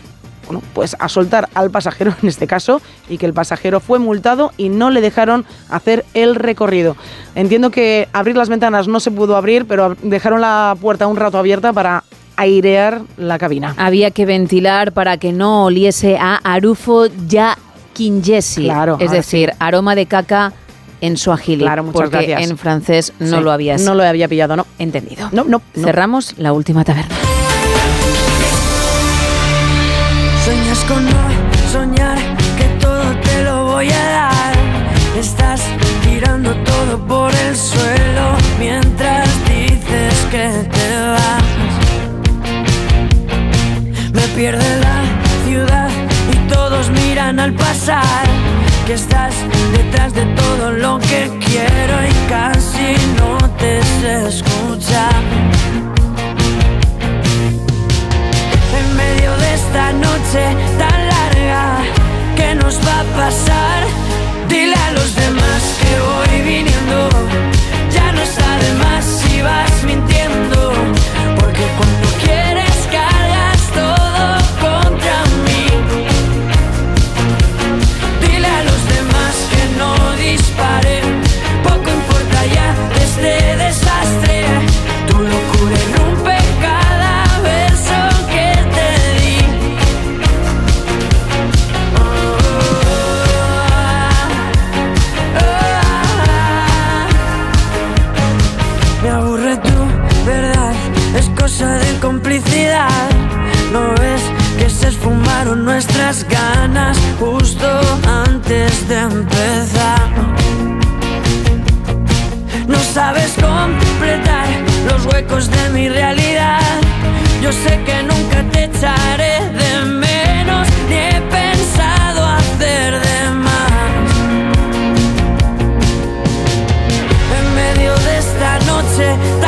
bueno, pues a soltar al pasajero en este caso y que el pasajero fue multado y no le dejaron hacer el recorrido. Entiendo que abrir las ventanas no se pudo abrir, pero dejaron la puerta un rato abierta para airear la cabina. Había que ventilar para que no oliese a Arufo ya Kinjesi. Claro, es decir, aroma de caca en suajili. Claro, muchas porque gracias. en francés no Sí, lo habías No lo había pillado, no. entendido. No, no. no. Cerramos la última taberna. Sueñas con no soñar que todo te lo voy a dar. Estás tirando todo por el suelo mientras dices que te vas. Me pierde la ciudad y todos miran al pasar. Que estás detrás de todo lo que quiero y casi no te sé esta noche tan larga que nos va a pasar. Dile a los demás que voy viniendo, ya no está de más si vas mintiendo, nuestras ganas justo antes de empezar. No sabes completar los huecos de mi realidad. Yo sé que nunca te echaré de menos, ni he pensado hacer de más. En medio de esta noche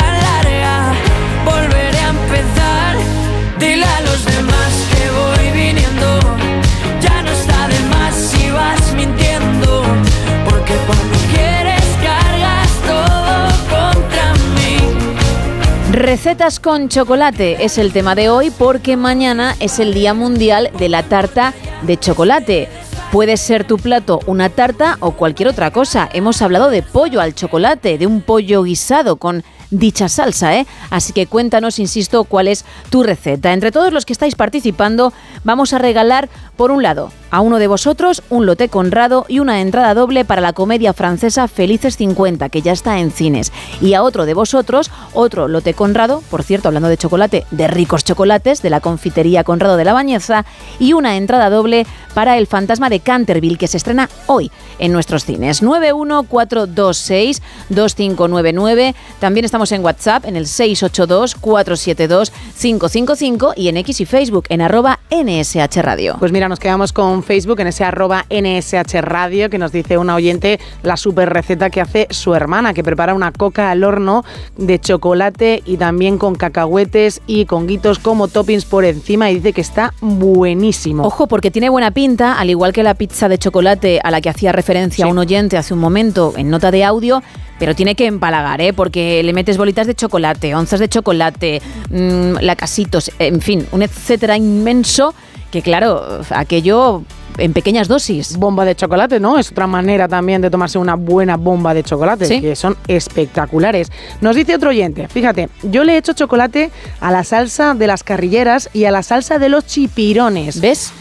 Recetas con chocolate es el tema de hoy porque mañana es el Día Mundial de la Tarta de Chocolate. Puede ser tu plato una tarta o cualquier otra cosa. Hemos hablado de pollo al chocolate, de un pollo guisado con dicha salsa, ¿eh? Así que cuéntanos, insisto, cuál es tu receta. Entre todos los que estáis participando, vamos a regalar, por un lado, a uno de vosotros un lote conrado y una entrada doble para la comedia francesa Felices 50, que ya está en cines. Y a otro de vosotros, otro lote conrado, por cierto, hablando de chocolate, de ricos chocolates, de la confitería Conrado de la Bañeza, y una entrada doble para El Fantasma de Canterville, que se estrena hoy en nuestros cines. 914262599. También estamos en WhatsApp en el 682472555 y en X y Facebook en arroba NSH Radio. Pues mira, nos quedamos con Facebook en ese arroba NSH Radio que nos dice una oyente la super receta que hace su hermana, que prepara una coca al horno de chocolate y también con cacahuetes y con guitos como toppings por encima y dice que está buenísimo. Ojo, porque tiene buena pinta, al igual que la pizza de chocolate a la que hacía referencia un oyente hace un momento en nota de audio, pero tiene que empalagar, ¿eh? porque le metes bolitas de chocolate, onzas de chocolate, mmm, lacasitos, en fin, un etcétera inmenso que claro, aquello en pequeñas dosis. Bomba de chocolate, ¿no? Es otra manera también de tomarse una buena bomba de chocolate, Sí. que son espectaculares. Nos dice otro oyente, fíjate, yo le he hecho chocolate a la salsa de las carrilleras y a la salsa de los chipirones. ¿Ves?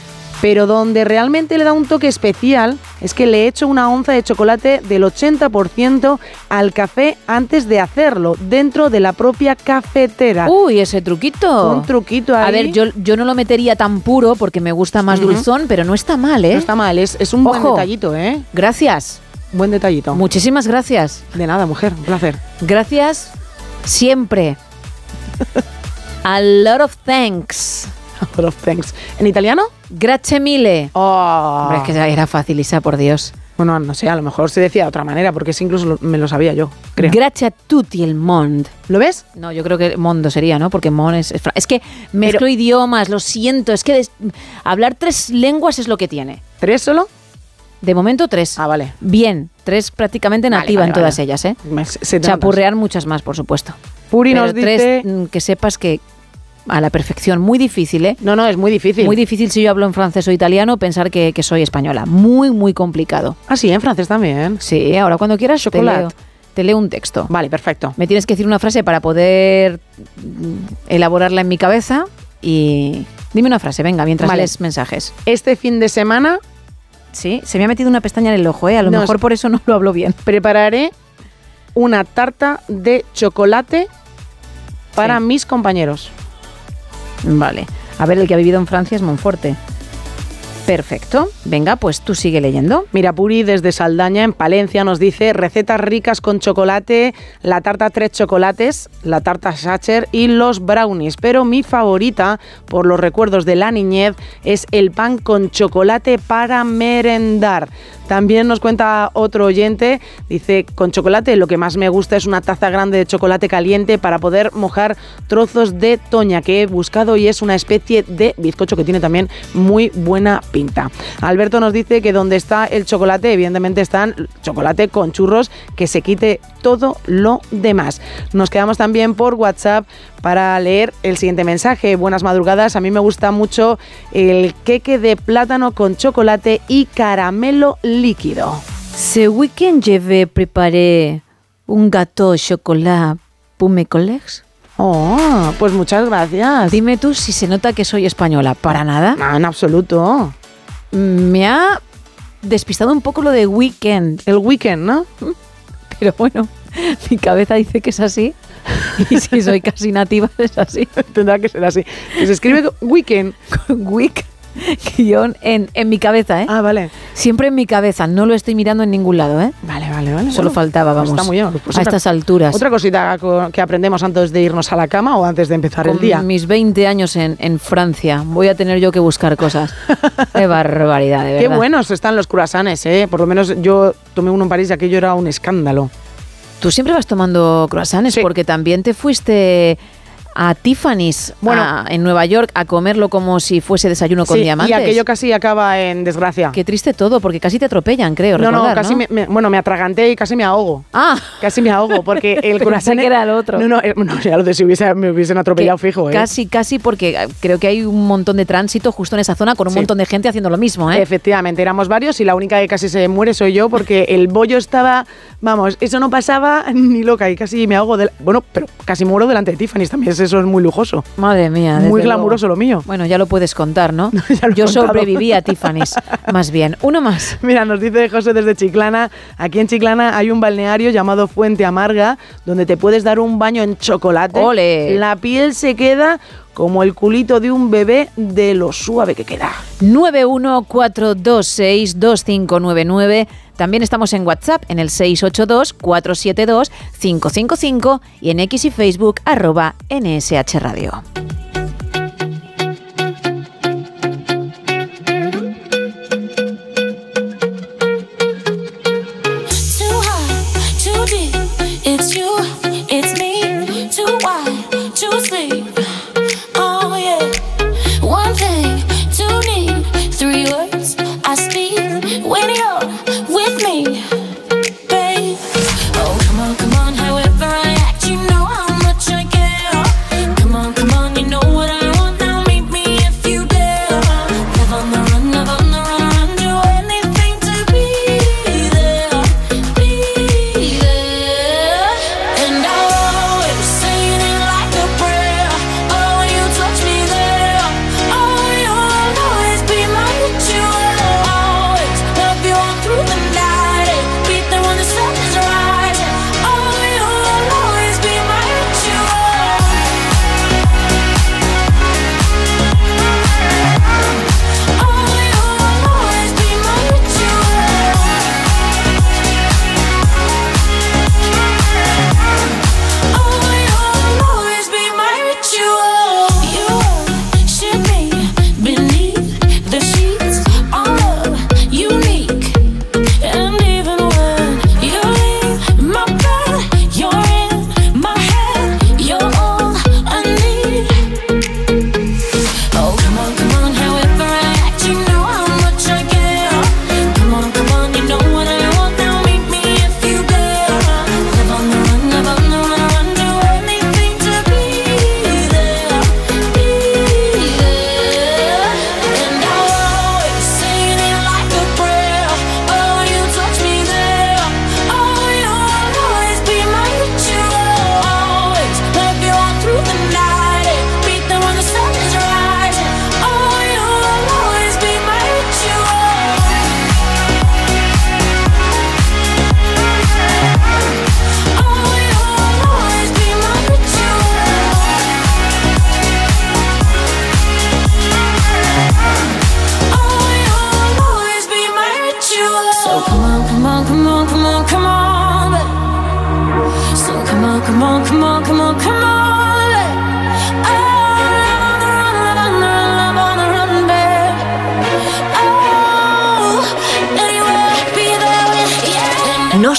Pero donde realmente le da un toque especial es que le he hecho una onza de chocolate del 80% al café antes de hacerlo, dentro de la propia cafetera. Uy, ese truquito. Un truquito ahí. A ver, yo, yo no lo metería tan puro porque me gusta más Ujú. dulzón, pero no está mal, ¿eh? No está mal, es, es un buen detallito, ¿eh? Gracias. Buen detallito. Muchísimas gracias. De nada, mujer, un placer. Gracias siempre. A lot of thanks. A lot of thanks. ¿En italiano? Grazie mille. Oh. Hombre, es que era fácil, Isa, por Dios. Bueno, no sé, a lo mejor se decía de otra manera, porque ese incluso lo- me lo sabía yo, creo. Grazie a tutti il monde. ¿Lo ves? No, yo creo que mondo sería, ¿no? Porque mon es... Es, que mezclo idiomas, lo siento. Es que des- hablar tres lenguas es lo que tiene. ¿Tres solo? De momento tres. Ah, vale. Bien, tres prácticamente nativa vale, en todas vale. ellas, ¿eh? Me- se. Chapurrear muchas más, por supuesto. Puri Pero nos tres, dice... mm, que sepas que a la perfección, muy difícil, ¿eh? No, no, es muy difícil. Muy difícil si yo hablo en francés o italiano pensar que, que soy española. Muy, muy complicado. Ah, sí, en francés también. Sí, ahora cuando quieras te Chocolate. leo. Te leo un texto. Vale, perfecto. Me tienes que decir una frase para poder elaborarla en mi cabeza y dime una frase, venga, mientras Vale. lees mensajes. Este fin de semana Sí, se me ha metido una pestaña en el ojo, ¿eh? A lo No, mejor por eso no lo hablo bien. prepararé una tarta de chocolate para mis compañeros. Vale. A ver, el que ha vivido en Francia es Monforte. Perfecto. Venga, pues tú sigue leyendo. Mira, Puri desde Saldaña, en Palencia, nos dice recetas ricas con chocolate, la tarta tres chocolates, la tarta Sacher y los brownies. Pero mi favorita, por los recuerdos de la niñez, es el pan con chocolate para merendar. También nos cuenta otro oyente, dice, con chocolate lo que más me gusta es una taza grande de chocolate caliente para poder mojar trozos de toña que he buscado y es una especie de bizcocho que tiene también muy buena pinta. Alberto nos dice que donde está el chocolate, evidentemente están chocolate con churros, que se quite todo lo demás. Nos quedamos también por WhatsApp para leer el siguiente mensaje. Buenas madrugadas, a mí me gusta mucho el queque de plátano con chocolate y caramelo líquido. Ce week-end vais préparer un gâteau au chocolat pour mes collègues. Oh, pues muchas gracias. Dime tú si se nota que soy española. Para nada. No, en absoluto. Me ha despistado un poco lo de weekend. El weekend, ¿no? Pero bueno, mi cabeza dice que es así. Y si soy casi nativa, es así. Tendrá que ser así. Se escribe weekend. Week guion en, en mi cabeza, ¿eh? Ah, vale. Siempre en mi cabeza, no lo estoy mirando en ningún lado, ¿eh? Vale, vale, vale. Solo Bueno, faltaba, pues vamos. está muy bien. Pues a otra- estas alturas. Otra cosita co- que aprendemos antes de irnos a la cama o antes de empezar el día. mis 20 años en, en Francia, voy a tener yo que buscar cosas. Qué barbaridad, de Qué verdad. buenos están los croissants, ¿eh? Por lo menos yo tomé uno en París y aquello era un escándalo. Tú siempre vas tomando croissants porque también te fuiste a Tiffany's Bueno. a- en Nueva York a comerlo como si fuese desayuno con Sí, diamantes. y aquello casi acaba en desgracia. Qué triste todo, porque casi te atropellan, creo. no, no, casi Me, me- bueno, me atraganté y casi me ahogo. Ah, Casi me ahogo porque el croissant que era el otro. No, no, eh, no, ya lo de si hubiese, me hubiesen atropellado fijo, ¿eh? Casi, casi, porque eh, creo que hay un montón de tránsito justo en esa zona con un Sí. montón de gente haciendo lo mismo, ¿eh? Efectivamente, éramos varios y la única que casi se muere soy yo porque el bollo estaba, vamos, eso no pasaba ni loca y casi me ahogo. del- bueno, pero casi muero delante de Tiffany también, eso es muy lujoso. Madre mía. Muy glamuroso luego. lo mío. Bueno, ya lo puedes contar, ¿no? Yo sobreviví a Tiffany's, más bien. Uno más. Mira, nos dice José desde Chiclana, aquí en Chiclana hay un balneario llamado Fuente Amarga donde te puedes dar un baño en chocolate. ¡Ole! La piel se queda como el culito de un bebé de lo suave que queda. 914262599. También estamos en WhatsApp en el 682-472-555 y en X y Facebook arroba NSH Radio.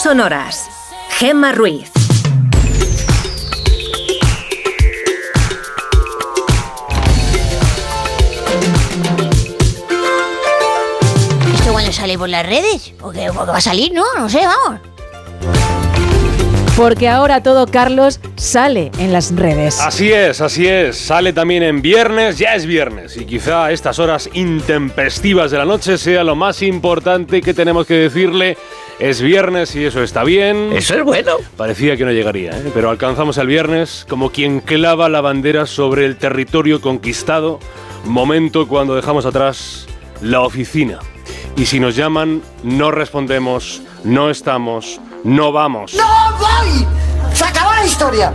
Sonoras. Gemma Ruiz. ¿Esto cuando sale por las redes? ¿O qué, o qué va a salir? No, no sé, vamos. Porque ahora todo, Carlos, sale en las redes. Así es, así es. Sale también en viernes, ya es viernes. Y quizá estas horas intempestivas de la noche sea lo más importante que tenemos que decirle. Es viernes y eso está bien. Eso es bueno. Parecía que no llegaría, ¿eh? pero alcanzamos el viernes como quien clava la bandera sobre el territorio conquistado. Momento cuando dejamos atrás la oficina. Y si nos llaman, no respondemos, no estamos, no vamos. ¡No voy! ¡Se acabó la historia!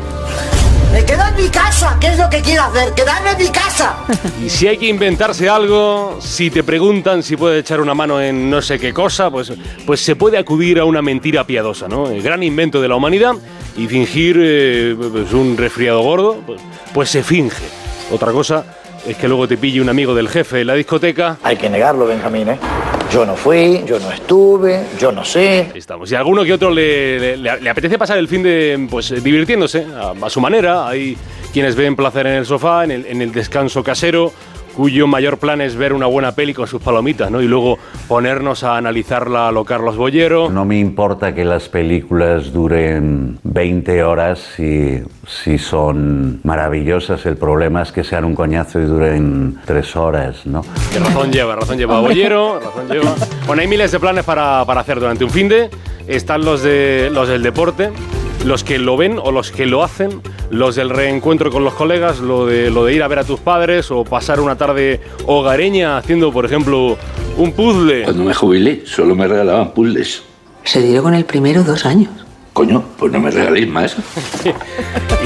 Me quedo en mi casa, ¿qué es lo que quiero hacer? ¡Quedarme en mi casa! Y si hay que inventarse algo, si te preguntan si puede echar una mano en no sé qué cosa, pues, pues se puede acudir a una mentira piadosa, ¿no? El gran invento de la humanidad y fingir eh, pues un resfriado gordo, pues, pues se finge. Otra cosa es que luego te pille un amigo del jefe en la discoteca. Hay que negarlo, Benjamín, ¿eh? Yo no fui, yo no estuve, yo no sé. Estamos. Y a alguno que otro le- le apetece pasar el fin de pues divirtiéndose a, a su manera. Hay quienes ven placer en el sofá, en el, en el descanso casero, cuyo mayor plan es ver una buena peli con sus palomitas, ¿no? Y luego ponernos a analizarla a lo Carlos Bollero. No me importa que las películas duren 20 horas si, si son maravillosas. El problema es que sean un coñazo y duren 3 horas, ¿no? Que razón lleva, razón lleva Bollero, razón lleva. Bueno, hay miles de planes para, para hacer durante un fin de. Están los, de, los del deporte, los que lo ven o los que lo hacen, los del reencuentro con los colegas, lo de, lo de ir a ver a tus padres o pasar una tarde hogareña haciendo, por ejemplo, un puzzle. Cuando me jubilé, solo me regalaban puzzles. Se dio con el primero dos años. Coño, pues no me regaléis más.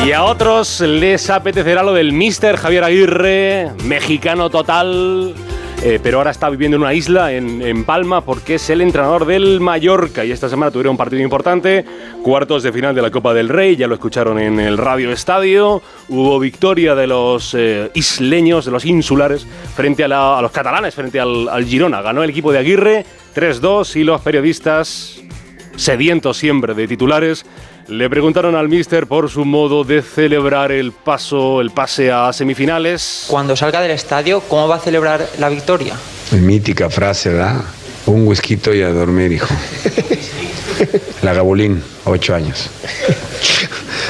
Y a otros les apetecerá lo del Mister Javier Aguirre, mexicano total. Eh, pero ahora está viviendo en una isla, en, en Palma, porque es el entrenador del Mallorca. Y esta semana tuvieron un partido importante, cuartos de final de la Copa del Rey, ya lo escucharon en el Radio Estadio. Hubo victoria de los eh, isleños, de los insulares, frente a, los catalanes, frente al Girona. Ganó el equipo de Aguirre 3-2 y los periodistas sedientos siempre de titulares, le preguntaron al míster por su modo de celebrar el paso, el pase a semifinales. Cuando salga del estadio, ¿cómo va a celebrar la victoria? Mítica frase, ¿verdad? Un whisky y a dormir, hijo. La Gabulín, ocho años.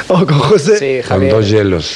¿O con José? Sí, Con dos hielos.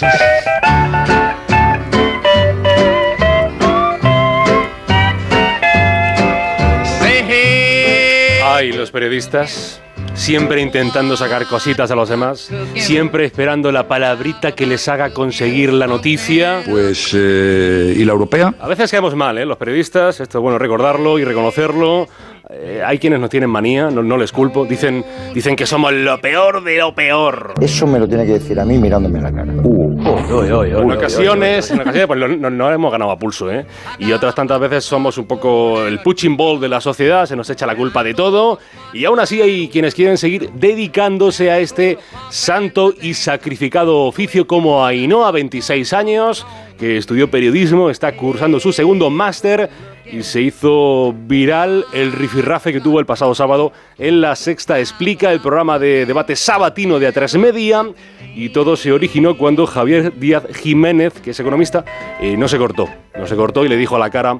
Ay, los periodistas, siempre intentando sacar cositas a los demás, siempre esperando la palabrita que les haga conseguir la noticia. Pues, eh, ¿y la europea? A veces caemos mal, ¿eh? Los periodistas, esto es bueno recordarlo y reconocerlo. Eh, hay quienes nos tienen manía, no, no les culpo. Dicen, dicen que somos lo peor de lo peor. Eso me lo tiene que decir a mí mirándome a la cara. en ocasiones, en ocasiones pues, no, no- no hemos ganado a pulso, ¿eh? Y otras tantas veces somos un poco el punching ball de la sociedad, se nos echa la culpa de todo. Y aún así hay quienes quieren seguir dedicándose a este santo y sacrificado oficio como Ainhoa, 26 años, que estudió periodismo, está cursando su segundo máster y se hizo viral el rifirrafe que tuvo el pasado sábado en La Sexta Explica, el programa de debate sabatino de A3 Media. Y todo se originó cuando Javier Díaz Jiménez, que es economista, eh, no se cortó. No se cortó y le dijo a la cara,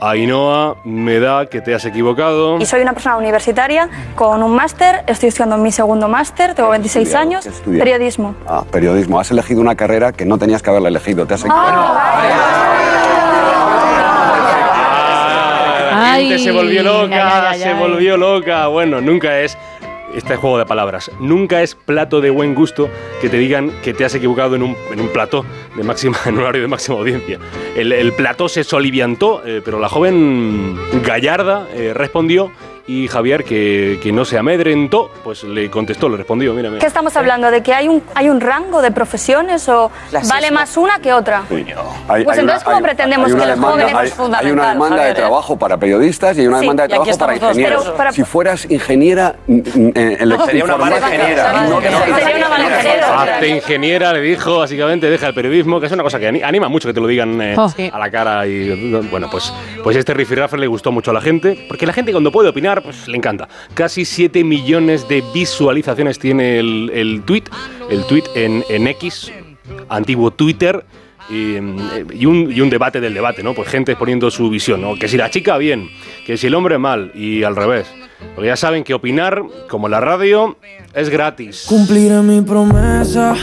Ainhoa, me da que te has equivocado. Y soy una persona universitaria con un máster, estoy estudiando mi segundo máster, tengo 26 estudiado? años, periodismo. Ah, periodismo. Has elegido una carrera que no tenías que haberla elegido. Te has La gente Ay, se volvió loca, se volvió loca. Bueno, nunca es este juego de palabras. Nunca es plato de buen gusto que te digan que te has equivocado en un, en un plató de máxima, en un horario de máxima audiencia. El, el plató se soliviantó, eh, pero la joven gallarda eh, respondió y Javier, que, que no se amedrentó, pues le contestó, le respondió, mira, mira. ¿Qué estamos hablando? ¿De que hay un, hay un rango de profesiones o vale más una que otra? Hay- Pues hay entonces, una- ¿cómo hay- pretendemos hay que una los demanda- jóvenes- hay- Es fundamental, Hay una demanda Javier, de trabajo para periodistas y hay una Sí, demanda de trabajo para ingenieros. pero para- Si fueras ingeniera mm, mm, eh, electro- Sería una mala informática- ingeniera. No, que no, que no. Sería una mala ingeniera. Hazte ingeniera, le dijo, básicamente, deja el periodismo, que es una cosa que ani- anima mucho que te lo digan eh, Oh. Sí. a la cara. Y bueno, pues, pues este rifirrafe le gustó mucho a la gente, porque la gente cuando puede opinar pues le encanta. Casi 7 millones de visualizaciones tiene el, el tweet, el tweet en, en X, antiguo Twitter. Y, eh, y un, y un debate del debate, ¿no? Pues gente poniendo su visión, ¿no? Que si la chica bien, que si el hombre mal y al revés. Porque ya saben que opinar, como la radio, es gratis. Cumpliré mi promesa,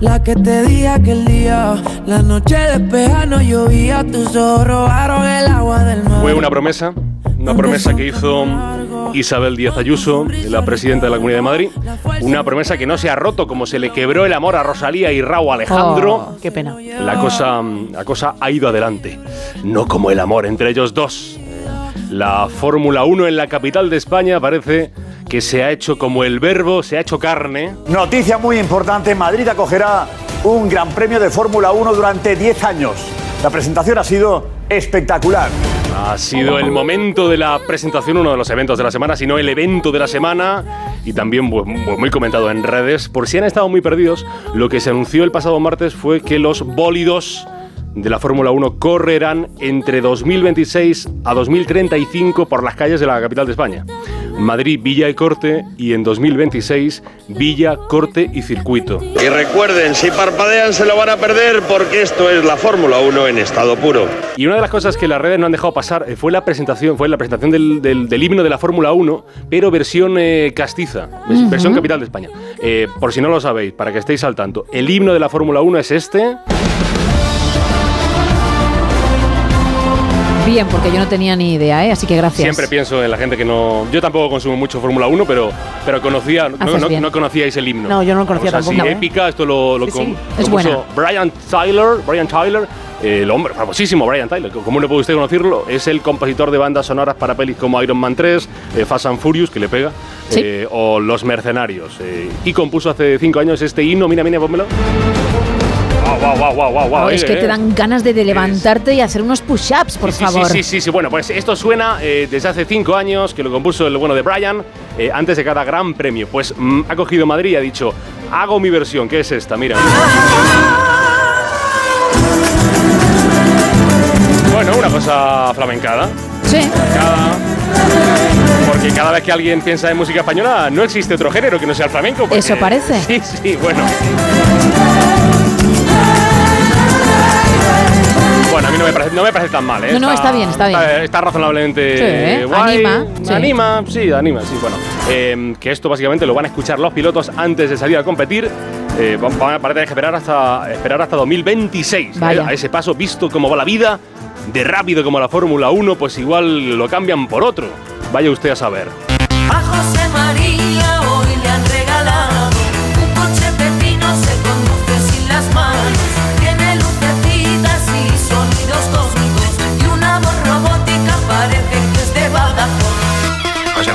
la que te di aquel día. La noche despeja, no llovía, tus ojos robaron el agua del mar. Fue una promesa, una promesa que hizo Isabel Díaz Ayuso, la presidenta de la Comunidad de Madrid. Una promesa que no se ha roto, como se le quebró el amor a Rosalía y Raúl Alejandro. Oh, qué pena. La cosa, la cosa ha ido adelante. No como el amor entre ellos dos. La Fórmula 1 en la capital de España parece que se ha hecho como el verbo, se ha hecho carne. Noticia muy importante, Madrid acogerá un Gran Premio de Fórmula 1 durante 10 años. La presentación ha sido espectacular. Ha sido el momento de la presentación, uno de los eventos de la semana, sino el evento de la semana y también muy comentado en redes. Por si han estado muy perdidos, lo que se anunció el pasado martes fue que los bólidos de la Fórmula 1 correrán entre 2026 a 2035 por las calles de la capital de España. Madrid, Villa y Corte y en 2026 Villa, Corte y Circuito. Y recuerden, si parpadean se lo van a perder porque esto es la Fórmula 1 en estado puro. Y una de las cosas que las redes no han dejado pasar eh, fue la presentación, fue la presentación del, del- del himno de la Fórmula 1, pero versión eh, castiza, versión capital de España. Eh, por si no lo sabéis, para que estéis al tanto, el himno de la Fórmula 1 es este. Bien, porque yo no tenía ni idea, ¿eh? así que gracias. Siempre pienso en la gente que no. Yo tampoco consumo mucho Fórmula 1, pero, pero conocía. No, conocíais el himno. No, yo no lo conocía Cosa así tampoco. épica, esto lo, lo Sí, com- sí. Es buena. Brian Tyler. Brian Tyler. El hombre famosísimo Brian Tyler, ¿cómo no puede usted conocerlo? Es el compositor de bandas sonoras para pelis como Iron Man 3, eh, Fast and Furious, que le pega, Sí. eh, o Los Mercenarios. eh, y compuso hace cinco años este himno, mira, mira, pónmelo. Wow, wow, wow, wow, wow, wow, es eh, que eh. te dan ganas de, de levantarte y hacer unos push-ups, por Sí, sí, favor. Sí, sí, sí, sí. Bueno, pues esto suena eh, desde hace cinco años, que lo compuso el bueno de Brian, eh, antes de cada gran premio. Pues mm, ha cogido Madrid y ha dicho, hago mi versión, que es esta, mira. Bueno, una cosa flamencada. Sí. Porque cada vez que alguien piensa en música española, no existe otro género que no sea el flamenco. porque- Eso parece. Sí, sí, bueno. Mí no me parece, no me parece tan mal, ¿eh? No, no, está bien, está bien. Está, está razonablemente Sí, ¿eh? guay. Anima, sí. Anima, sí, anima, sí. Bueno, eh, que esto básicamente lo van a escuchar los pilotos antes de salir a competir. Eh, van van a tener que esperar hasta, esperar hasta 2026. ¿eh? Vaya. A ese paso, visto cómo va la vida, de rápido como la Fórmula 1, pues igual lo cambian por otro. Vaya usted a saber.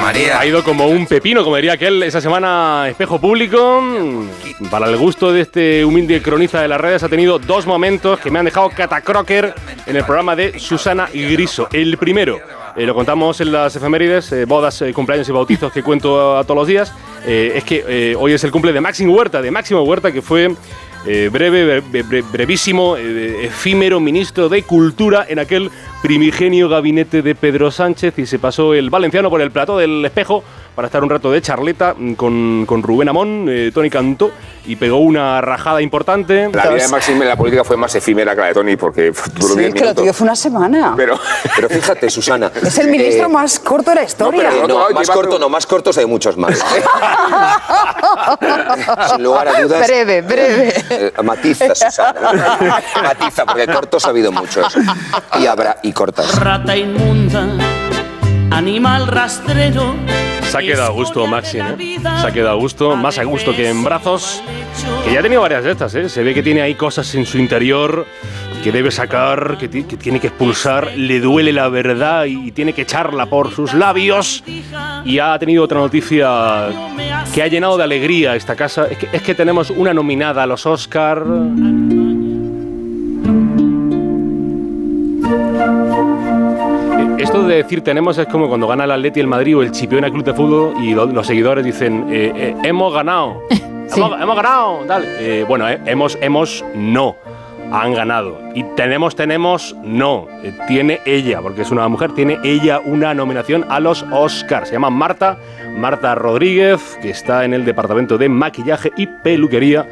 María. Ha ido como un pepino, como diría aquel, esa semana espejo público. Para el gusto de este humilde cronista de las redes, ha tenido dos momentos que me han dejado catacroker en el programa de Susana Griso. El primero, eh, lo contamos en las efemérides, eh, bodas, eh, cumpleaños y bautizos que cuento a todos los días. es que hoy es el cumple de Máximo Huerta, de Máximo Huerta, que fue eh, breve, bre- bre- brevísimo, eh, efímero ministro de Cultura en aquel primigenio gabinete de Pedro Sánchez y se pasó el valenciano por el plató del espejo para estar un rato de charleta mm, con, con Rubén Amón, eh, Tony Cantó, y pegó una rajada importante. La vida de Maxim en la política fue más efímera que la de Tony porque duró Sí, 10 que lo tuyo fue una semana. Pero, Pero fíjate, Susana. Es el ministro eh, más corto de la historia. eh, no, más corto, no, más cortos hay muchos más. Sin lugar a dudas. Breve, breve. eh, matiza, Susana. matiza, porque cortos ha habido muchos. Y habrá, y cortas. Rata inmunda, animal rastrero. Se ha quedado a gusto Maxi, ¿eh? Se ha quedado a gusto, más a gusto que en brazos. Que ya ha tenido varias de estas, ¿eh? Se ve que tiene ahí cosas en su interior que debe sacar, que, que tiene que expulsar, le duele la verdad y tiene que echarla por sus labios. Y ha tenido otra noticia que ha llenado de alegría esta casa. Es que, es que tenemos una nominada a los Oscar. Esto de decir tenemos es como cuando gana el Atleti, el Madrid o el Chipiona Club de Fútbol y lo- los seguidores dicen eh, eh, hemos ganado, hemos, hemos ganado. Eh, bueno, hemos, hemos no. han ganado. Y tenemos, tenemos, no, tiene ella, porque es una mujer, tiene ella una nominación a los Oscars. Se llama Marta, Marta Rodríguez, que está en el departamento de maquillaje y peluquería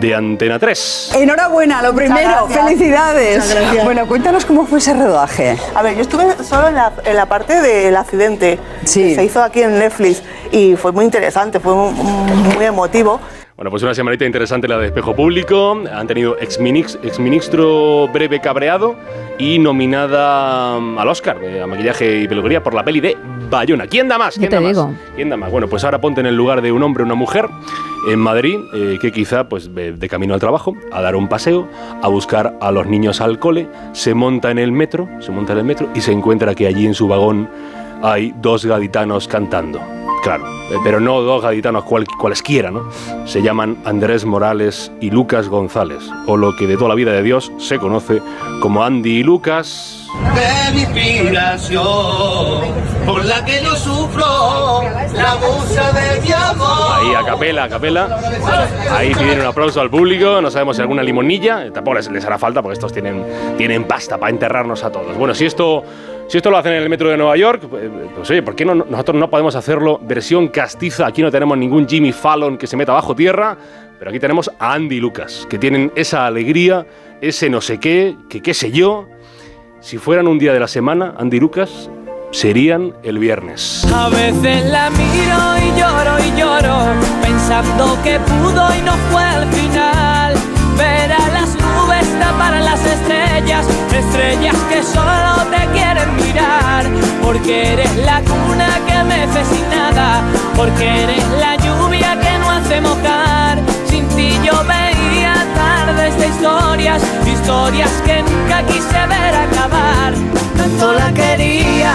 de Antena 3. Enhorabuena, lo primero. gracias. Felicidades. Bueno, cuéntanos cómo fue ese rodaje. A ver, yo estuve solo en la, en la parte del accidente que se hizo aquí en Netflix y fue muy interesante, fue muy, emotivo. Bueno, pues una semanita interesante la de Espejo Público. Han tenido exministro Breve Cabreado y nominada mm, al Oscar de a maquillaje y peluquería por la peli de Bayona. ¿Quién da más? ¿Quién da más? ¿Quién da más? Bueno, pues ahora ponte en el lugar de un hombre o una mujer en Madrid eh, que quizá pues de, de camino al trabajo, a dar un paseo, a buscar a los niños al cole, se monta en el metro, se monta en el metro y se encuentra que allí en su vagón hay dos gaditanos cantando. Claro, eh, pero no dos gaditanos cual- cualesquiera, ¿no? Se llaman Andrés Morales y Lucas González, o lo que de toda la vida de Dios se conoce como Andy y Lucas. De mi inspiración, por la que yo sufro, la musa de mi amor. Ahí a capela, a capela. Ahí piden un aplauso al público. No sabemos si alguna limonilla. Tampoco les, les hará falta porque estos tienen, tienen pasta para enterrarnos a todos. Bueno, si esto, si esto lo hacen en el metro de Nueva York, pues, pues, oye, ¿por qué no, nosotros no podemos hacerlo versión castiza? Aquí no tenemos ningún Jimmy Fallon que se meta bajo tierra. Pero aquí tenemos a Andy Lucas, que tienen esa alegría, ese no sé qué, que qué sé yo. Si fueran un día de la semana, Andy Lucas serían el viernes. A veces la miro y lloro y lloro, pensando que pudo y no fue al final. Ver a las nubes tapar las estrellas, estrellas que solo te quieren mirar. Porque eres la cuna que mece sin nada, porque eres la lluvia que no hace mojar. Sin ti yo veía tardes de historias, historias que nunca quise ver acabar. Tanto la quería,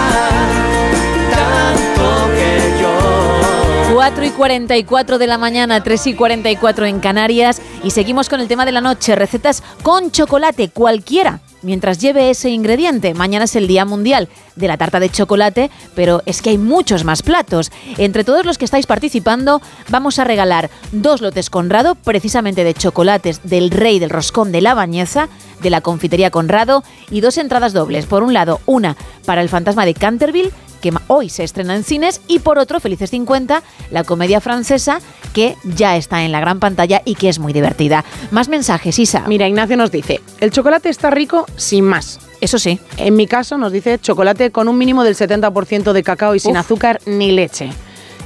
tanto que yo. 4 y 44 de la mañana, 3 y 44 en Canarias. Y seguimos con el tema de la noche. Recetas con chocolate, cualquiera. Mientras lleve ese ingrediente, mañana es el Día Mundial de la Tarta de Chocolate, pero es que hay muchos más platos. Entre todos los que estáis participando, vamos a regalar dos lotes Conrado, precisamente de chocolates del Rey del Roscón de la Bañeza, de la Confitería Conrado, y dos entradas dobles. Por un lado, una para el Fantasma de Canterville, que hoy se estrena en cines, y por otro, Felices 50, la comedia francesa que ya está en la gran pantalla y que es muy divertida. Más mensajes, Isa. Mira, Ignacio nos dice, el chocolate está rico sin más. Eso sí. En mi caso nos dice chocolate con un mínimo del 70% de cacao y sin azúcar ni leche.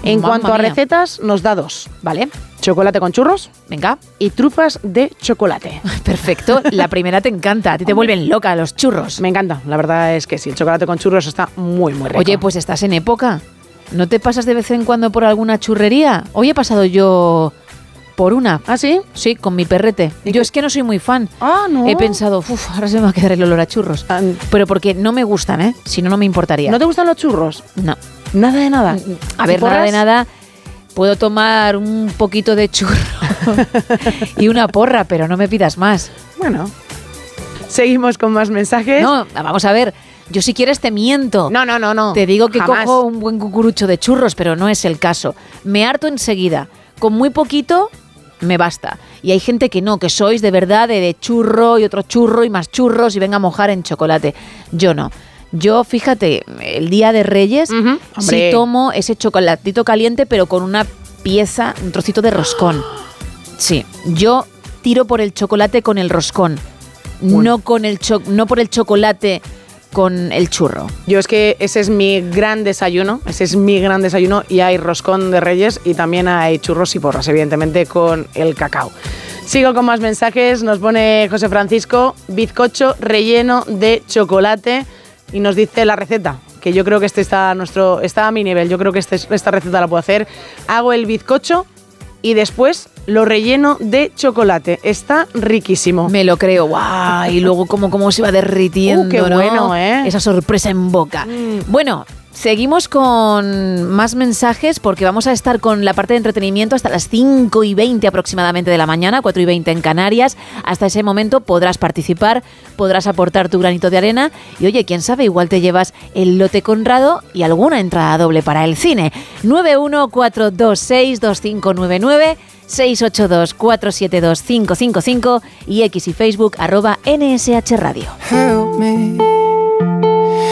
En Mamma cuanto a mía. recetas, nos da dos. ¿Vale? Chocolate con churros. Venga. Y trufas de chocolate. Perfecto. La primera te encanta. A ti te vuelven loca los churros. Me encanta. La verdad es que sí, el chocolate con churros está muy, muy rico. Oye, pues estás en época. ¿No te pasas de vez en cuando por alguna churrería? Hoy he pasado yo por una. ¿Ah, sí? Sí, con mi perrete. Yo es que no soy muy fan. Ah, no. He pensado, uff, ahora se me va a quedar el olor a churros. Pero porque no me gustan, ¿eh? Si no, no me importaría. ¿No te gustan los churros? No. Nada de nada. A ver, ¿Y nada de nada. Puedo tomar un poquito de churro y una porra, pero no me pidas más. Bueno. Seguimos con más mensajes. No, vamos a ver. Yo si quieres te miento. No, no, no, no. Te digo que Jamás. cojo un buen cucurucho de churros, pero no es el caso. Me harto enseguida. Con muy poquito me basta. Y hay gente que no, que sois de verdad de, de churro y otro churro y más churros y venga a mojar en chocolate. Yo no. Yo, fíjate, el día de Reyes sí Hombre. tomo ese chocolatito caliente, pero con una pieza, un trocito de roscón. Sí, yo tiro por el chocolate con el roscón, no con el cho- no por el chocolate con el churro. Yo es que ese es mi gran desayuno, ese es mi gran desayuno y hay roscón de reyes y también hay churros y porras, evidentemente con el cacao. Sigo con más mensajes, nos pone José Francisco, bizcocho relleno de chocolate y nos dice la receta, que yo creo que este está a, nuestro, está a mi nivel, yo creo que este- esta receta la puedo hacer. Hago el bizcocho y después lo relleno de chocolate. Está riquísimo. Me lo creo, guau, y luego como, como se va derritiendo, Uh, qué ¿no? bueno, ¿eh? Esa sorpresa en boca. Bueno, seguimos con más mensajes porque vamos a estar con la parte de entretenimiento hasta las 5 y 20 aproximadamente de la mañana, 4 y 20 en Canarias. Hasta ese momento podrás participar, podrás aportar tu granito de arena y oye, quién sabe, igual te llevas el lote Conrado y alguna entrada doble para el cine. 914262599 682-472-555 y X y Facebook arroba NSH Radio. help me.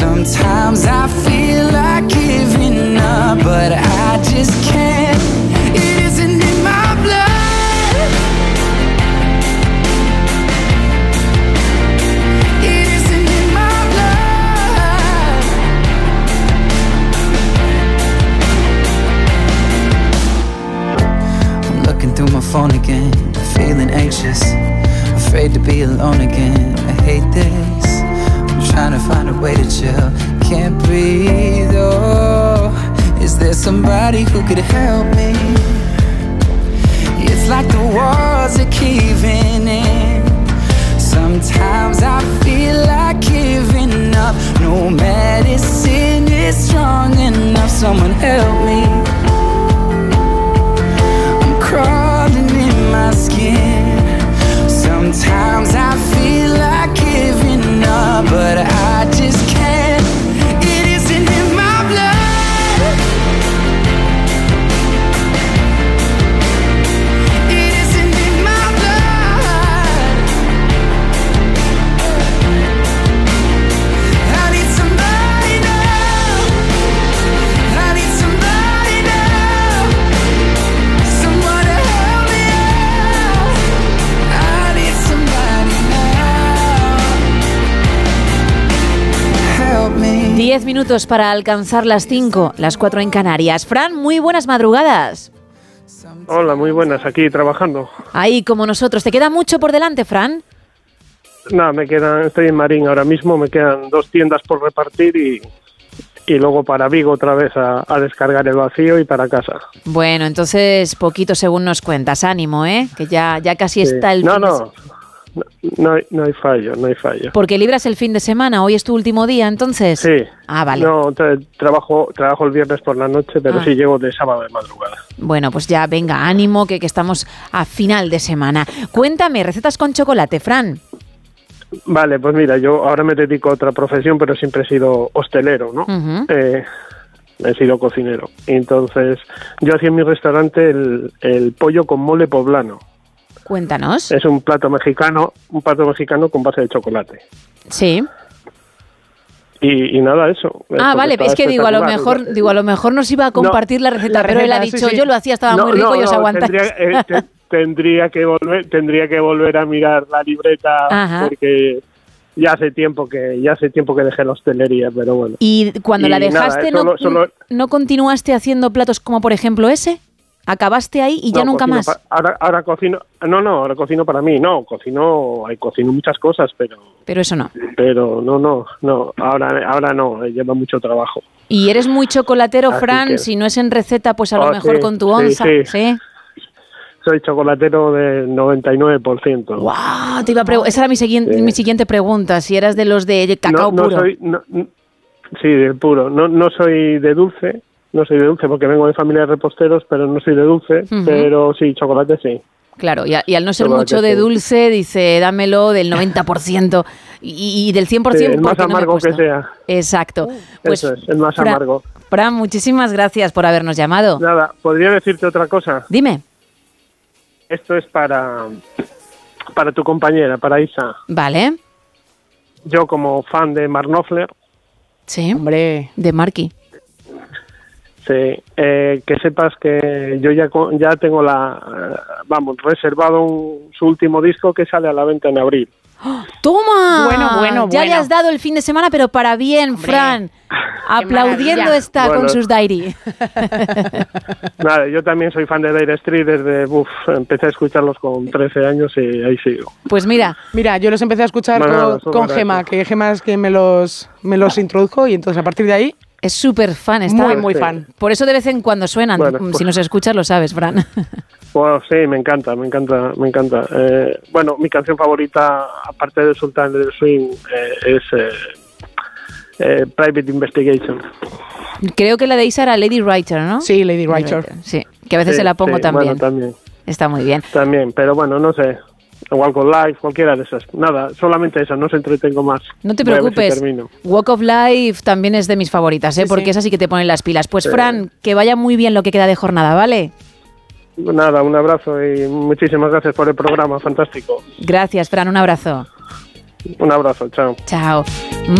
Sometimes I feel like giving up, but I just can't. It isn't in my blood. It isn't in my blood. I'm looking through my phone again, feeling anxious, afraid to be alone again. I hate this. Trying to find a way to chill, can't breathe. Oh, is there somebody who could help me? It's like the walls are caving in. Sometimes I feel like giving up. No medicine is strong enough. Someone help me. I'm crawling in my skin. Sometimes I feel I just minutos para alcanzar las 5, las 4 en Canarias. Fran, muy buenas madrugadas. Hola, muy buenas, aquí trabajando. Ahí como nosotros. ¿Te queda mucho por delante, Fran? Nada, me quedan, estoy en Marín ahora mismo, me quedan dos tiendas por repartir y, y luego para Vigo otra vez a, a descargar el vacío y para casa. Bueno, entonces poquito según nos cuentas. Ánimo, ¿eh? Que ya, ya casi Sí. está el No, no, no, no hay, no hay fallo, no hay fallo. Porque libras el fin de semana. Hoy es tu último día, entonces. Sí. Ah, vale. No, tra- trabajo, trabajo el viernes por la noche, pero Ah. sí llego de sábado de madrugada. Bueno, pues ya venga, ánimo, que, que estamos a final de semana. Cuéntame, recetas con chocolate, Fran. Vale, pues mira, yo ahora me dedico a otra profesión, pero siempre he sido hostelero, ¿no? Eh, he sido cocinero. Entonces, yo hacía en mi restaurante el, el pollo con mole poblano. Cuéntanos. Es un plato mexicano, un plato mexicano con base de chocolate. Sí. Y, y nada, eso. Ah, vale, es que digo, a lo mejor, digo, a lo mejor nos iba a compartir la receta, la pero él ha sí, dicho, sí. yo lo hacía, estaba No, muy rico no, y os aguantáis. Tendría, eh, te- tendría que volver, tendría que volver a mirar la libreta Ajá. porque ya hace tiempo que ya hace tiempo que dejé la hostelería, pero bueno. Y cuando la Y dejaste, no, solo- solo- ¿no continuaste haciendo platos como por ejemplo ese? ¿Acabaste ahí y ya nunca más? ahora, ahora cocino, no, no, ahora cocino para mí, no, cocino, hay cocino muchas cosas, pero, Pero eso no. pero no, no, no, ahora, ahora no, eh, lleva mucho trabajo. Y eres muy chocolatero, Así Fran, que- si no es en receta, pues a lo Ah, mejor sí, con tu onza, sí. ¿sí? Soy chocolatero del 99%. Ah, te iba a Esa era mi, siguiente Sí. mi siguiente pregunta, si eras de los de de cacao no, no puro. soy, sí, del puro. No, no soy de dulce, no soy de dulce porque vengo de familia de reposteros, pero no soy de dulce. Pero sí, chocolate sí. Claro, y, a- y al no ser Chocolate, mucho de sí. dulce, dice, dámelo del 90% y, y del 100% Sí, el más no amargo que sea. Exacto. Pues, Eso es, el más Fran- amargo. Fran, muchísimas gracias por habernos llamado. Nada, ¿podría decirte otra cosa? Dime. Esto es para, para tu compañera, para Isa. Vale. Yo como fan de Mark Knopfler, Sí. Hombre. De Marky. Sí, eh, que sepas que yo ya ya tengo la, eh, vamos, reservado un- su último disco que sale a la venta en abril. ¡Toma! Bueno, bueno, Ya le has dado el fin de semana, pero para bien, Fran. Aplaudiendo está con sus diary. Nada, yo también soy fan de Dire Street desde, uf, empecé a escucharlos con 13 años y ahí sigo. Pues mira. Mira, yo los empecé a escuchar Bueno, con, con es Gema, que Gema es que me los, me los introdujo y entonces a partir de ahí... Es súper fan, está Muy, muy fan. Por eso de vez en cuando suenan. Bueno, pues- Si nos escuchas, lo sabes, Fran. Bueno, sí, me encanta, me encanta, me encanta. Eh, bueno, mi canción favorita, aparte de Sultan del Swing, eh, es eh, eh, Private Investigation. Creo que la de Isa era Lady Writer, ¿no? Sí, Lady Writer. Sí, que a veces Sí, se la pongo sí, también. Bueno, también. Está muy bien. También, pero bueno, no sé. Igual con Live, cualquiera de esas. Nada, solamente esa, no se entretengo más. No te si preocupes. Walk of Life también es de mis favoritas, ¿eh? Sí, porque sí. esa sí que te pone las pilas. Pues Sí. Fran, que vaya muy bien lo que queda de jornada, ¿vale? Nada, un abrazo y muchísimas gracias por el programa, fantástico. Gracias, Fran, un abrazo. Un abrazo, chao. Chao.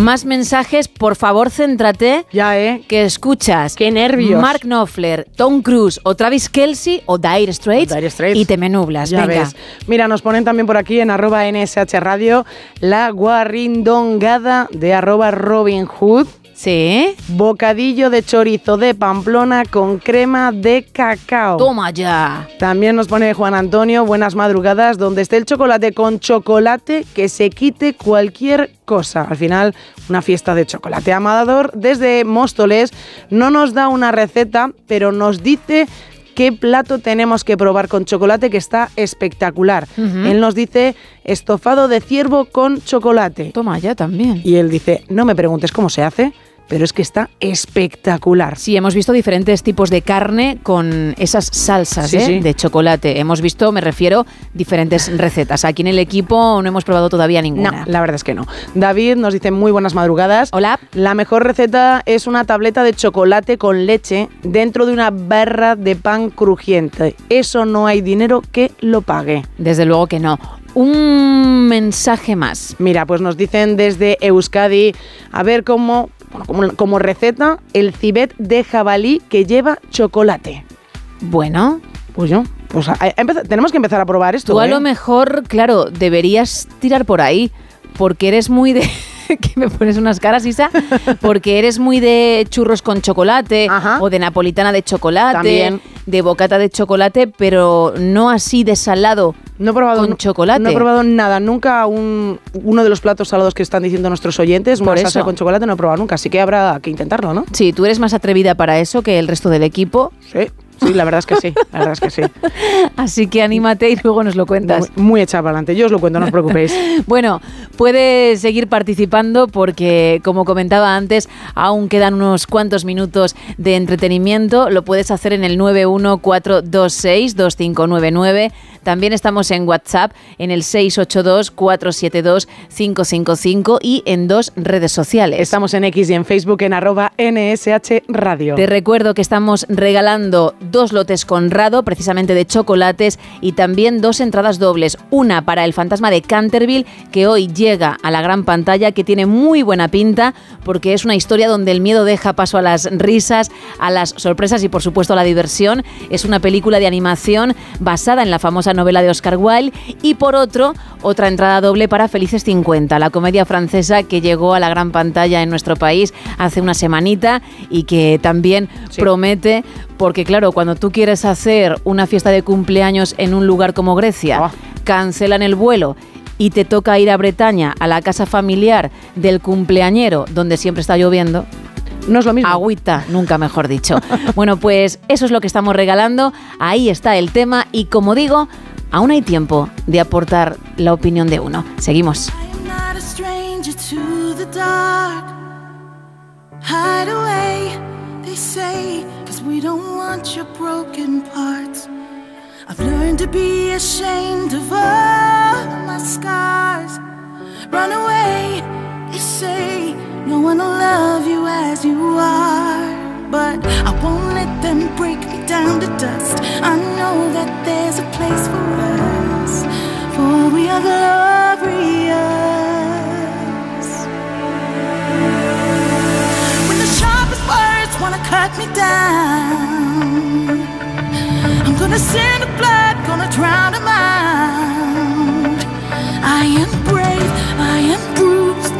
Más mensajes, por favor, céntrate. Ya, ¿eh? Que escuchas. Qué nervios. Mark Knopfler, Tom Cruise o Travis Kelsey o Dire Straits. Y te me nublas. Ya Venga. ves. Mira, nos ponen también por aquí en arroba NSH Radio la guarrindongada de arroba Robin Hood. Sí. Bocadillo de chorizo de Pamplona con crema de cacao. Toma ya. También nos pone Juan Antonio, buenas madrugadas, donde esté el chocolate con chocolate, que se quite cualquier cosa. Al final, una fiesta de chocolate. Amador, desde Móstoles, no nos da una receta, pero nos dice qué plato tenemos que probar con chocolate que está espectacular. Él nos dice estofado de ciervo con chocolate. Toma ya también. Y él dice, no me preguntes cómo se hace, pero es que está espectacular. Sí, hemos visto diferentes tipos de carne con esas salsas Sí, ¿eh? sí. de chocolate. Hemos visto, me refiero, diferentes recetas. Aquí en el equipo no hemos probado todavía ninguna. No, la verdad es que no. David nos dice muy buenas madrugadas. Hola. La mejor receta es una tableta de chocolate con leche dentro de una barra de pan crujiente. Eso no hay dinero que lo pague. Desde luego que no. Un mensaje más. Mira, pues nos dicen desde Euskadi, a ver cómo, bueno, como, como receta, el cibet de jabalí que lleva chocolate. Bueno. Pues yo, pues a- a empezar- tenemos que empezar a probar esto. Tú a ¿eh? lo mejor, claro, deberías tirar por ahí, porque eres muy de... que me pones unas caras, Isa, porque eres muy de churros con chocolate o de napolitana de chocolate, También. de bocata de chocolate, pero no así de salado No he probado, con chocolate. No he probado nada, nunca un, uno de los platos salados que están diciendo nuestros oyentes, una Por salsa eso. con chocolate, no he probado nunca, así que habrá que intentarlo, ¿no? Sí, tú eres más atrevida para eso que el resto del equipo. Sí, sí, la verdad es que sí, la verdad es que sí. Así que anímate y luego nos lo cuentas. Muy, muy hecha para adelante, yo os lo cuento, no os preocupéis. Bueno, puedes seguir participando porque, como comentaba antes, aún quedan unos cuantos minutos de entretenimiento. Lo puedes hacer en el 914262599. También estamos en WhatsApp en el 682472555 y en dos redes sociales. Estamos en X y en Facebook en arroba NSH Radio. Te recuerdo que estamos regalando dos lotes Conrado, precisamente de chocolates, y también dos entradas dobles. Una para el fantasma de Canterville, que hoy llega a la gran pantalla, que tiene muy buena pinta, porque es una historia donde el miedo deja paso a las risas, a las sorpresas y, por supuesto, a la diversión. Es una película de animación basada en la famosa novela de Oscar Wilde. Y por otro, otra entrada doble para Felices 50, la comedia francesa que llegó a la gran pantalla en nuestro país hace una semanita y que también promete, porque claro, cuando tú quieres hacer una fiesta de cumpleaños en un lugar como Grecia, cancelan el vuelo y te toca ir a Bretaña, a la casa familiar del cumpleañero, donde siempre está lloviendo. No es lo mismo. Agüita, nunca mejor dicho. bueno, pues eso es lo que estamos regalando. Ahí está el tema y como digo, aún hay tiempo de aportar la opinión de uno. Seguimos. not a stranger to the dark. Hide away, they say, cause we don't want your broken parts. I've learned to be ashamed of all my scars. Run away, they say, no one will love you as you are. But I won't let them break me down to dust. I know that there's a place for us, for we are glorious. When the sharpest words wanna cut me down. I'm gonna send a blood, gonna drown a mind. I am brave, I am bruised,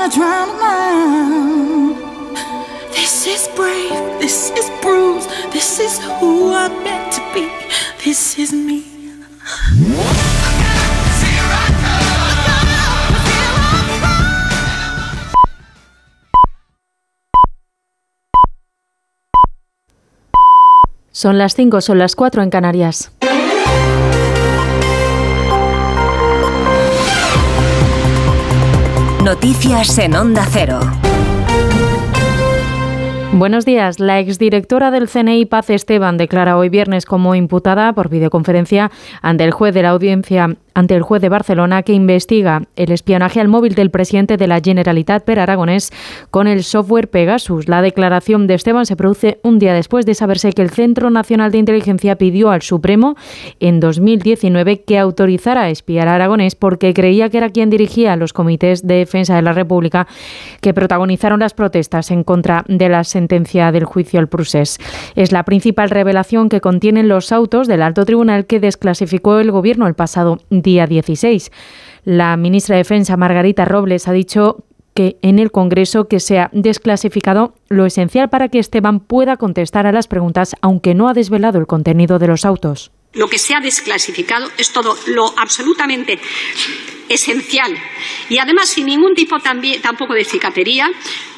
Gonna drown a mind. This is brave, this is bruised, this is who I'm meant to be, this is me. Son las 5, son las 4 en Canarias. Noticias en Onda Cero. Buenos días. La exdirectora del CNI, Paz Esteban, declara hoy viernes como imputada por videoconferencia ante el juez de la audiencia ante el juez de Barcelona que investiga el espionaje al móvil del presidente de la Generalitat, Per Aragonés, con el software Pegasus. La declaración de Esteban se produce un día después de saberse que el Centro Nacional de Inteligencia pidió al Supremo en 2019 que autorizara a espiar a Aragonés porque creía que era quien dirigía los comités de defensa de la República que protagonizaron las protestas en contra de la sentencia del juicio al procés. Es la principal revelación que contienen los autos del alto tribunal que desclasificó el gobierno el pasado 16. La ministra de Defensa, Margarita Robles, ha dicho que en el Congreso que se ha desclasificado lo esencial para que Esteban pueda contestar a las preguntas, aunque no ha desvelado el contenido de los autos. Lo que se ha desclasificado es todo lo absolutamente esencial y además sin ningún tipo tampoco de cicatería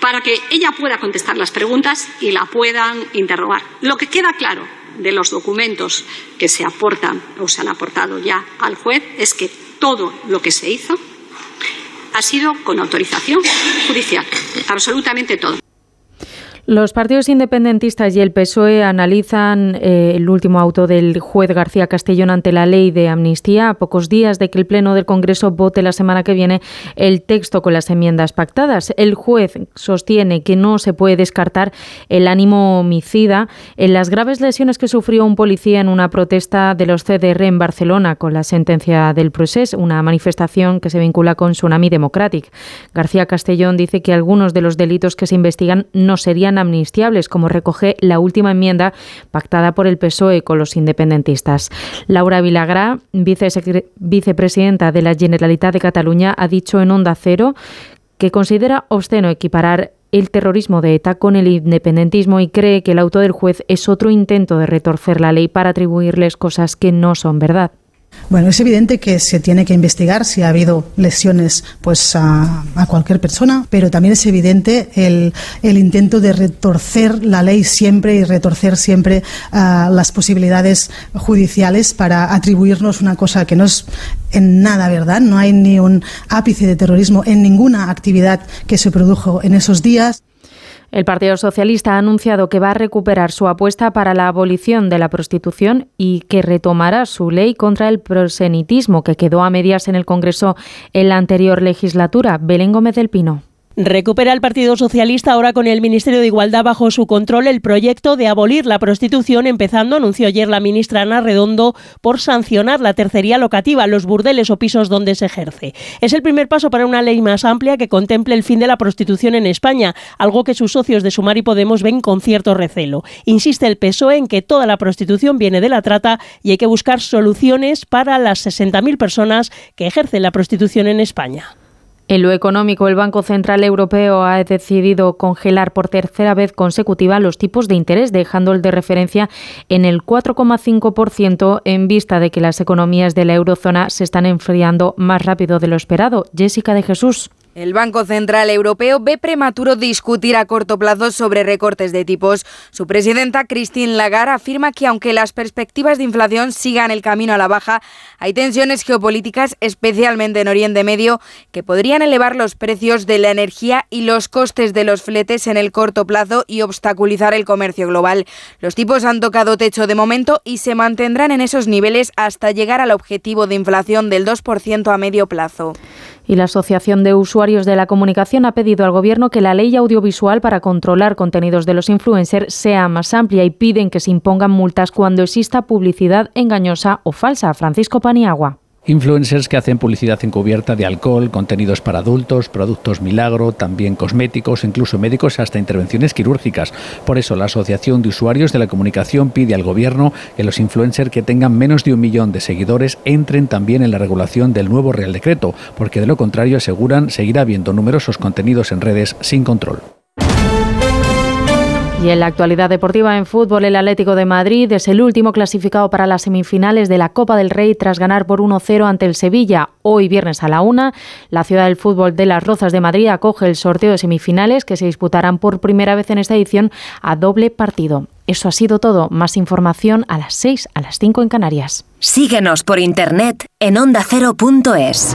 para que ella pueda contestar las preguntas y la puedan interrogar. Lo que queda claro de los documentos que se aportan o se han aportado ya al juez es que todo lo que se hizo ha sido con autorización judicial, absolutamente todo. Los partidos independentistas y el PSOE analizan eh, el último auto del juez García Castellón ante la ley de amnistía a pocos días de que el Pleno del Congreso vote la semana que viene el texto con las enmiendas pactadas. El juez sostiene que no se puede descartar el ánimo homicida en las graves lesiones que sufrió un policía en una protesta de los CDR en Barcelona con la sentencia del procés, una manifestación que se vincula con Tsunami Democratic. García Castellón dice que algunos de los delitos que se investigan no serían amnistiables, como recoge la última enmienda pactada por el PSOE con los independentistas. Laura Vilagrá, vicepresidenta de la Generalitat de Cataluña, ha dicho en Onda Cero que considera obsceno equiparar el terrorismo de ETA con el independentismo y cree que el auto del juez es otro intento de retorcer la ley para atribuirles cosas que no son verdad. Bueno, es evidente que se tiene que investigar si ha habido lesiones pues a, cualquier persona, pero también es evidente el, el intento de retorcer la ley siempre y retorcer siempre ah, las posibilidades judiciales para atribuirnos una cosa que no es en nada verdad. No hay ni un ápice de terrorismo en ninguna actividad que se produjo en esos días. El Partido Socialista ha anunciado que va a recuperar su apuesta para la abolición de la prostitución y que retomará su ley contra el prosenitismo que quedó a medias en el Congreso en la anterior legislatura. Belén Gómez del Pino. Recupera el Partido Socialista ahora con el Ministerio de Igualdad bajo su control el proyecto de abolir la prostitución, empezando, anunció ayer la ministra Ana Redondo, por sancionar la tercería locativa, los burdeles o pisos donde se ejerce. Es el primer paso para una ley más amplia que contemple el fin de la prostitución en España, algo que sus socios de Sumar y Podemos ven con cierto recelo. Insiste el PSOE en que toda la prostitución viene de la trata y hay que buscar soluciones para las 60.000 personas que ejercen la prostitución en España. En lo económico, el Banco Central Europeo ha decidido congelar por tercera vez consecutiva los tipos de interés, dejando el de referencia en el 4,5% en vista de que las economías de la eurozona se están enfriando más rápido de lo esperado. Jessica de Jesús. El Banco Central Europeo ve prematuro discutir a corto plazo sobre recortes de tipos. Su presidenta, Christine Lagarde, afirma que aunque las perspectivas de inflación sigan el camino a la baja, hay tensiones geopolíticas, especialmente en Oriente Medio, que podrían elevar los precios de la energía y los costes de los fletes en el corto plazo y obstaculizar el comercio global. Los tipos han tocado techo de momento y se mantendrán en esos niveles hasta llegar al objetivo de inflación del 2% a medio plazo y la Asociación de Usuarios de la Comunicación ha pedido al Gobierno que la ley audiovisual para controlar contenidos de los influencers sea más amplia y piden que se impongan multas cuando exista publicidad engañosa o falsa. Francisco Paniagua. Influencers que hacen publicidad encubierta de alcohol, contenidos para adultos, productos milagro, también cosméticos, incluso médicos hasta intervenciones quirúrgicas. Por eso la Asociación de Usuarios de la Comunicación pide al Gobierno que los influencers que tengan menos de un millón de seguidores entren también en la regulación del nuevo Real Decreto, porque de lo contrario aseguran seguirá habiendo numerosos contenidos en redes sin control. Y en la actualidad deportiva en fútbol, el Atlético de Madrid es el último clasificado para las semifinales de la Copa del Rey tras ganar por 1-0 ante el Sevilla. Hoy viernes a la 1, la ciudad del fútbol de las Rozas de Madrid acoge el sorteo de semifinales que se disputarán por primera vez en esta edición a doble partido. Eso ha sido todo. Más información a las 6, a las 5 en Canarias. Síguenos por internet en ondacero.es.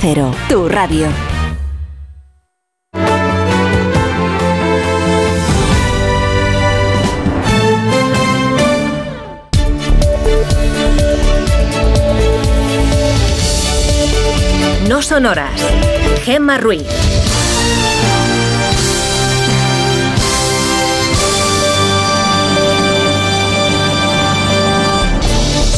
Cero, tu radio. No son horas. Gemma Ruiz.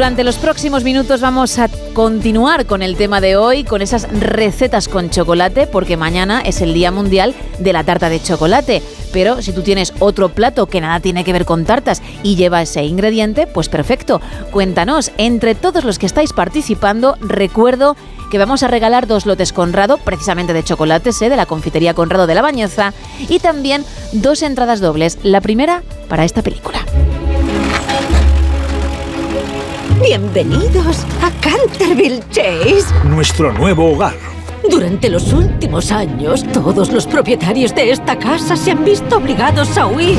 Durante los próximos minutos vamos a continuar con el tema de hoy, con esas recetas con chocolate, porque mañana es el Día Mundial de la Tarta de Chocolate. Pero si tú tienes otro plato que nada tiene que ver con tartas y lleva ese ingrediente, pues perfecto. Cuéntanos, entre todos los que estáis participando, recuerdo que vamos a regalar dos lotes Conrado, precisamente de chocolates, ¿eh? de la confitería Conrado de la Bañeza, y también dos entradas dobles. La primera para esta película. Bienvenidos a Canterville Chase. Nuestro nuevo hogar. Durante los últimos años, todos los propietarios de esta casa se han visto obligados a huir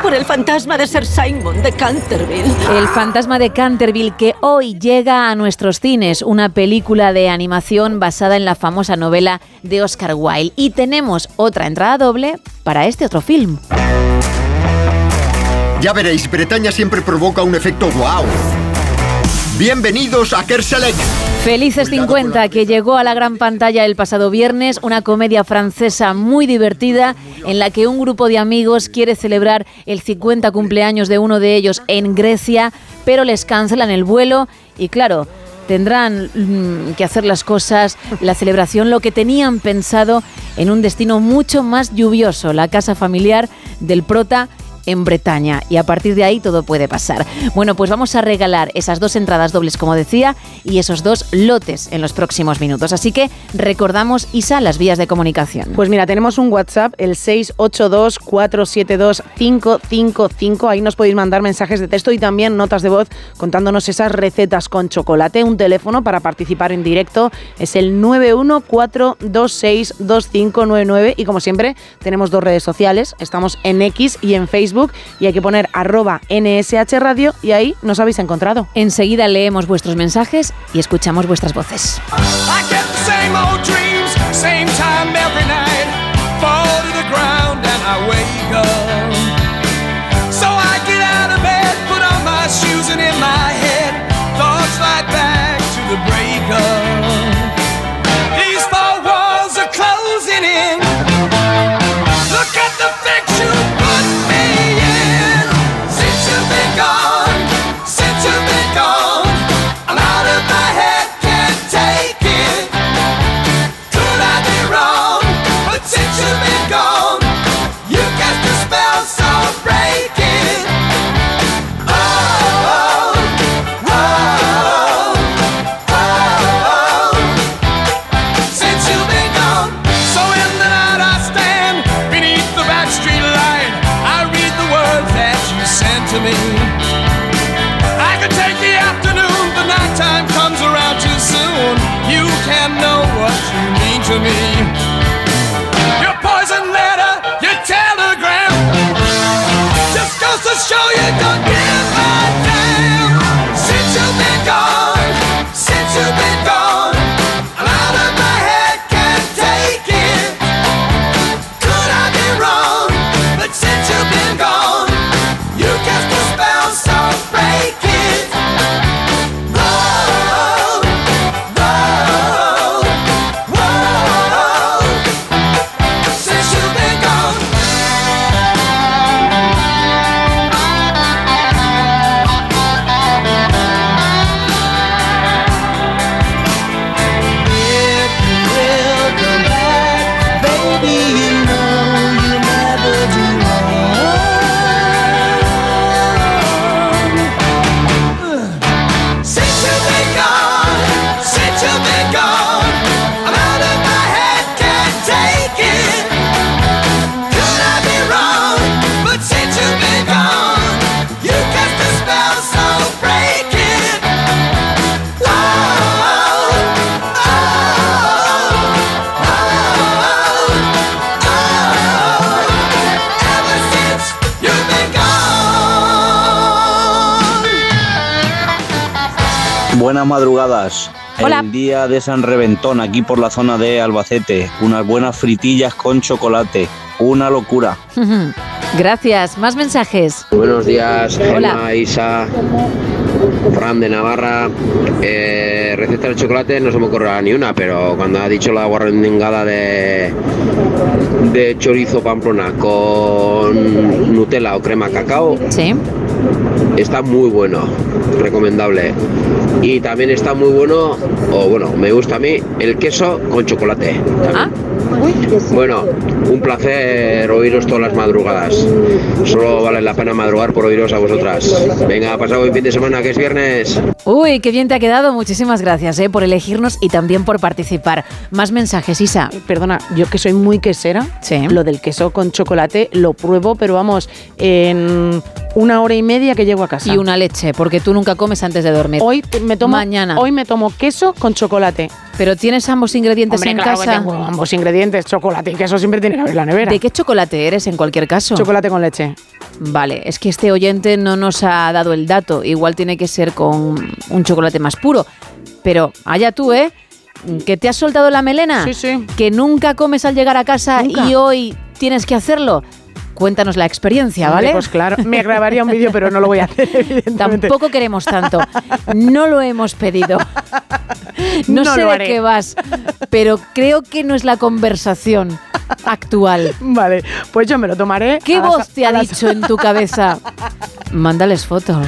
por el fantasma de Sir Simon de Canterville. El fantasma de Canterville que hoy llega a nuestros cines, una película de animación basada en la famosa novela de Oscar Wilde. Y tenemos otra entrada doble para este otro film. Ya veréis, Bretaña siempre provoca un efecto wow. Bienvenidos a Kerselec. Felices 50, que llegó a la gran pantalla el pasado viernes, una comedia francesa muy divertida en la que un grupo de amigos quiere celebrar el 50 cumpleaños de uno de ellos en Grecia, pero les cancelan el vuelo y claro, tendrán mm, que hacer las cosas, la celebración, lo que tenían pensado en un destino mucho más lluvioso, la casa familiar del prota en Bretaña y a partir de ahí todo puede pasar. Bueno, pues vamos a regalar esas dos entradas dobles, como decía, y esos dos lotes en los próximos minutos. Así que recordamos, Isa, las vías de comunicación. Pues mira, tenemos un WhatsApp, el 682-472-555. Ahí nos podéis mandar mensajes de texto y también notas de voz contándonos esas recetas con chocolate. Un teléfono para participar en directo es el 914262599. Y como siempre, tenemos dos redes sociales. Estamos en X y en Facebook y hay que poner arroba NSH Radio y ahí nos habéis encontrado. Enseguida leemos vuestros mensajes y escuchamos vuestras voces. Buenas madrugadas. Hola. El día de San Reventón, aquí por la zona de Albacete. Unas buenas fritillas con chocolate. Una locura. Gracias. Más mensajes. Buenos días, Hola. Gemma, Isa, Fran de Navarra. Eh, receta de chocolate no se me ocurre ni una, pero cuando ha dicho la guarrendingada de, de chorizo pamplona con Nutella o crema cacao, está muy bueno, recomendable. Y también está muy bueno, o bueno, me gusta a mí, el queso con chocolate. también. Bueno, un placer oíros todas las madrugadas. Solo vale la pena madrugar por oíros a vosotras. Venga, pasado buen fin de semana, que es viernes. Uy, qué bien te ha quedado. Muchísimas gracias eh, por elegirnos y también por participar. Más mensajes, Isa. Perdona, yo que soy muy quesera, lo del queso con chocolate lo pruebo, pero vamos, en una hora y media que llego a casa. Y una leche, porque tú nunca comes antes de dormir. Hoy me tomo, Mañana. Hoy me tomo queso con chocolate. Pero tienes ambos ingredientes Hombre, en claro que casa. tengo ambos ingredientes, chocolate y queso siempre tiene que haber en la nevera. ¿De qué chocolate eres en cualquier caso? Chocolate con leche. Vale, es que este oyente no nos ha dado el dato. Igual tiene que ser con un chocolate más puro. Pero allá tú, ¿eh? ¿Que te has soltado la melena? Sí, sí. ¿Que nunca comes al llegar a casa y hoy tienes que hacerlo? Cuéntanos la experiencia, ¿vale? Pues claro, me grabaría un vídeo, pero no lo voy a hacer, evidentemente. Tampoco queremos tanto. No lo hemos pedido. No, No sé de qué vas, pero creo que no es la conversación actual. Vale, pues yo me lo tomaré. ¿Qué a las- voz te ha dicho en tu cabeza? Mándales foto.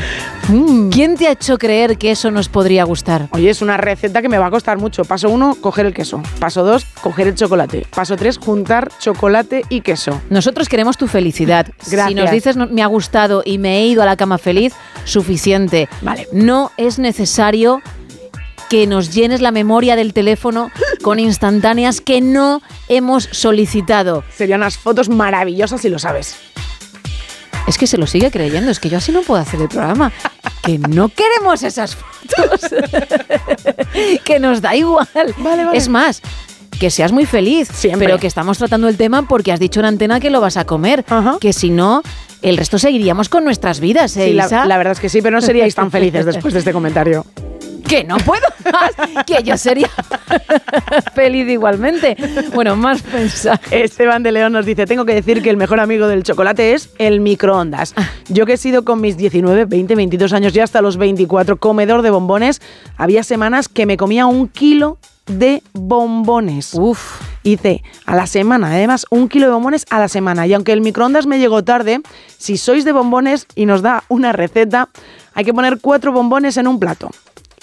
Mm. ¿Quién te ha hecho creer que eso nos podría gustar? Oye, es una receta que me va a costar mucho. Paso uno, coger el queso. Paso dos, coger el chocolate. Paso tres, juntar chocolate y queso. Nosotros queremos tu felicidad. Si Gracias. nos dices "No- me ha gustado y me he ido a la cama feliz, suficiente. Vale. No es necesario que nos llenes la memoria del teléfono con instantáneas que no hemos solicitado. Serían unas fotos maravillosas si lo sabes. Es que se lo sigue creyendo, es que yo así no puedo hacer el programa. Que no queremos esas fotos. que nos da igual. Es más, que seas muy feliz, pero que estamos tratando el tema porque has dicho en antena que lo vas a comer. Que si no, el resto seguiríamos con nuestras vidas, ¿eh, Sí, la, Isa? la verdad es que sí, pero no seríais tan felices después de este comentario. que no puedo más, que yo sería feliz igualmente. Bueno, más mensajes. Esteban de León nos dice, tengo que decir que el mejor amigo del chocolate es el microondas. Yo que he sido con mis 19, 20, 22 años y hasta los 24 comedor de bombones, había semanas que me comía un kilo de bombones. Uf. Hice a la semana, además, un kilo de bombones a la semana. Y aunque el microondas me llegó tarde, si sois de bombones y nos da una receta, hay que poner cuatro bombones en un plato.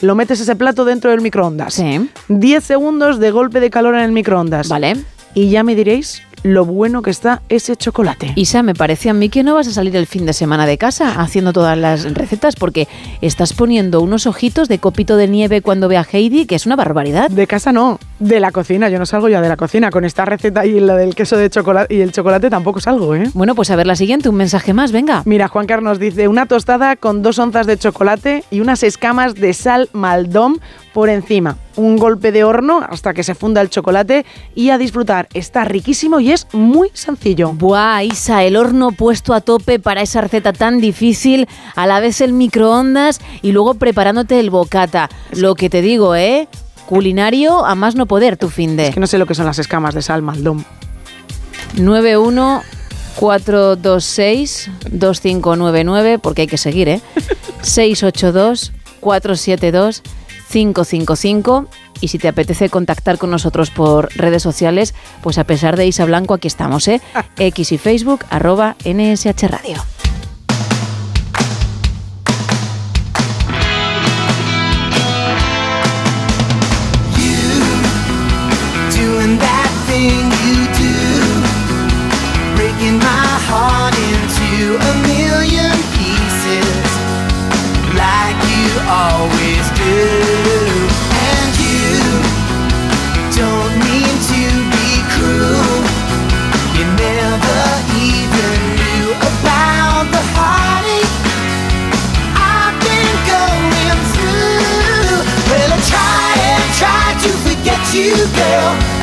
Lo metes ese plato dentro del microondas. 10 segundos de golpe de calor en el microondas. Vale. Y ya me diréis lo bueno que está ese chocolate. Isa, me parece a mí que no vas a salir el fin de semana de casa haciendo todas las recetas porque estás poniendo unos ojitos de copito de nieve cuando ve a Heidi, que es una barbaridad. De casa no, de la cocina. Yo no salgo ya de la cocina. Con esta receta y la del queso de chocolate y el chocolate tampoco salgo, ¿eh? Bueno, pues a ver la siguiente, un mensaje más, venga. Mira, Juan Carlos dice una tostada con dos onzas de chocolate y unas escamas de sal maldón por encima. Un golpe de horno hasta que se funda el chocolate y a disfrutar. Está riquísimo y es muy sencillo. Buah, Isa, el horno puesto a tope para esa receta tan difícil, a la vez el microondas y luego preparándote el bocata. Lo que te digo, ¿eh? Culinario a más no poder tu fin de. Es que no sé lo que son las escamas de sal maldón. 91 426 2599, porque hay que seguir, ¿eh? 682 472 555 y si te apetece contactar con nosotros por redes sociales, pues a pesar de Isa Blanco, aquí estamos, ¿eh? X y Facebook, arroba NSH Radio. You, girl,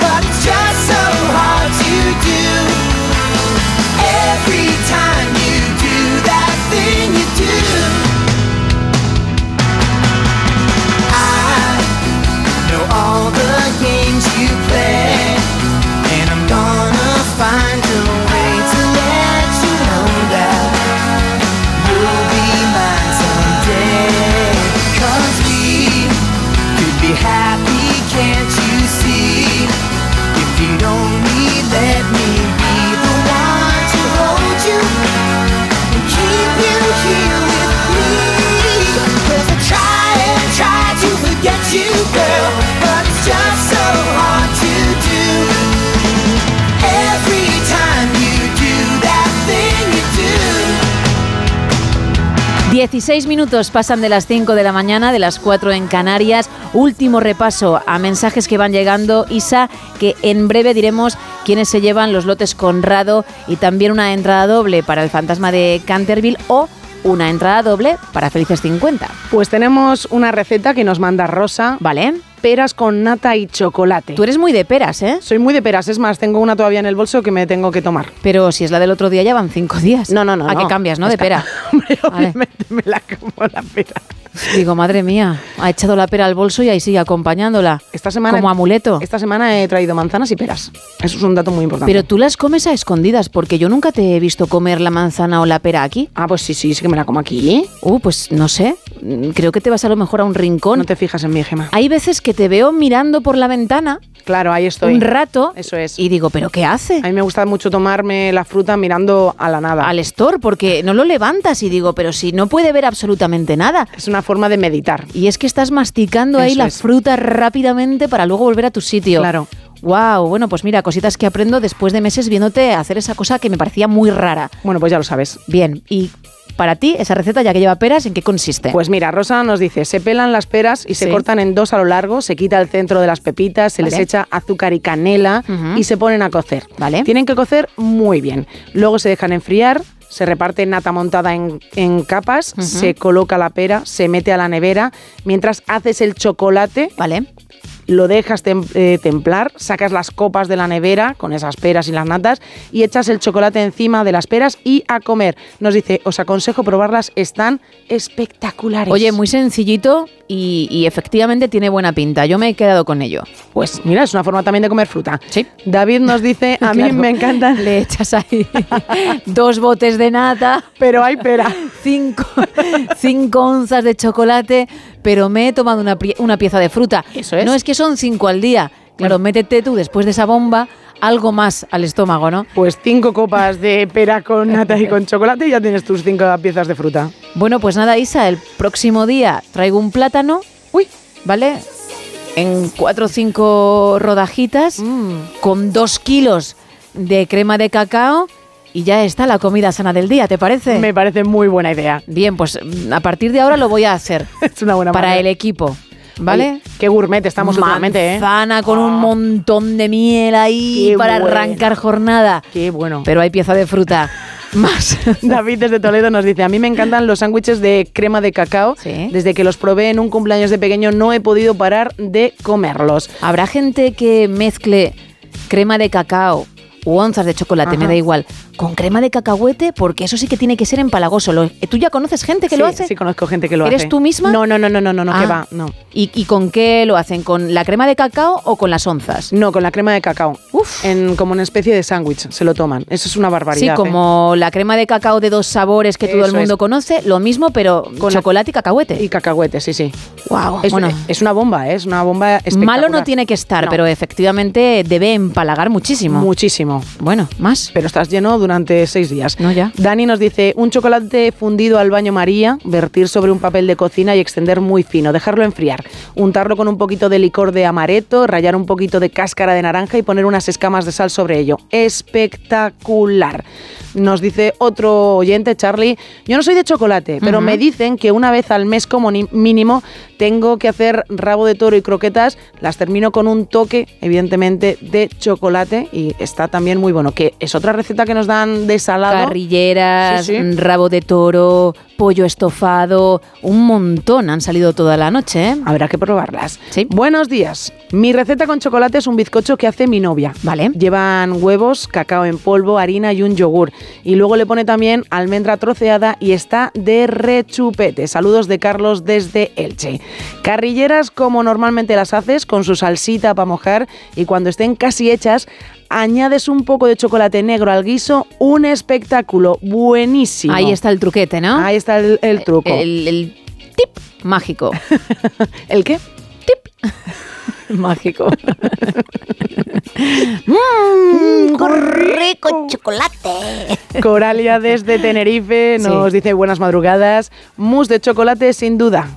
16 minutos pasan de las 5 de la mañana, de las 4 en Canarias. Último repaso a mensajes que van llegando, Isa, que en breve diremos quiénes se llevan los lotes Conrado y también una entrada doble para el fantasma de Canterville o una entrada doble para Felices 50. Pues tenemos una receta que nos manda Rosa. Vale. Peras con nata y chocolate. Tú eres muy de peras, ¿eh? Soy muy de peras, es más, tengo una todavía en el bolso que me tengo que tomar. Pero si es la del otro día ya van 5 días. No, no, no. ¿A no. qué cambias, no? De pera. Hombre, obviamente me la como la pera. Digo, madre mía, ha echado la pera al bolso y ahí sigue acompañándola. Esta semana, Como amuleto. Esta semana he traído manzanas y peras. Eso es un dato muy importante. Pero tú las comes a escondidas, porque yo nunca te he visto comer la manzana o la pera aquí. Ah, pues sí, sí, sí que me la como aquí. Uh, pues no sé. Mm, Creo que te vas a lo mejor a un rincón. No te fijas en mi Gema. Hay veces que te veo mirando por la ventana Claro, ahí estoy. un rato Eso es. y digo, ¿pero qué hace? A mí me gusta mucho tomarme la fruta mirando a la nada. Al store, porque no lo levantas y digo, pero si no puede ver absolutamente nada. Es una forma de meditar. Y es que estás masticando ahí la es. fruta rápidamente para luego volver a tu sitio. Claro. Wow, bueno, pues mira, cositas que aprendo después de meses viéndote hacer esa cosa que me parecía muy rara. Bueno, pues ya lo sabes. Bien, y para ti, esa receta ya que lleva peras, ¿en qué consiste? Pues mira, Rosa nos dice, se pelan las peras y se cortan en dos a lo largo, se quita el centro de las pepitas, se les echa azúcar y canela y se ponen a cocer. Vale. Tienen que cocer muy bien. Luego se dejan enfriar, se reparte nata montada en, en capas, se coloca la pera, se mete a la nevera, mientras haces el chocolate. Vale. Lo dejas tem- eh, templar, sacas las copas de la nevera con esas peras y las natas y echas el chocolate encima de las peras y a comer. Nos dice, os aconsejo probarlas, están espectaculares. Oye, muy sencillito y, y efectivamente tiene buena pinta. Yo me he quedado con ello. Pues mira, es una forma también de comer fruta. Sí. David nos dice, a mí Claro. me encantan, Le echas ahí dos botes de nata, pero hay pera. cinco, cinco onzas de chocolate, pero me he tomado una, una pieza de fruta. Eso es. No es que son cinco al día. Claro, métete tú después de esa bomba algo más al estómago, ¿no? Pues cinco copas de pera con nata y con chocolate y ya tienes tus cinco piezas de fruta. Bueno, pues nada, Isa, el próximo día traigo un plátano. Uy. ¿Vale? En cuatro o cinco rodajitas, Mm. con dos kilos de crema de cacao y ya está la comida sana del día, ¿te parece? Me parece muy buena idea. Bien, pues mm, a partir de ahora lo voy a hacer Es una buena para manera. el equipo, ¿vale? Qué gourmet estamos últimamente, ¿eh? Manzana con un montón de miel ahí Qué para buena. arrancar jornada. Qué bueno. Pero hay pieza de fruta. Más. David desde Toledo nos dice, a mí me encantan los sándwiches de crema de cacao. Sí. Desde que los probé en un cumpleaños de pequeño no he podido parar de comerlos. Habrá gente que mezcle crema de cacao u onzas de chocolate, me da igual, con crema de cacahuete, porque eso sí que tiene que ser empalagoso. Lo- ¿Tú ya conoces gente que sí, lo hace? Sí, conozco gente que lo ¿Eres hace. tú misma? No, no, no, no, no, no, no, que Ah. va, no. ¿Y, y con qué lo hacen? ¿Con la crema de cacao o con las onzas? No, con la crema de cacao. Uf. En, como una especie de sándwich se lo toman. Eso es una Sí, barbaridad. ¿eh? como la crema de cacao de dos sabores que todo el mundo es. conoce, lo mismo, pero con Con la- chocolate y cacahuete. Y cacahuete, sí, sí. Wow, Es, bueno. es una bomba, ¿eh? es una bomba espectacular. Malo no tiene que estar, No. pero efectivamente debe empalagar muchísimo. Muchísimo. Bueno, más. Pero estás lleno durante seis días. No, ya. Dani nos dice, un chocolate fundido al baño María, vertir sobre un papel de cocina y extender muy fino, dejarlo enfriar, untarlo con un poquito de licor de amaretto, rallar un poquito de cáscara de naranja y poner unas escamas de sal sobre ello. Espectacular. Nos dice otro oyente, Charlie, yo no soy de chocolate, pero me dicen que una vez al mes como ni- mínimo tengo que hacer rabo de toro y croquetas, las termino con un toque, evidentemente, de chocolate y está también muy bueno, que es otra receta que nos dan de salado. Carrilleras, Sí, sí. rabo de toro, pollo estofado, un montón han salido toda la noche, ¿eh? Habrá que probarlas. Sí. Buenos días. Mi receta con chocolate es un bizcocho que hace mi novia. Vale. Llevan huevos, cacao en polvo, harina y un yogur. Y luego le pone también almendra troceada y está de rechupete. Saludos de Carlos desde Elche. Carrilleras como normalmente las haces, con su salsita para mojar y cuando estén casi hechas, añades un poco de chocolate negro al guiso, un espectáculo buenísimo. Ahí está el truquete, ¿no? Ahí está el, el truco. El, el tip mágico. ¿El qué? mágico. Mmm, rico chocolate. Coralia desde Tenerife Sí. nos dice buenas madrugadas. Mousse de chocolate sin duda.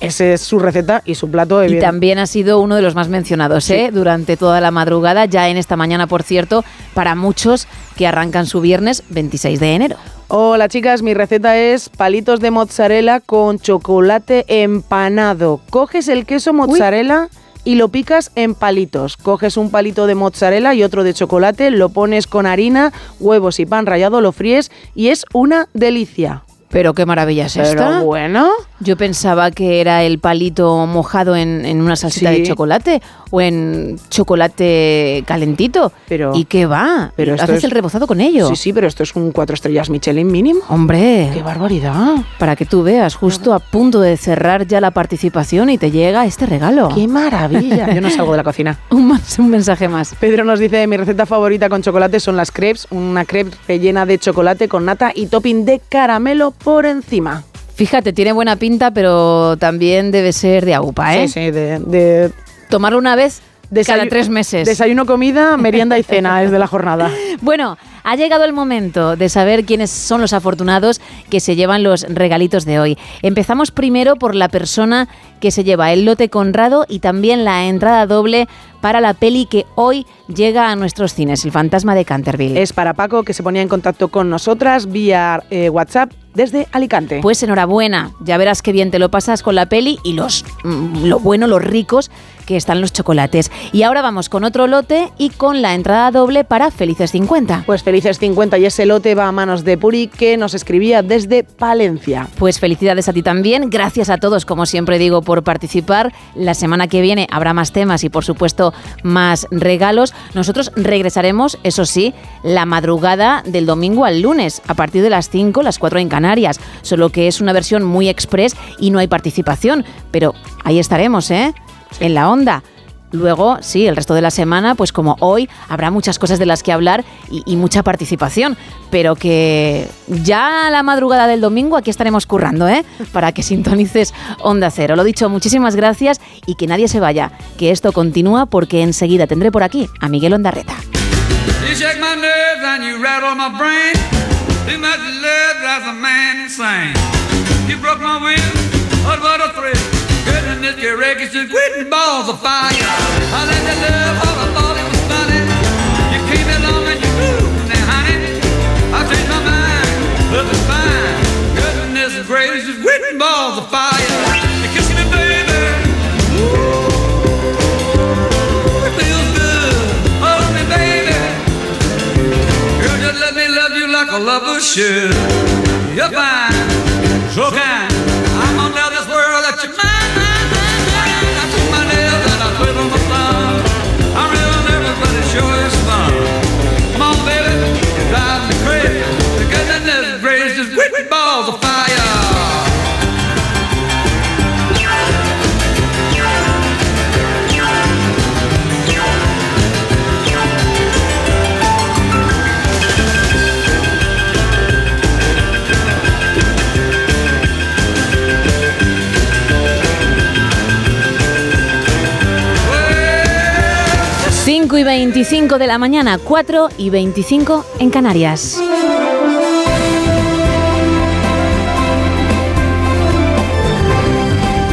Esa es su receta y su plato. Y también ha sido uno de los más mencionados ¿eh? durante toda la madrugada, ya en esta mañana, por cierto, para muchos que arrancan su viernes 26 de enero. Hola chicas, mi receta es palitos de mozzarella con chocolate empanado. Coges el queso mozzarella y lo picas en palitos. Coges un palito de mozzarella y otro de chocolate, lo pones con harina, huevos y pan rallado, lo fríes y es una delicia. Pero qué maravilla es Pero esta. bueno, Yo pensaba que era el palito mojado en, en una salsita Sí. de chocolate o en chocolate calentito. Pero, ¿Y qué va? Pero ¿Haces es- el rebozado con ello? Sí, sí, pero esto es un cuatro estrellas Michelin mínimo. Hombre. ¡Qué barbaridad! Para que tú veas, justo a punto de cerrar ya la participación y te llega este regalo. ¡Qué maravilla! Yo no salgo de la cocina. un, más- un mensaje más. Pedro nos dice, mi receta favorita con chocolate son las crepes, una crepe rellena de chocolate con nata y topping de caramelo por encima. Fíjate, tiene buena pinta, pero también debe ser de agupa, ¿eh? Sí, sí, de... de Tomarlo una vez cada tres meses. Desayuno, comida, merienda y cena es de la jornada. Bueno, ha llegado el momento de saber quiénes son los afortunados que se llevan los regalitos de hoy. Empezamos primero por la persona que se lleva el lote Conrado y también la entrada doble para la peli que hoy llega a nuestros cines, El fantasma de Canterville. Es para Paco que se ponía en contacto con nosotras vía eh, WhatsApp desde Alicante. Pues enhorabuena, ya verás qué bien te lo pasas con la peli y los mm, lo bueno, los ricos que están los chocolates. Y ahora vamos con otro lote y con la entrada doble para Felices 50. Pues felices 50 y ese lote va a manos de Puri que nos escribía desde Palencia. Pues felicidades a ti también. Gracias a todos, como siempre digo, por participar. La semana que viene habrá más temas y, por supuesto, más regalos. Nosotros regresaremos, eso sí, la madrugada del domingo al lunes, a partir de las 5, las 4 en Canarias. Solo que es una versión muy express y no hay participación. Pero ahí estaremos, ¿eh? En la onda. Luego, sí, el resto de la semana, pues como hoy, habrá muchas cosas de las que hablar y, y mucha participación, pero que ya a la madrugada del domingo aquí estaremos currando, ¿eh? Para que sintonices Onda Cero. Lo dicho, muchísimas gracias y que nadie se vaya, que esto continúa porque enseguida tendré por aquí a Miguel Ondarreta. Your records just quitting balls of fire. I let you love all I thought it was funny. You came along and you moved, now honey. I changed my mind, is fine. Goodness gracious, quitting balls of fire. You kiss me, baby. Ooh, it feels good. Hold me, baby. Girl, just let me love you like a lover should. You're fine, so kind. 5 y 25 de la mañana, 4 y 25 en Canarias.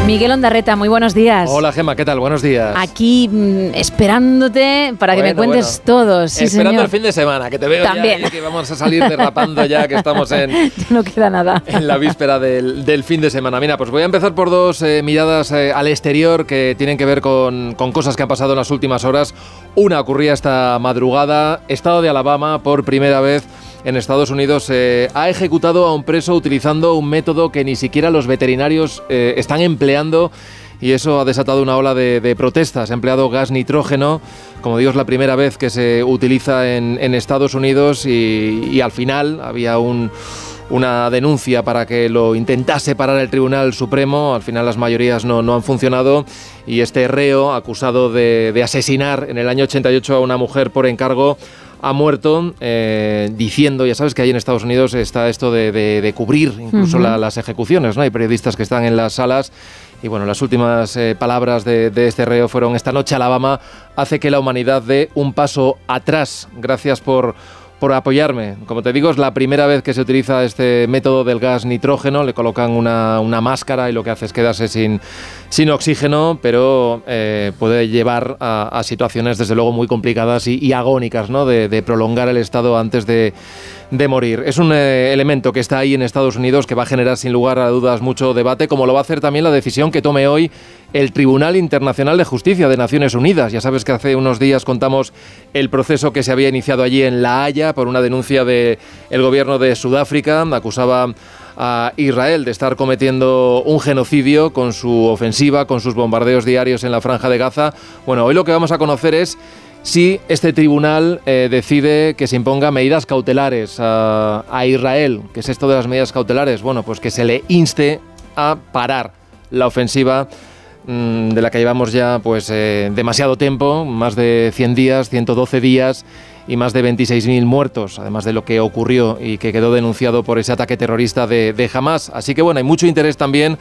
Miguel Ondarreta, muy buenos días. Hola Gema, ¿qué tal? Buenos días. Aquí mm, esperándote para que me cuentes bueno. todo. Sí, Esperando señor. el fin de semana, que te veo ya También. que vamos a salir derrapando ya, que estamos en, no queda nada. en la víspera del, del fin de semana. Mira, pues voy a empezar por dos eh, miradas eh, al exterior que tienen que ver con, con cosas que han pasado en las últimas horas. Una ocurría esta madrugada. Estado de Alabama, por primera vez en Estados Unidos, eh, ha ejecutado a un preso utilizando un método que ni siquiera los veterinarios eh, están empleando. Y eso ha desatado una ola de, de protestas. Ha empleado gas nitrógeno. Como digo, es la primera vez que se utiliza en, Estados Unidos y, al final había un, una denuncia para que lo intentase parar el Tribunal Supremo. Al final las mayorías no, han funcionado y este reo, acusado de, de asesinar en el año 88 a una mujer por encargo, ha muerto eh, diciendo, ya sabes que ahí en Estados Unidos está esto de, de- de cubrir incluso la- las ejecuciones, ¿no? Hay periodistas que están en las salas y bueno, las últimas eh, palabras de, de este reo fueron esta noche Alabama hace que la humanidad dé un paso atrás. Gracias por por apoyarme. Como te digo, es la primera vez que se utiliza este método del gas nitrógeno. Le colocan una, una máscara y lo que hace es quedarse sin, sin oxígeno, pero eh, puede llevar a, situaciones, desde luego, muy complicadas y, agónicas, ¿no? De prolongar el estado antes de, de morir. Es un eh, elemento que está ahí en Estados Unidos que va a generar, sin lugar a dudas, mucho debate, como lo va a hacer también la decisión que tome hoy el Tribunal Internacional de Justicia de Naciones Unidas. Ya sabes que hace unos días contamos el proceso que se había iniciado allí en La Haya por una denuncia del el gobierno de Sudáfrica. Acusaba a Israel de estar cometiendo un genocidio con su ofensiva, con sus bombardeos diarios en la franja de Gaza. Bueno, hoy lo que vamos a conocer es si este tribunal eh, decide que se imponga medidas cautelares a, Israel. ¿Qué es esto de las medidas cautelares? Bueno, pues que se le inste a parar la ofensiva mm, de la que llevamos ya pues eh, demasiado tiempo, más de 100 días, 112 días y más de 26.000 muertos, además de lo que ocurrió y que quedó denunciado por ese ataque terrorista de, de Hamas. Así que bueno, hay mucho interés también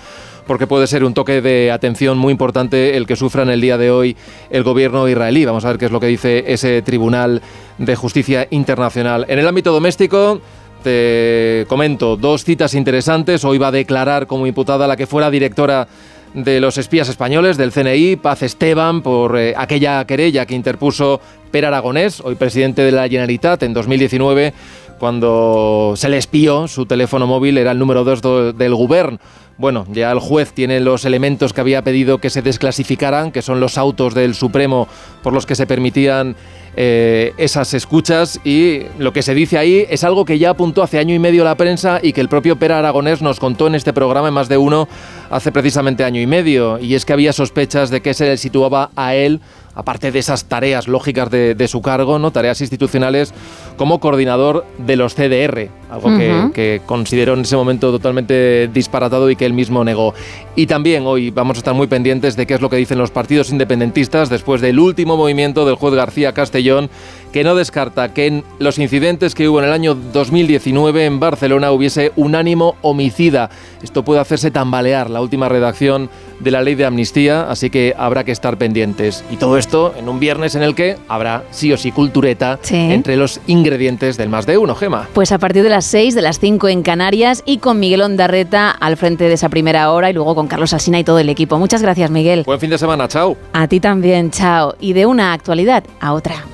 porque puede ser un toque de atención muy importante el que sufra en el día de hoy el gobierno israelí. Vamos a ver qué es lo que dice ese Tribunal de Justicia Internacional. En el ámbito doméstico, te comento dos citas interesantes. Hoy va a declarar como imputada la que fuera directora de los espías españoles del CNI, Paz Esteban, por eh, aquella querella que interpuso Per Aragonés, hoy presidente de la Generalitat, en 2019, cuando se le espió su teléfono móvil, era el número 2 del Gobierno. Bueno, ya el juez tiene los elementos que había pedido que se desclasificaran, que son los autos del Supremo por los que se permitían eh, esas escuchas. Y lo que se dice ahí es algo que ya apuntó hace año y medio la prensa y que el propio Pera Aragonés nos contó en este programa en más de uno hace precisamente año y medio. Y es que había sospechas de que se le situaba a él aparte de esas tareas lógicas de, de, su cargo, ¿no? tareas institucionales, como coordinador de los CDR, algo uh -huh. que, que, consideró en ese momento totalmente disparatado y que él mismo negó. Y también hoy vamos a estar muy pendientes de qué es lo que dicen los partidos independentistas después del último movimiento del juez García Castellón, que no descarta que en los incidentes que hubo en el año 2019 en Barcelona hubiese un ánimo homicida. Esto puede hacerse tambalear la última redacción de la ley de amnistía, así que habrá que estar pendientes. Y todo esto en un viernes en el que habrá sí o sí cultureta sí. entre los ingredientes del más de uno, Gema. Pues a partir de las 6, de las 5 en Canarias y con Miguel Ondarreta al frente de esa primera hora y luego con Carlos Alsina y todo el equipo. Muchas gracias, Miguel. Buen fin de semana, chao. A ti también, chao. Y de una actualidad a otra.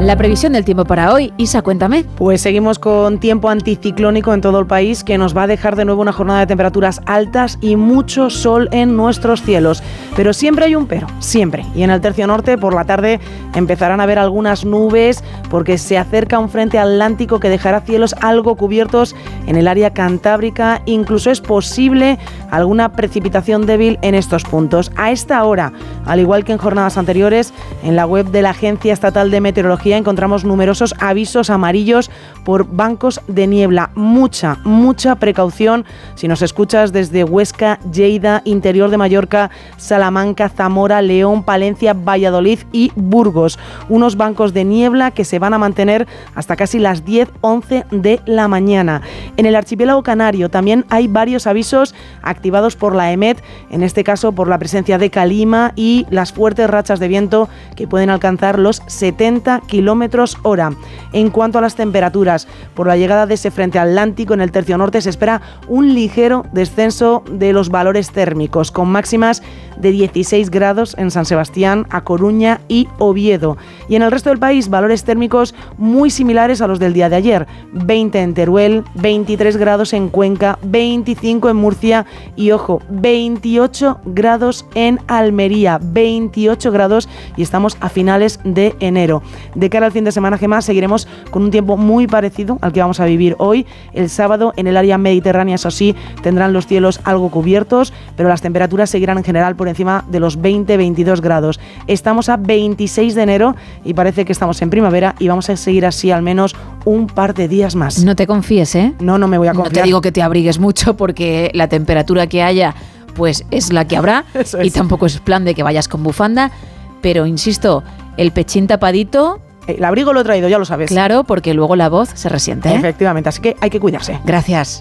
La previsión del tiempo para hoy, Isa, cuéntame. Pues seguimos con tiempo anticiclónico en todo el país que nos va a dejar de nuevo una jornada de temperaturas altas y mucho sol en nuestros cielos. Pero siempre hay un pero, siempre. Y en el tercio norte por la tarde empezarán a haber algunas nubes porque se acerca un frente atlántico que dejará cielos algo cubiertos en el área cantábrica. Incluso es posible alguna precipitación débil en estos puntos. A esta hora, al igual que en jornadas anteriores, en la web de la Agencia Estatal de Meteorología encontramos numerosos avisos amarillos por bancos de niebla. Mucha, mucha precaución si nos escuchas desde Huesca, Lleida, interior de Mallorca, Salamanca, Zamora, León, Palencia, Valladolid y Burgos. Unos bancos de niebla que se van a mantener hasta casi las 10, 11 de la mañana. En el archipiélago canario también hay varios avisos activados por la EMET, en este caso por la presencia de calima y las fuertes rachas de viento que pueden alcanzar los 70 kilómetros kilómetros hora. En cuanto a las temperaturas, por la llegada de ese frente atlántico en el tercio norte se espera un ligero descenso de los valores térmicos, con máximas de 16 grados en San Sebastián, A Coruña y Oviedo. Y en el resto del país, valores térmicos muy similares a los del día de ayer. 20 en Teruel, 23 grados en Cuenca, 25 en Murcia y, ojo, 28 grados en Almería. 28 grados y estamos a finales de enero. De cara al fin de semana, Gemma, seguiremos con un tiempo muy parecido al que vamos a vivir hoy. El sábado en el área mediterránea, eso sí, tendrán los cielos algo cubiertos, pero las temperaturas seguirán en general por encima de los 20-22 grados. Estamos a 26 de enero y parece que estamos en primavera y vamos a seguir así al menos un par de días más. No te confíes, ¿eh? No, no me voy a confiar. No te digo que te abrigues mucho porque la temperatura que haya pues es la que habrá es. y tampoco es plan de que vayas con bufanda, pero insisto, el pechín tapadito el abrigo lo he traído, ya lo sabes. Claro, porque luego la voz se resiente. ¿eh? Efectivamente, así que hay que cuidarse. Gracias.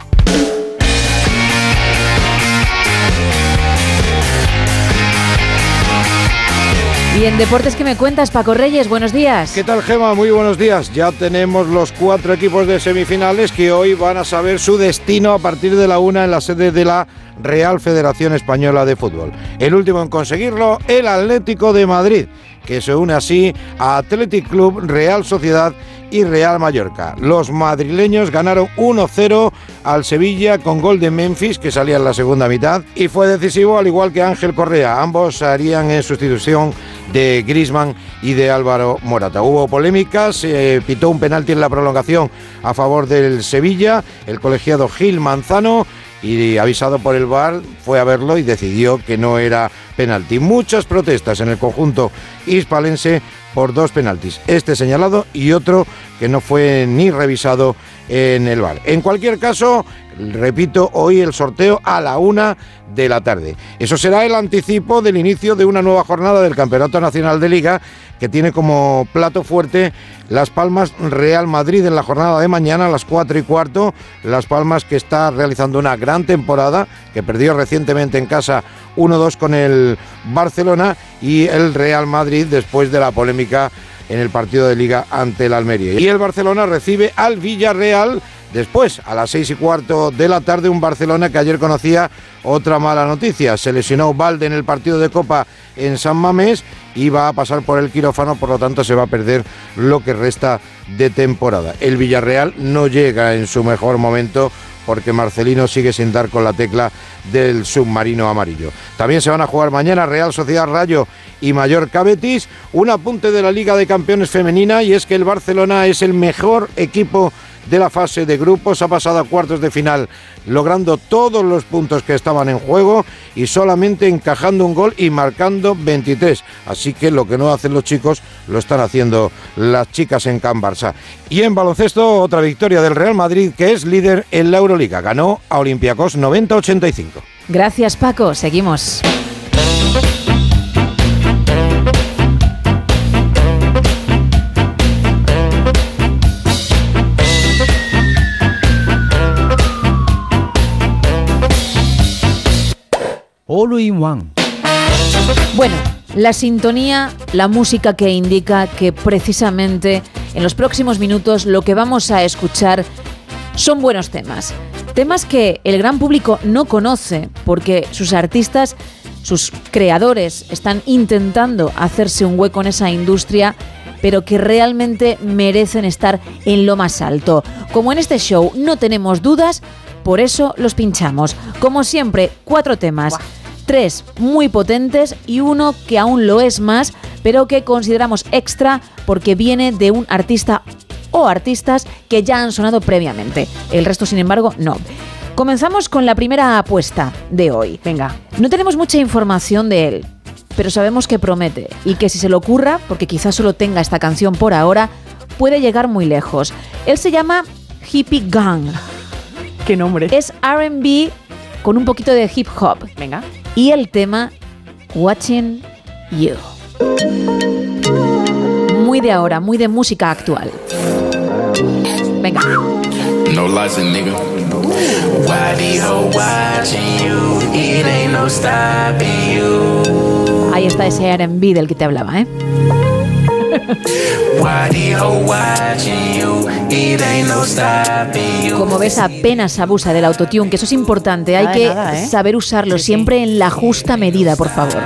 Bien, deportes que me cuentas, Paco Reyes, buenos días. ¿Qué tal, Gema? Muy buenos días. Ya tenemos los cuatro equipos de semifinales que hoy van a saber su destino a partir de la una en la sede de la Real Federación Española de Fútbol. El último en conseguirlo, el Atlético de Madrid que se une así a Athletic Club, Real Sociedad y Real Mallorca. Los madrileños ganaron 1-0 al Sevilla con gol de Memphis que salía en la segunda mitad y fue decisivo al igual que Ángel Correa. Ambos harían en sustitución de Grisman y de Álvaro Morata. Hubo polémicas, se pitó un penalti en la prolongación a favor del Sevilla, el colegiado Gil Manzano y avisado por el VAR fue a verlo y decidió que no era penalti. Muchas protestas en el conjunto hispalense por dos penaltis, este señalado y otro que no fue ni revisado en el VAR. En cualquier caso, repito, hoy el sorteo a la una de la tarde. Eso será el anticipo del inicio de una nueva jornada del Campeonato Nacional de Liga que tiene como plato fuerte Las Palmas Real Madrid en la jornada de mañana a las 4 y cuarto. Las Palmas que está realizando una gran temporada, que perdió recientemente en casa 1-2 con el Barcelona y el Real Madrid después de la polémica en el partido de liga ante el Almería. Y el Barcelona recibe al Villarreal Después, a las seis y cuarto de la tarde, un Barcelona que ayer conocía otra mala noticia. Se lesionó Valde en el partido de Copa en San Mamés y va a pasar por el quirófano, por lo tanto se va a perder lo que resta de temporada. El Villarreal no llega en su mejor momento porque Marcelino sigue sin dar con la tecla del submarino amarillo. También se van a jugar mañana Real Sociedad Rayo y Mallorca Betis. Un apunte de la Liga de Campeones Femenina y es que el Barcelona es el mejor equipo de la fase de grupos, ha pasado a cuartos de final logrando todos los puntos que estaban en juego y solamente encajando un gol y marcando 23. Así que lo que no hacen los chicos lo están haciendo las chicas en Can Barça. Y en baloncesto, otra victoria del Real Madrid que es líder en la Euroliga. Ganó a Olympiacos 90-85. Gracias Paco, seguimos. All in One. Bueno, la sintonía, la música que indica que precisamente en los próximos minutos lo que vamos a escuchar son buenos temas. Temas que el gran público no conoce porque sus artistas, sus creadores están intentando hacerse un hueco en esa industria pero que realmente merecen estar en lo más alto. Como en este show no tenemos dudas, por eso los pinchamos. Como siempre, cuatro temas. Tres muy potentes y uno que aún lo es más, pero que consideramos extra porque viene de un artista o artistas que ya han sonado previamente. El resto, sin embargo, no. Comenzamos con la primera apuesta de hoy. Venga. No tenemos mucha información de él, pero sabemos que promete y que si se le ocurra, porque quizás solo tenga esta canción por ahora, puede llegar muy lejos. Él se llama Hippie Gang. ¿Qué nombre? Es RB con un poquito de hip hop. Venga. Y el tema Watching You. Muy de ahora, muy de música actual. Venga. No license, nigga. Why the hoe watching you? It ain't no stopping you. Ahí está ese R&B del que te hablaba, ¿eh? Como ves, apenas abusa del autotune, que eso es importante. Hay Nada que nada, ¿eh? saber usarlo siempre en la justa medida, por favor.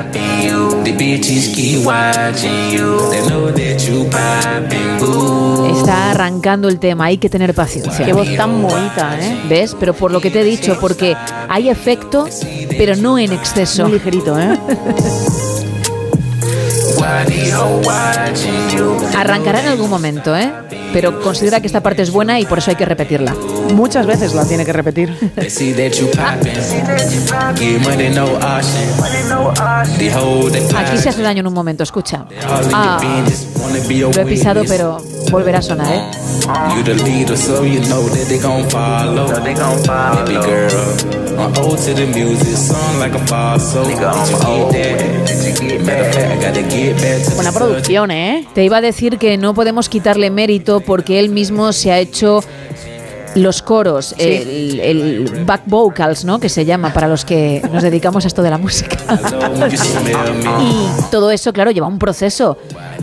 The bitches keep watching you. They know that you popping boo. Está arrancando el tema, hay que tener paciencia. Qué voz tan bonita, ¿eh? ¿Ves? Pero por lo que te he dicho, porque hay efecto, pero no en exceso. Muy ligerito, ¿eh? Arrancará en algún momento, ¿eh? Pero considera que esta parte es buena y por eso hay que repetirla. Muchas veces la tiene que repetir. Aquí se hace daño en un momento, escucha. Ah, lo he pisado, pero volverá a sonar, ¿eh? Buena producción, ¿eh? Te iba a decir que no podemos quitarle mérito porque él mismo se ha hecho los coros, el, el back vocals, ¿no? Que se llama para los que nos dedicamos a esto de la música. Y todo eso, claro, lleva un proceso,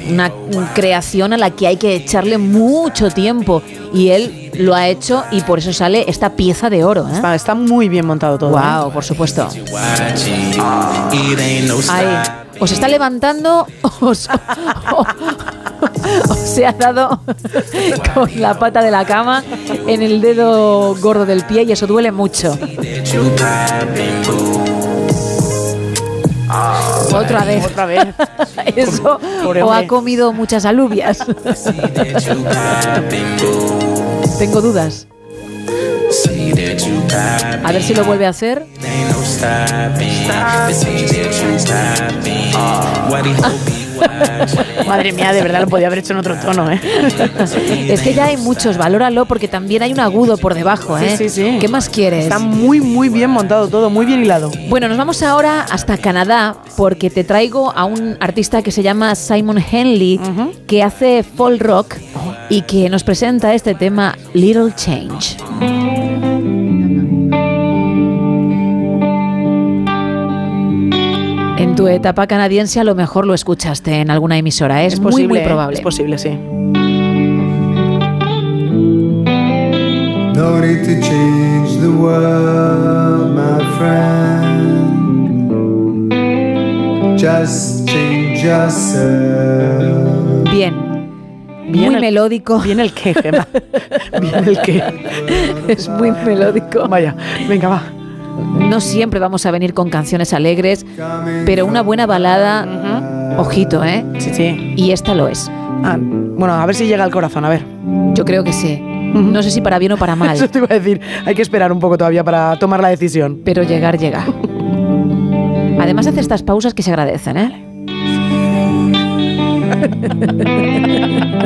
una creación a la que hay que echarle mucho tiempo. Y él lo ha hecho y por eso sale esta pieza de oro. ¿eh? Está, está muy bien montado todo. ¿eh? Wow, por supuesto. Watching os está levantando os, se ha dado con la pata de la cama en el dedo gordo del pie y eso duele mucho. Otra vez. Otra vez. Eso Pobre o ha comido muchas alubias. Tengo dudas. A ver si lo vuelve a hacer. Madre mía, de verdad lo podía haber hecho en otro tono, ¿eh? Es que ya hay muchos, valóralo porque también hay un agudo por debajo, ¿eh? Sí, sí, sí. ¿Qué más quieres? Está muy, muy bien montado todo, muy bien hilado. Bueno, nos vamos ahora hasta Canadá porque te traigo a un artista que se llama Simon Henley, que hace folk rock y que nos presenta este tema Little Change. En tu etapa canadiense a lo mejor lo escuchaste en alguna emisora, ¿eh? es, muy, muy ¿eh? probable. Es posible, sí. No need to change the world, my friend. Just change yourself. Bien. Bien muy el- melódico. Bien el que, Gemma. Bien el que. es muy melódico. Vaya, venga, va. No siempre vamos a venir con canciones alegres, pero una buena balada, ojito, ¿eh? Sí, sí. Y esta lo es. Ah, bueno, a ver si llega al corazón, a ver. Yo creo que sí. No sé si para bien o para mal, Eso te iba a decir. Hay que esperar un poco todavía para tomar la decisión. pero llegar llega. Además hace estas pausas que se agradecen, ¿eh?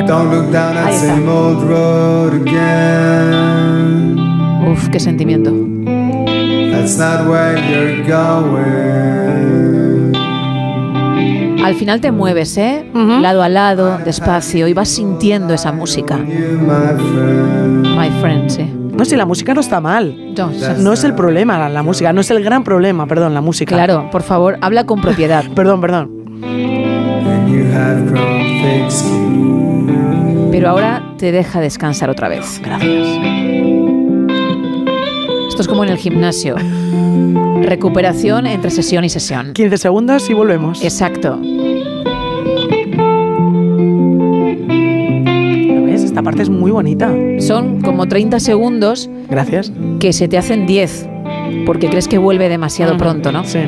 Don't look down that same old road again. Uf, qué sentimiento. That's not where you're going. Al final te mueves, ¿eh? Lado a lado, despacio, y vas sintiendo esa música. My friend, sí. No, si la música no está mal. No, No es el problema la, la música, no es el gran problema, perdón, la música. Claro, por favor, habla con propiedad. perdón, perdón. Pero ahora te deja descansar otra vez. Gracias. Esto es como en el gimnasio. Recuperación entre sesión y sesión. 15 segundos y volvemos. Exacto. ¿Lo ves? Esta parte es muy bonita. Son como 30 segundos Gracias. que se te hacen 10. Porque crees que vuelve demasiado pronto, ¿no? Sí.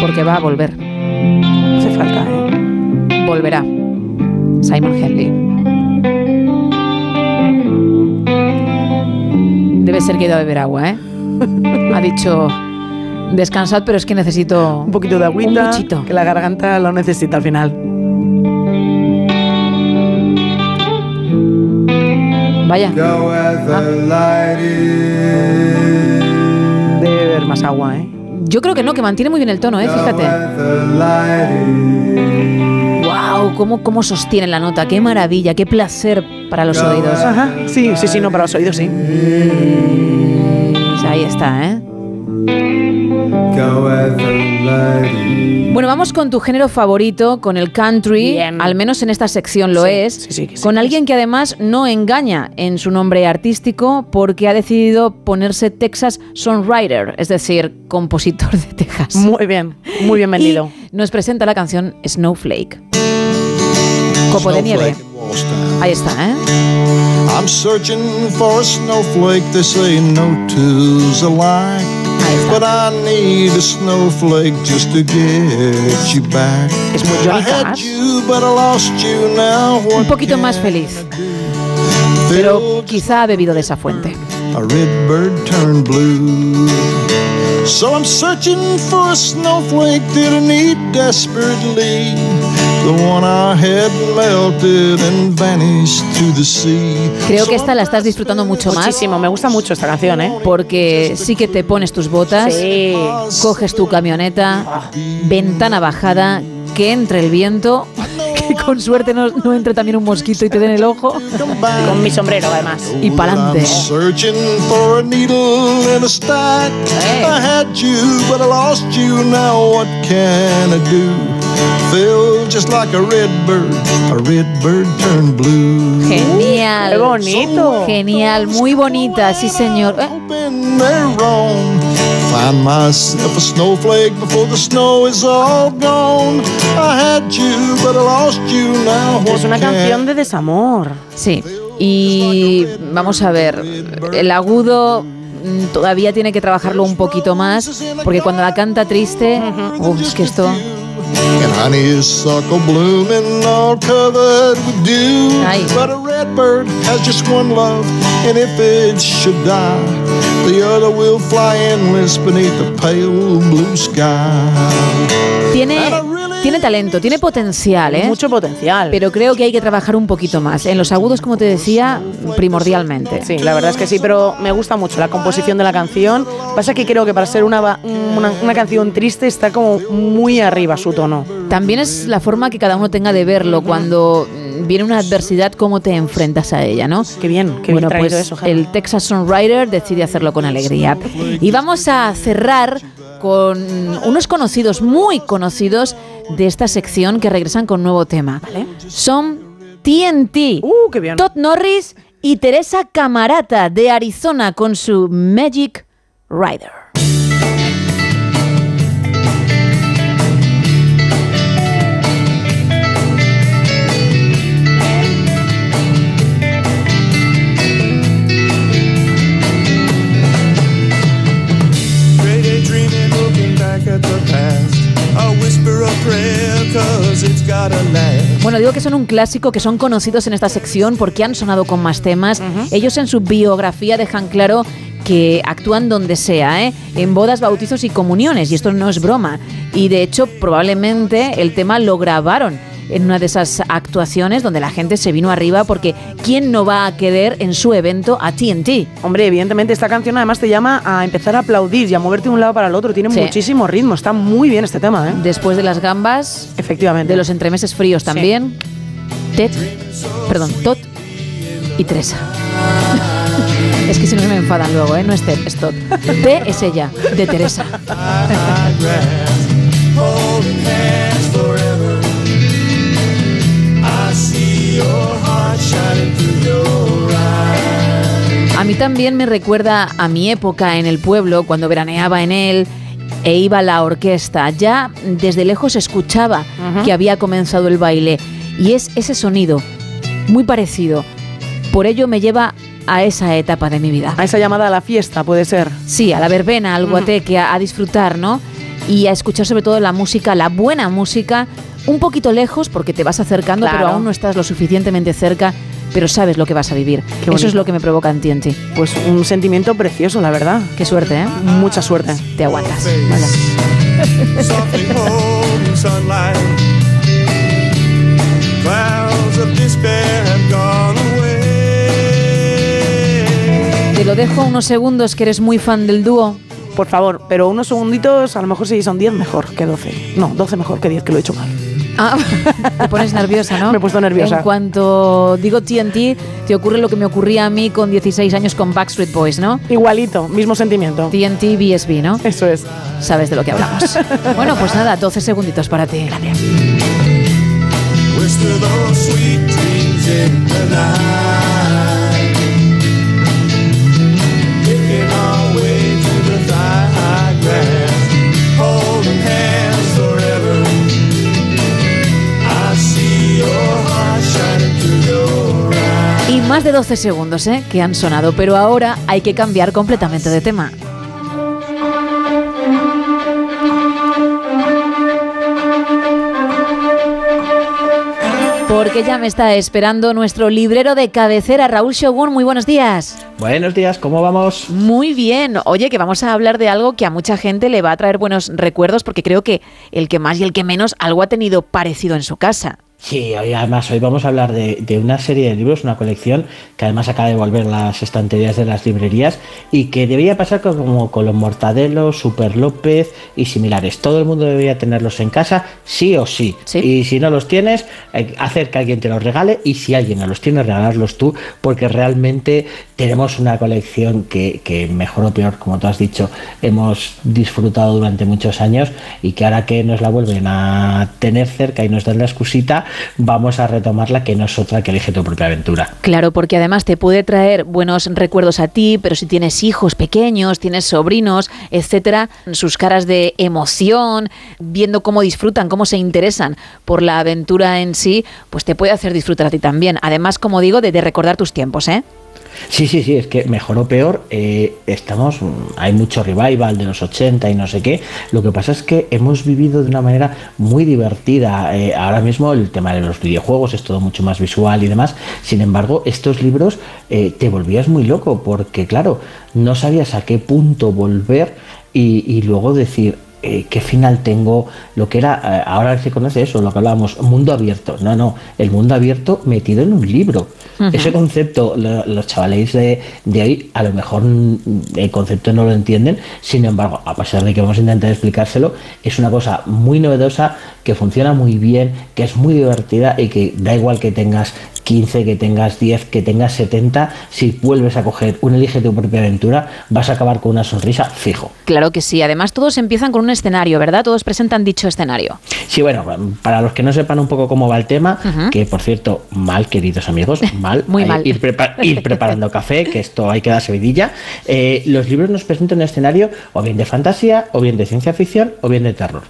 Porque va a volver. Hace falta, ¿eh? Volverá. Simon Henley. Debe ser que ha ido a beber agua, ¿eh? Ha dicho, descansad, pero es que necesito Un poquito de agüita. Un. Que la garganta lo necesita al final. Vaya. Is. Debe beber más agua, ¿eh? Yo creo que no, que mantiene muy bien el tono, ¿eh? Fíjate. ¡Wow! ¿Cómo, ¿Cómo sostiene la nota? ¡Qué maravilla! ¡Qué placer para los oídos! Ajá. Sí, sí, sí, no, para los oídos sí. Pues ahí está, ¿eh? Bueno, vamos con tu género favorito, con el country, Bien. al menos en esta sección lo Sí, es, sí, sí, con alguien que además no engaña en su nombre artístico porque ha decidido ponerse Texas Songwriter, es decir, compositor de Texas. Muy bien, muy bien vendido. Y nos presenta la canción Snowflake. Copo de nieve. Ahí está, ¿eh? I'm searching for a snowflake. They say no two's alike. But I need a snowflake just to get you back. Es muy I Johnny had Cash. you, but I lost you now. Un poquito más feliz, pero quizá ha bebido de esa fuente. a red bird turned blue. So I'm searching for a snowflake that I need desperately. The one I had melted and vanished to the sea. Creo que esta la estás disfrutando mucho más. Muchísimo, me gusta mucho esta canción, ¿eh? Porque sí que te pones tus botas, Sí. coges tu camioneta, ventana bajada, que entre el viento, que con suerte no, no entre también un mosquito y te den el ojo. Con mi sombrero, además. Y pa'lante. I'm searching for a needle in a stack. I had you, but I lost you. Now what can I do? Feel just like a red bird, a red bird turned blue. Genial. Qué bonito. Genial, muy bonita, sí señor. Eh. Find myself a snowflake before the snow is all gone. I had you, but I lost you now. Es una canción de desamor. Sí. Y vamos a ver, el agudo mm, todavía tiene que trabajarlo un poquito más, porque cuando la canta triste, uf, es que esto... And honeysuckle blooming all covered with dew. But a red bird has just one love, and if it should die, the other will fly endless beneath the pale blue sky. Tiene, tiene talento, tiene potencial, ¿eh? Mucho potencial. Pero creo que hay que trabajar un poquito más. En los agudos, como te decía, primordialmente. Sí, la verdad es que sí, pero me gusta mucho la composición de la canción. Pasa que creo que para ser una, una, una canción triste está como muy arriba su tono. También es la forma que cada uno tenga de verlo. Cuando viene una adversidad, cómo te enfrentas a ella, ¿no? Qué bien, qué bueno, bien pues eso, el Texas Songwriter decide hacerlo con alegría. Y vamos a cerrar con unos conocidos, muy conocidos de esta sección que regresan con nuevo tema. Son TNT. Uh, qué bien. Todd Norris y Teresa Camarata de Arizona con su Magic Rider. At the past. A whisper of prayer, cause it's gotta last. Bueno, digo que son un clásico, que son conocidos en esta sección porque han sonado con más temas. Ellos en su biografía dejan claro que actúan donde sea, ¿eh? en bodas, bautizos y comuniones, y esto no es broma. Y de hecho, probablemente el tema lo grabaron en una de esas actuaciones donde la gente se vino arriba porque ¿quién no va a querer en su evento a TNT? Hombre, evidentemente esta canción además te llama a empezar a aplaudir y a moverte de un lado para el otro. Tiene Sí. muchísimo ritmo, está muy bien este tema, ¿eh? Después de las gambas, efectivamente, de los entremeses fríos también, Ted, perdón, Todd y Teresa. es que si no se me enfadan luego, ¿eh? No es Ted, es Todd. T es ella, de Teresa. mí también me recuerda a mi época en el pueblo, cuando veraneaba en él e iba a la orquesta. Ya desde lejos escuchaba que había comenzado el baile y es ese sonido muy parecido. Por ello me lleva a esa etapa de mi vida. A esa llamada a la fiesta, puede ser. Sí, a la verbena, al guateque, a, a disfrutar, ¿no? Y a escuchar sobre todo la música, la buena música, un poquito lejos porque te vas acercando, pero aún no estás lo suficientemente cerca, pero sabes lo que vas a vivir. Eso es lo que me provoca en TNT. Pues un sentimiento precioso, la verdad. Qué suerte, ¿eh? Mucha suerte. Te aguantas. Te lo dejo unos segundos que eres muy fan del dúo. Por favor, pero unos segunditos, a lo mejor si son 10 mejor que 12. No, 12 mejor que 10, que lo he hecho mal. Ah, te pones nerviosa, ¿no? Me he puesto nerviosa. En cuanto digo TNT, te ocurre lo que me ocurría a mí con 16 años con Backstreet Boys, ¿no? Igualito, mismo sentimiento. TNT, BSB, ¿no? Eso es. Sabes de lo que hablamos. bueno, pues nada, 12 segunditos para ti. Gracias. Más de 12 segundos, ¿eh? Que han sonado, pero ahora hay que cambiar completamente de tema. Porque ya me está esperando nuestro librero de cabecera, Raúl Shogun. Muy buenos días. Buenos días, ¿cómo vamos? Muy bien. Oye, que vamos a hablar de algo que a mucha gente le va a traer buenos recuerdos, porque creo que el que más y el que menos algo ha tenido parecido en su casa. Sí, hoy además hoy vamos a hablar de, de una serie de libros, una colección que además acaba de volver las estanterías de las librerías y que debería pasar co- como con los Mortadelos, Super López y similares. Todo el mundo debería tenerlos en casa, sí o sí. Y si no los tienes, eh, hacer que alguien te los regale y si alguien no los tiene, regalarlos tú, porque realmente tenemos una colección que, que mejor o peor, como tú has dicho, hemos disfrutado durante muchos años y que ahora que nos la vuelven a tener cerca y nos dan la excusita, vamos a retomarla que no es otra que elige tu propia aventura. Claro, porque además te puede traer buenos recuerdos a ti, pero si tienes hijos pequeños, tienes sobrinos, etcétera, sus caras de emoción, viendo cómo disfrutan, cómo se interesan por la aventura en sí, pues te puede hacer disfrutar a ti también. Además, como digo, de, de recordar tus tiempos, ¿eh? Sí, sí, sí, es que mejor o peor, eh, estamos, mm, hay mucho revival de los 80 y no sé qué. Lo que pasa es que hemos vivido de una manera muy divertida. Eh, ahora mismo el tema de los videojuegos es todo mucho más visual y demás. Sin embargo, estos libros eh, te volvías muy loco porque, claro, no sabías a qué punto volver y, luego decir, qué final tengo, lo que era, eh, ahora se conoce eso, lo que hablábamos, mundo abierto. No, no, el mundo abierto metido en un libro. Ese concepto, lo- los chavales de, de hoy, a lo mejor mm, el concepto no lo entienden, sin embargo, a pesar de que vamos a intentar explicárselo, es una cosa muy novedosa, que funciona muy bien, que es muy divertida y que da igual que tengas 15, que tengas 10, que tengas 70, si vuelves a coger un elige tu propia aventura, vas a acabar con una sonrisa fijo. Claro que sí. Además, todos empiezan con un escenario, ¿verdad? Todos presentan dicho escenario. Sí, bueno, para los que no sepan un poco cómo va el tema, que por cierto, mal, queridos amigos, mal. Muy mal. Ir, prepa- ir preparando café, que esto hay que darse vidilla. Eh, los libros nos presentan un escenario o bien de fantasía, o bien de ciencia ficción, o bien de terror.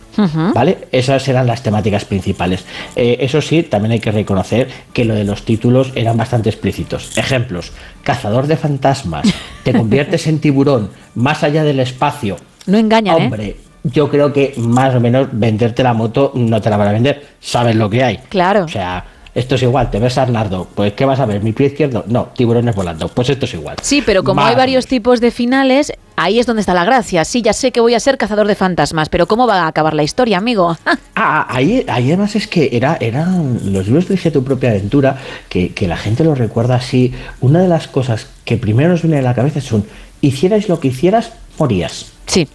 ¿Vale? Esas eran las temáticas principales. Eh, eso sí, también hay que reconocer que lo de los títulos eran bastante explícitos. Ejemplos: Cazador de fantasmas, te conviertes en tiburón, más allá del espacio. No engañan, ¿eh? Hombre, yo creo que más o menos venderte la moto no te la van a vender. Sabes lo que hay. Claro. O sea, esto es igual. Te ves a Arnardo. Pues, ¿qué vas a ver? ¿Mi pie izquierdo? No, tiburones volando. Pues esto es igual. Sí, pero como hay varios tipos de finales, ahí es donde está la gracia. Sí, ya sé que voy a ser cazador de fantasmas, pero ¿cómo va a acabar la historia, amigo? Ah, ahí, ahí además es que era, eran los libros de Elige tu propia aventura, que, que la gente lo recuerda así. Una de las cosas que primero nos viene a la cabeza son, hicierais lo que hicieras, morías. Sí.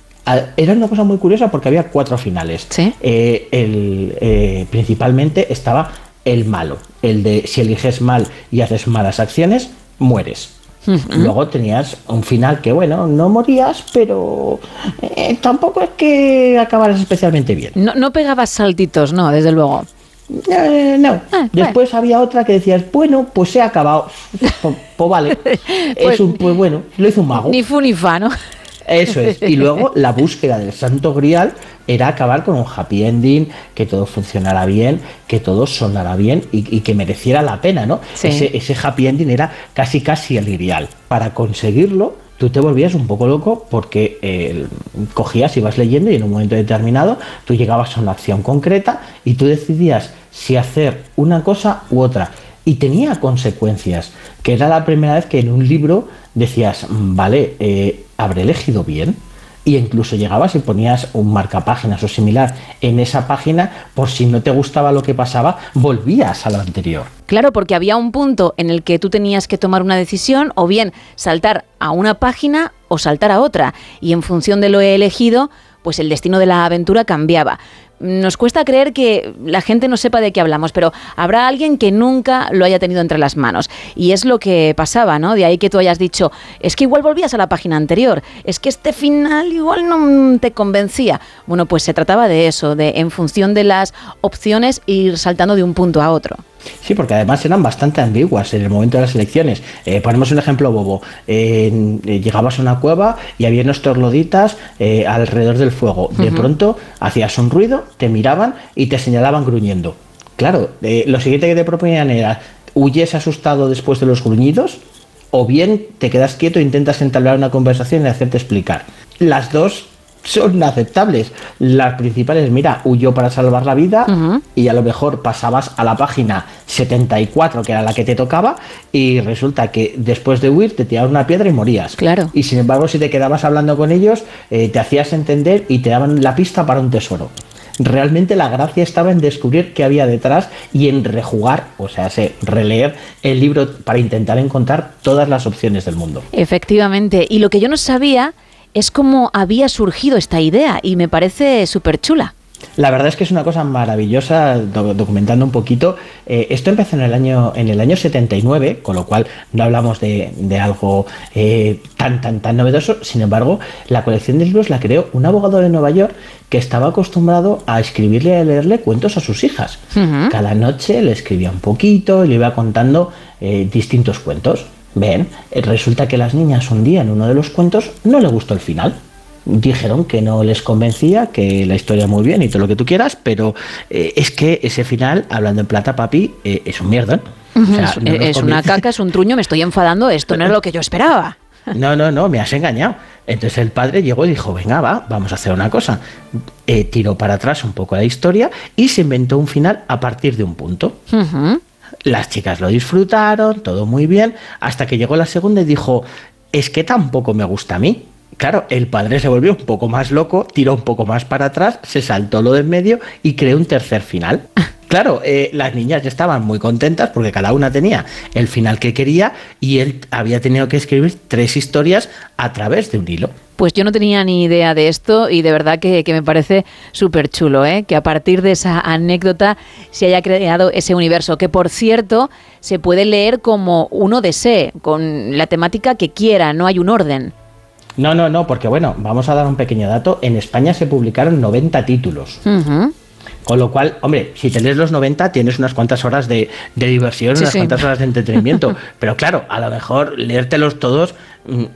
Era una cosa muy curiosa porque había cuatro finales. Eh, el, eh, principalmente estaba el malo, el de si eliges mal y haces malas acciones, mueres. Luego tenías un final que, bueno, no morías, pero eh, tampoco es que acabaras especialmente bien. No, no pegabas saltitos, no, desde luego. Eh, no. Después había otra que decías, bueno, pues se ha acabado. Pues, pues vale. es un, pues bueno, lo hizo un mago. Ni fu ni fa, ¿no? Eso es. Y luego la búsqueda del santo grial era acabar con un happy ending, que todo funcionara bien, que todo sonara bien y, y que mereciera la pena, ¿no? Sí. Ese, ese happy ending era casi casi el grial. Para conseguirlo, tú te volvías un poco loco porque eh, cogías, ibas leyendo y en un momento determinado tú llegabas a una acción concreta y tú decidías si hacer una cosa u otra. Y tenía consecuencias, que era la primera vez que en un libro decías, "Mm, vale, eh, ¿habré elegido bien? Y incluso llegabas y ponías un marcapáginas o similar en esa página por si no te gustaba lo que pasaba, volvías a lo anterior. Claro, porque había un punto en el que tú tenías que tomar una decisión o bien saltar a una página o saltar a otra. Y en función de lo elegido, pues el destino de la aventura cambiaba. Nos cuesta creer que la gente no sepa de qué hablamos, pero habrá alguien que nunca lo haya tenido entre las manos. Y es lo que pasaba, ¿no? De ahí que tú hayas dicho, es que igual volvías a la página anterior, es que este final igual no te convencía. Bueno, pues se trataba de eso, de en función de las opciones ir saltando de un punto a otro. Sí, porque además eran bastante ambiguas en el momento de las elecciones. Eh, ponemos un ejemplo bobo. Eh, llegabas a una cueva y había unos torloditas eh, alrededor del fuego. De pronto hacías un ruido, te miraban y te señalaban gruñendo. Claro, lo siguiente que te proponían era huyes asustado después de los gruñidos o bien te quedas quieto e intentas entablar una conversación y hacerte explicar. Las dos son aceptables. Las principales, mira, huyó para salvar la vida y a lo mejor pasabas a la página 74, que era la que te tocaba, y resulta que después de huir te tiraron una piedra y morías. Claro. Y sin embargo, si te quedabas hablando con ellos, eh, te hacías entender y te daban la pista para un tesoro. Realmente la gracia estaba en descubrir qué había detrás y en rejugar, o sea, se- releer el libro para intentar encontrar todas las opciones del mundo. Efectivamente. Y lo que yo no sabía es cómo había surgido esta idea y me parece súper chula. La verdad es que es una cosa maravillosa, do- documentando un poquito. Eh, esto empezó en el año en el año 79, con lo cual no hablamos de, de algo eh, tan tan tan novedoso. Sin embargo, la colección de libros la creó un abogado de Nueva York que estaba acostumbrado a escribirle y a leerle cuentos a sus hijas. Cada noche le escribía un poquito y le iba contando eh, distintos cuentos. Ven, eh, resulta que las niñas un día en uno de los cuentos no le gustó el final dijeron que no les convencía, que la historia muy bien y todo lo que tú quieras, pero eh, es que ese final, hablando en plata, papi, eh, es un mierda. O sea, es no es una caca, es un truño, me estoy enfadando, esto no es lo que yo esperaba. No, no, no, me has engañado. Entonces el padre llegó y dijo, venga, va, vamos a hacer una cosa. Eh, tiró para atrás un poco la historia y se inventó un final a partir de un punto. Las chicas lo disfrutaron, todo muy bien, hasta que llegó la segunda y dijo, es que tampoco me gusta a mí. Claro, el padre se volvió un poco más loco, tiró un poco más para atrás, se saltó lo del medio y creó un tercer final. Claro, eh, las niñas ya estaban muy contentas porque cada una tenía el final que quería y él había tenido que escribir tres historias a través de un hilo. Pues yo no tenía ni idea de esto y de verdad que, que me parece súper chulo, ¿eh? que a partir de esa anécdota se haya creado ese universo, que por cierto se puede leer como uno desee, con la temática que quiera, no hay un orden. No, no, no, porque bueno, vamos a dar un pequeño dato. En España se publicaron 90 títulos. Con lo cual, hombre, si te lees los 90 tienes unas cuantas horas de, de diversión, Sí, unas sí. cuantas horas de entretenimiento. Pero claro, a lo mejor leértelos todos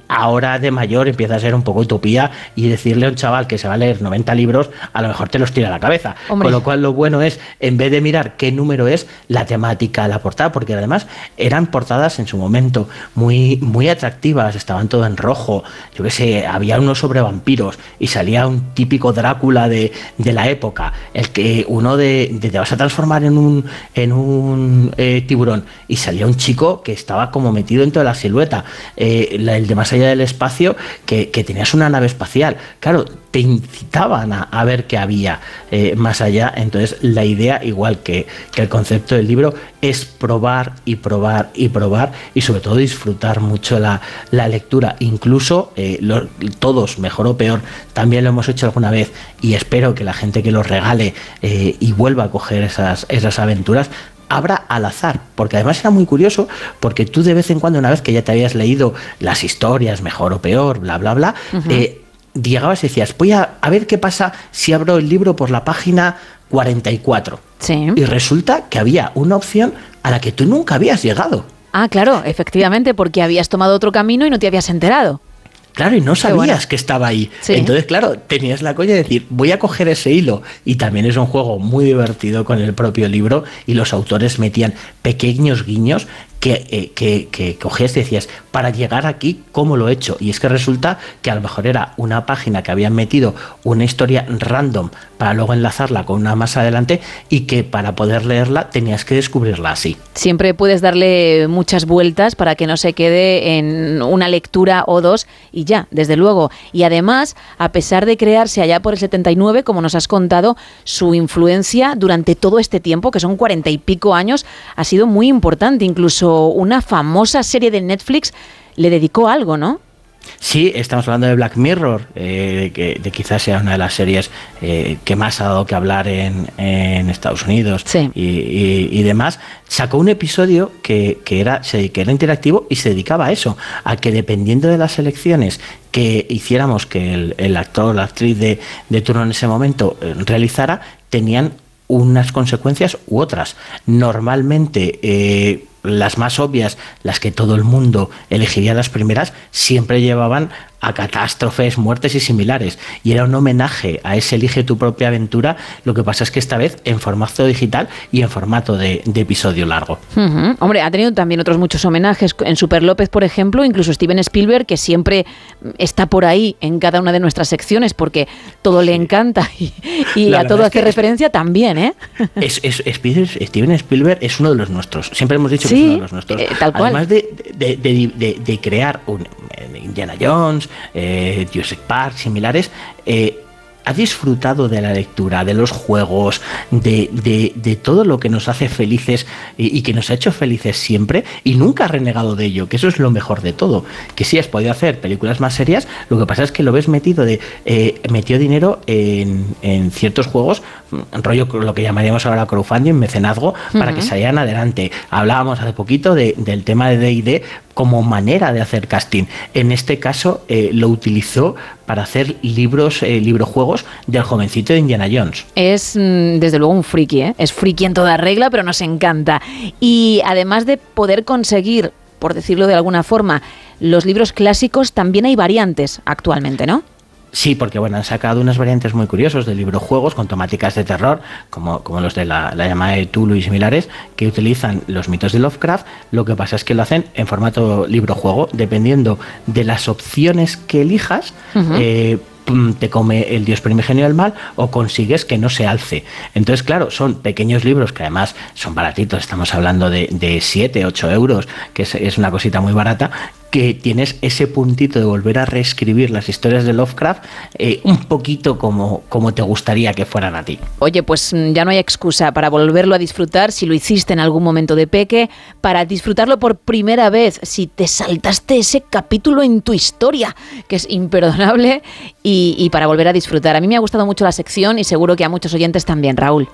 ahora de mayor empieza a ser un poco utopía y decirle a un chaval que se va a leer 90 libros, a lo mejor te los tira a la cabeza. Hombre. Con lo cual lo bueno es, en vez de mirar qué número es, la temática, la portada, porque además eran portadas en su momento muy, muy atractivas, estaban todo en rojo, yo qué sé, había uno sobre vampiros y salía un típico Drácula de, de la época, el que uno de, de te vas a transformar en un, en un eh, tiburón y salía un chico que estaba como metido dentro de la silueta, eh, la- el de más allá del espacio, que, que tenías una nave espacial, claro, te incitaban a, ver qué había eh, más allá, entonces la idea, igual que, que el concepto del libro, es probar y probar y probar y sobre todo disfrutar mucho la, la lectura, incluso eh, todos, mejor o peor, también lo hemos hecho alguna vez y espero que la gente que los regale eh, y vuelva a coger esas, esas aventuras abra al azar, porque además era muy curioso, porque tú de vez en cuando, una vez que ya te habías leído las historias, mejor o peor, bla, bla, bla, eh, llegabas y decías, voy a, a ver qué pasa si abro el libro por la página 44. Y resulta que había una opción a la que tú nunca habías llegado. Ah, claro, efectivamente, porque habías tomado otro camino y no te habías enterado. Claro, y no sabías bueno. que estaba ahí. Sí. Entonces, claro, tenías la coña de decir, voy a coger ese hilo. Y también es un juego muy divertido con el propio libro y los autores metían pequeños guiños que, eh, que, que cogías y decías, para llegar aquí, ¿cómo lo he hecho? Y es que resulta que a lo mejor era una página que habían metido una historia random para luego enlazarla con una más adelante y que para poder leerla tenías que descubrirla así. Siempre puedes darle muchas vueltas para que no se quede en una lectura o dos y ya, desde luego. Y además, a pesar de crearse allá por el 79, como nos has contado, su influencia durante todo este tiempo, que son cuarenta y pico años, ha sido muy importante. Incluso una famosa serie de Netflix le dedicó algo, ¿no? Sí, estamos hablando de Black Mirror, eh, que de quizás sea una de las series eh, que más ha dado que hablar en, en Estados Unidos y, y- y demás. Sacó un episodio que, que era, que era interactivo y se dedicaba a eso, a que dependiendo de las elecciones que hiciéramos que el, el actor o la actriz de, de turno en ese momento eh, realizara, tenían unas consecuencias u otras. Normalmente, eh, las más obvias, las que todo el mundo elegiría las primeras, siempre llevaban a catástrofes, muertes y similares. Y era un homenaje a ese Elige tu propia aventura. Lo que pasa es que esta vez en formato digital y en formato de, de episodio largo. Hombre, ha tenido también otros muchos homenajes. En Super López, por ejemplo, incluso Steven Spielberg, que siempre está por ahí en cada una de nuestras secciones porque todo le encanta y, y La a todo es hace que- referencia también, ¿eh? Es, es- Spielberg- Steven Spielberg es uno de los nuestros. Siempre hemos dicho Sí, es uno de los nuestros. eh, tal cual. Además de, de- de- de- crear un Indiana Jones, eh, Jurassic Park, similares, eh, ha disfrutado de la lectura, de los juegos, de, de- de todo lo que nos hace felices y, y que nos ha hecho felices siempre y nunca ha renegado de ello, que eso es lo mejor de todo. Que sí has podido hacer películas más serias, lo que pasa es que lo ves metido de eh, metió dinero en, en ciertos juegos, mm, rollo lo que llamaríamos ahora crowdfunding, mecenazgo, para que salieran adelante. Hablábamos hace poquito de- del tema de D&D como manera de hacer casting. En este caso eh, lo utilizó para hacer libros, eh, librojuegos del jovencito de Indiana Jones. Es mm, desde luego un friki, ¿eh? es friki en toda regla, pero nos encanta. Y además de poder conseguir, por decirlo de alguna forma, los libros clásicos, también hay variantes actualmente, ¿no? Sí, porque bueno, han sacado unas variantes muy curiosas de librojuegos con temáticas de terror, como, como los de la, la llamada de Tulu y similares, que utilizan los mitos de Lovecraft. Lo que pasa es que lo hacen en formato librojuego, dependiendo de las opciones que elijas. Eh, te come el dios primigenio del mal o consigues que no se alce. Entonces, claro, son pequeños libros que además son baratitos, estamos hablando de, de 7, 8 euros, que es, es una cosita muy barata, que tienes ese puntito de volver a reescribir las historias de Lovecraft eh, un poquito como, como te gustaría que fueran a ti. Oye, pues mm, ya no hay excusa para volverlo a disfrutar si lo hiciste en algún momento de peque, para disfrutarlo por primera vez si te saltaste ese capítulo en tu historia, que es imperdonable, y, y para volver a disfrutar. A mí me ha gustado mucho la sección y seguro que a muchos oyentes también, Raúl.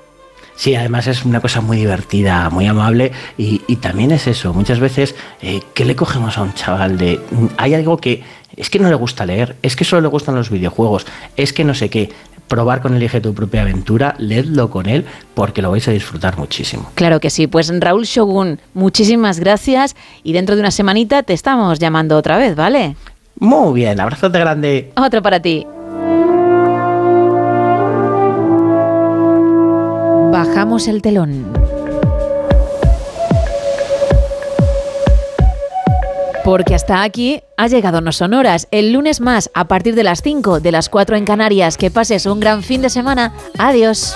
Sí, además es una cosa muy divertida, muy amable y, y también es eso. Muchas veces, eh, ¿qué le cogemos a un chaval de... mm, Hay algo que es que no le gusta leer, es que solo le gustan los videojuegos, es que no sé qué. Probar con Elige tu propia aventura, leedlo con él porque lo vais a disfrutar muchísimo. Claro que sí, pues Raúl Shogun, muchísimas gracias y dentro de una semanita te estamos llamando otra vez, ¿vale? Muy bien, abrazote grande. Otro para ti. Bajamos el telón. Porque hasta aquí ha llegado No Sonoras. El lunes más, a partir de las 5, de las 4 en Canarias. Que pases un gran fin de semana. Adiós.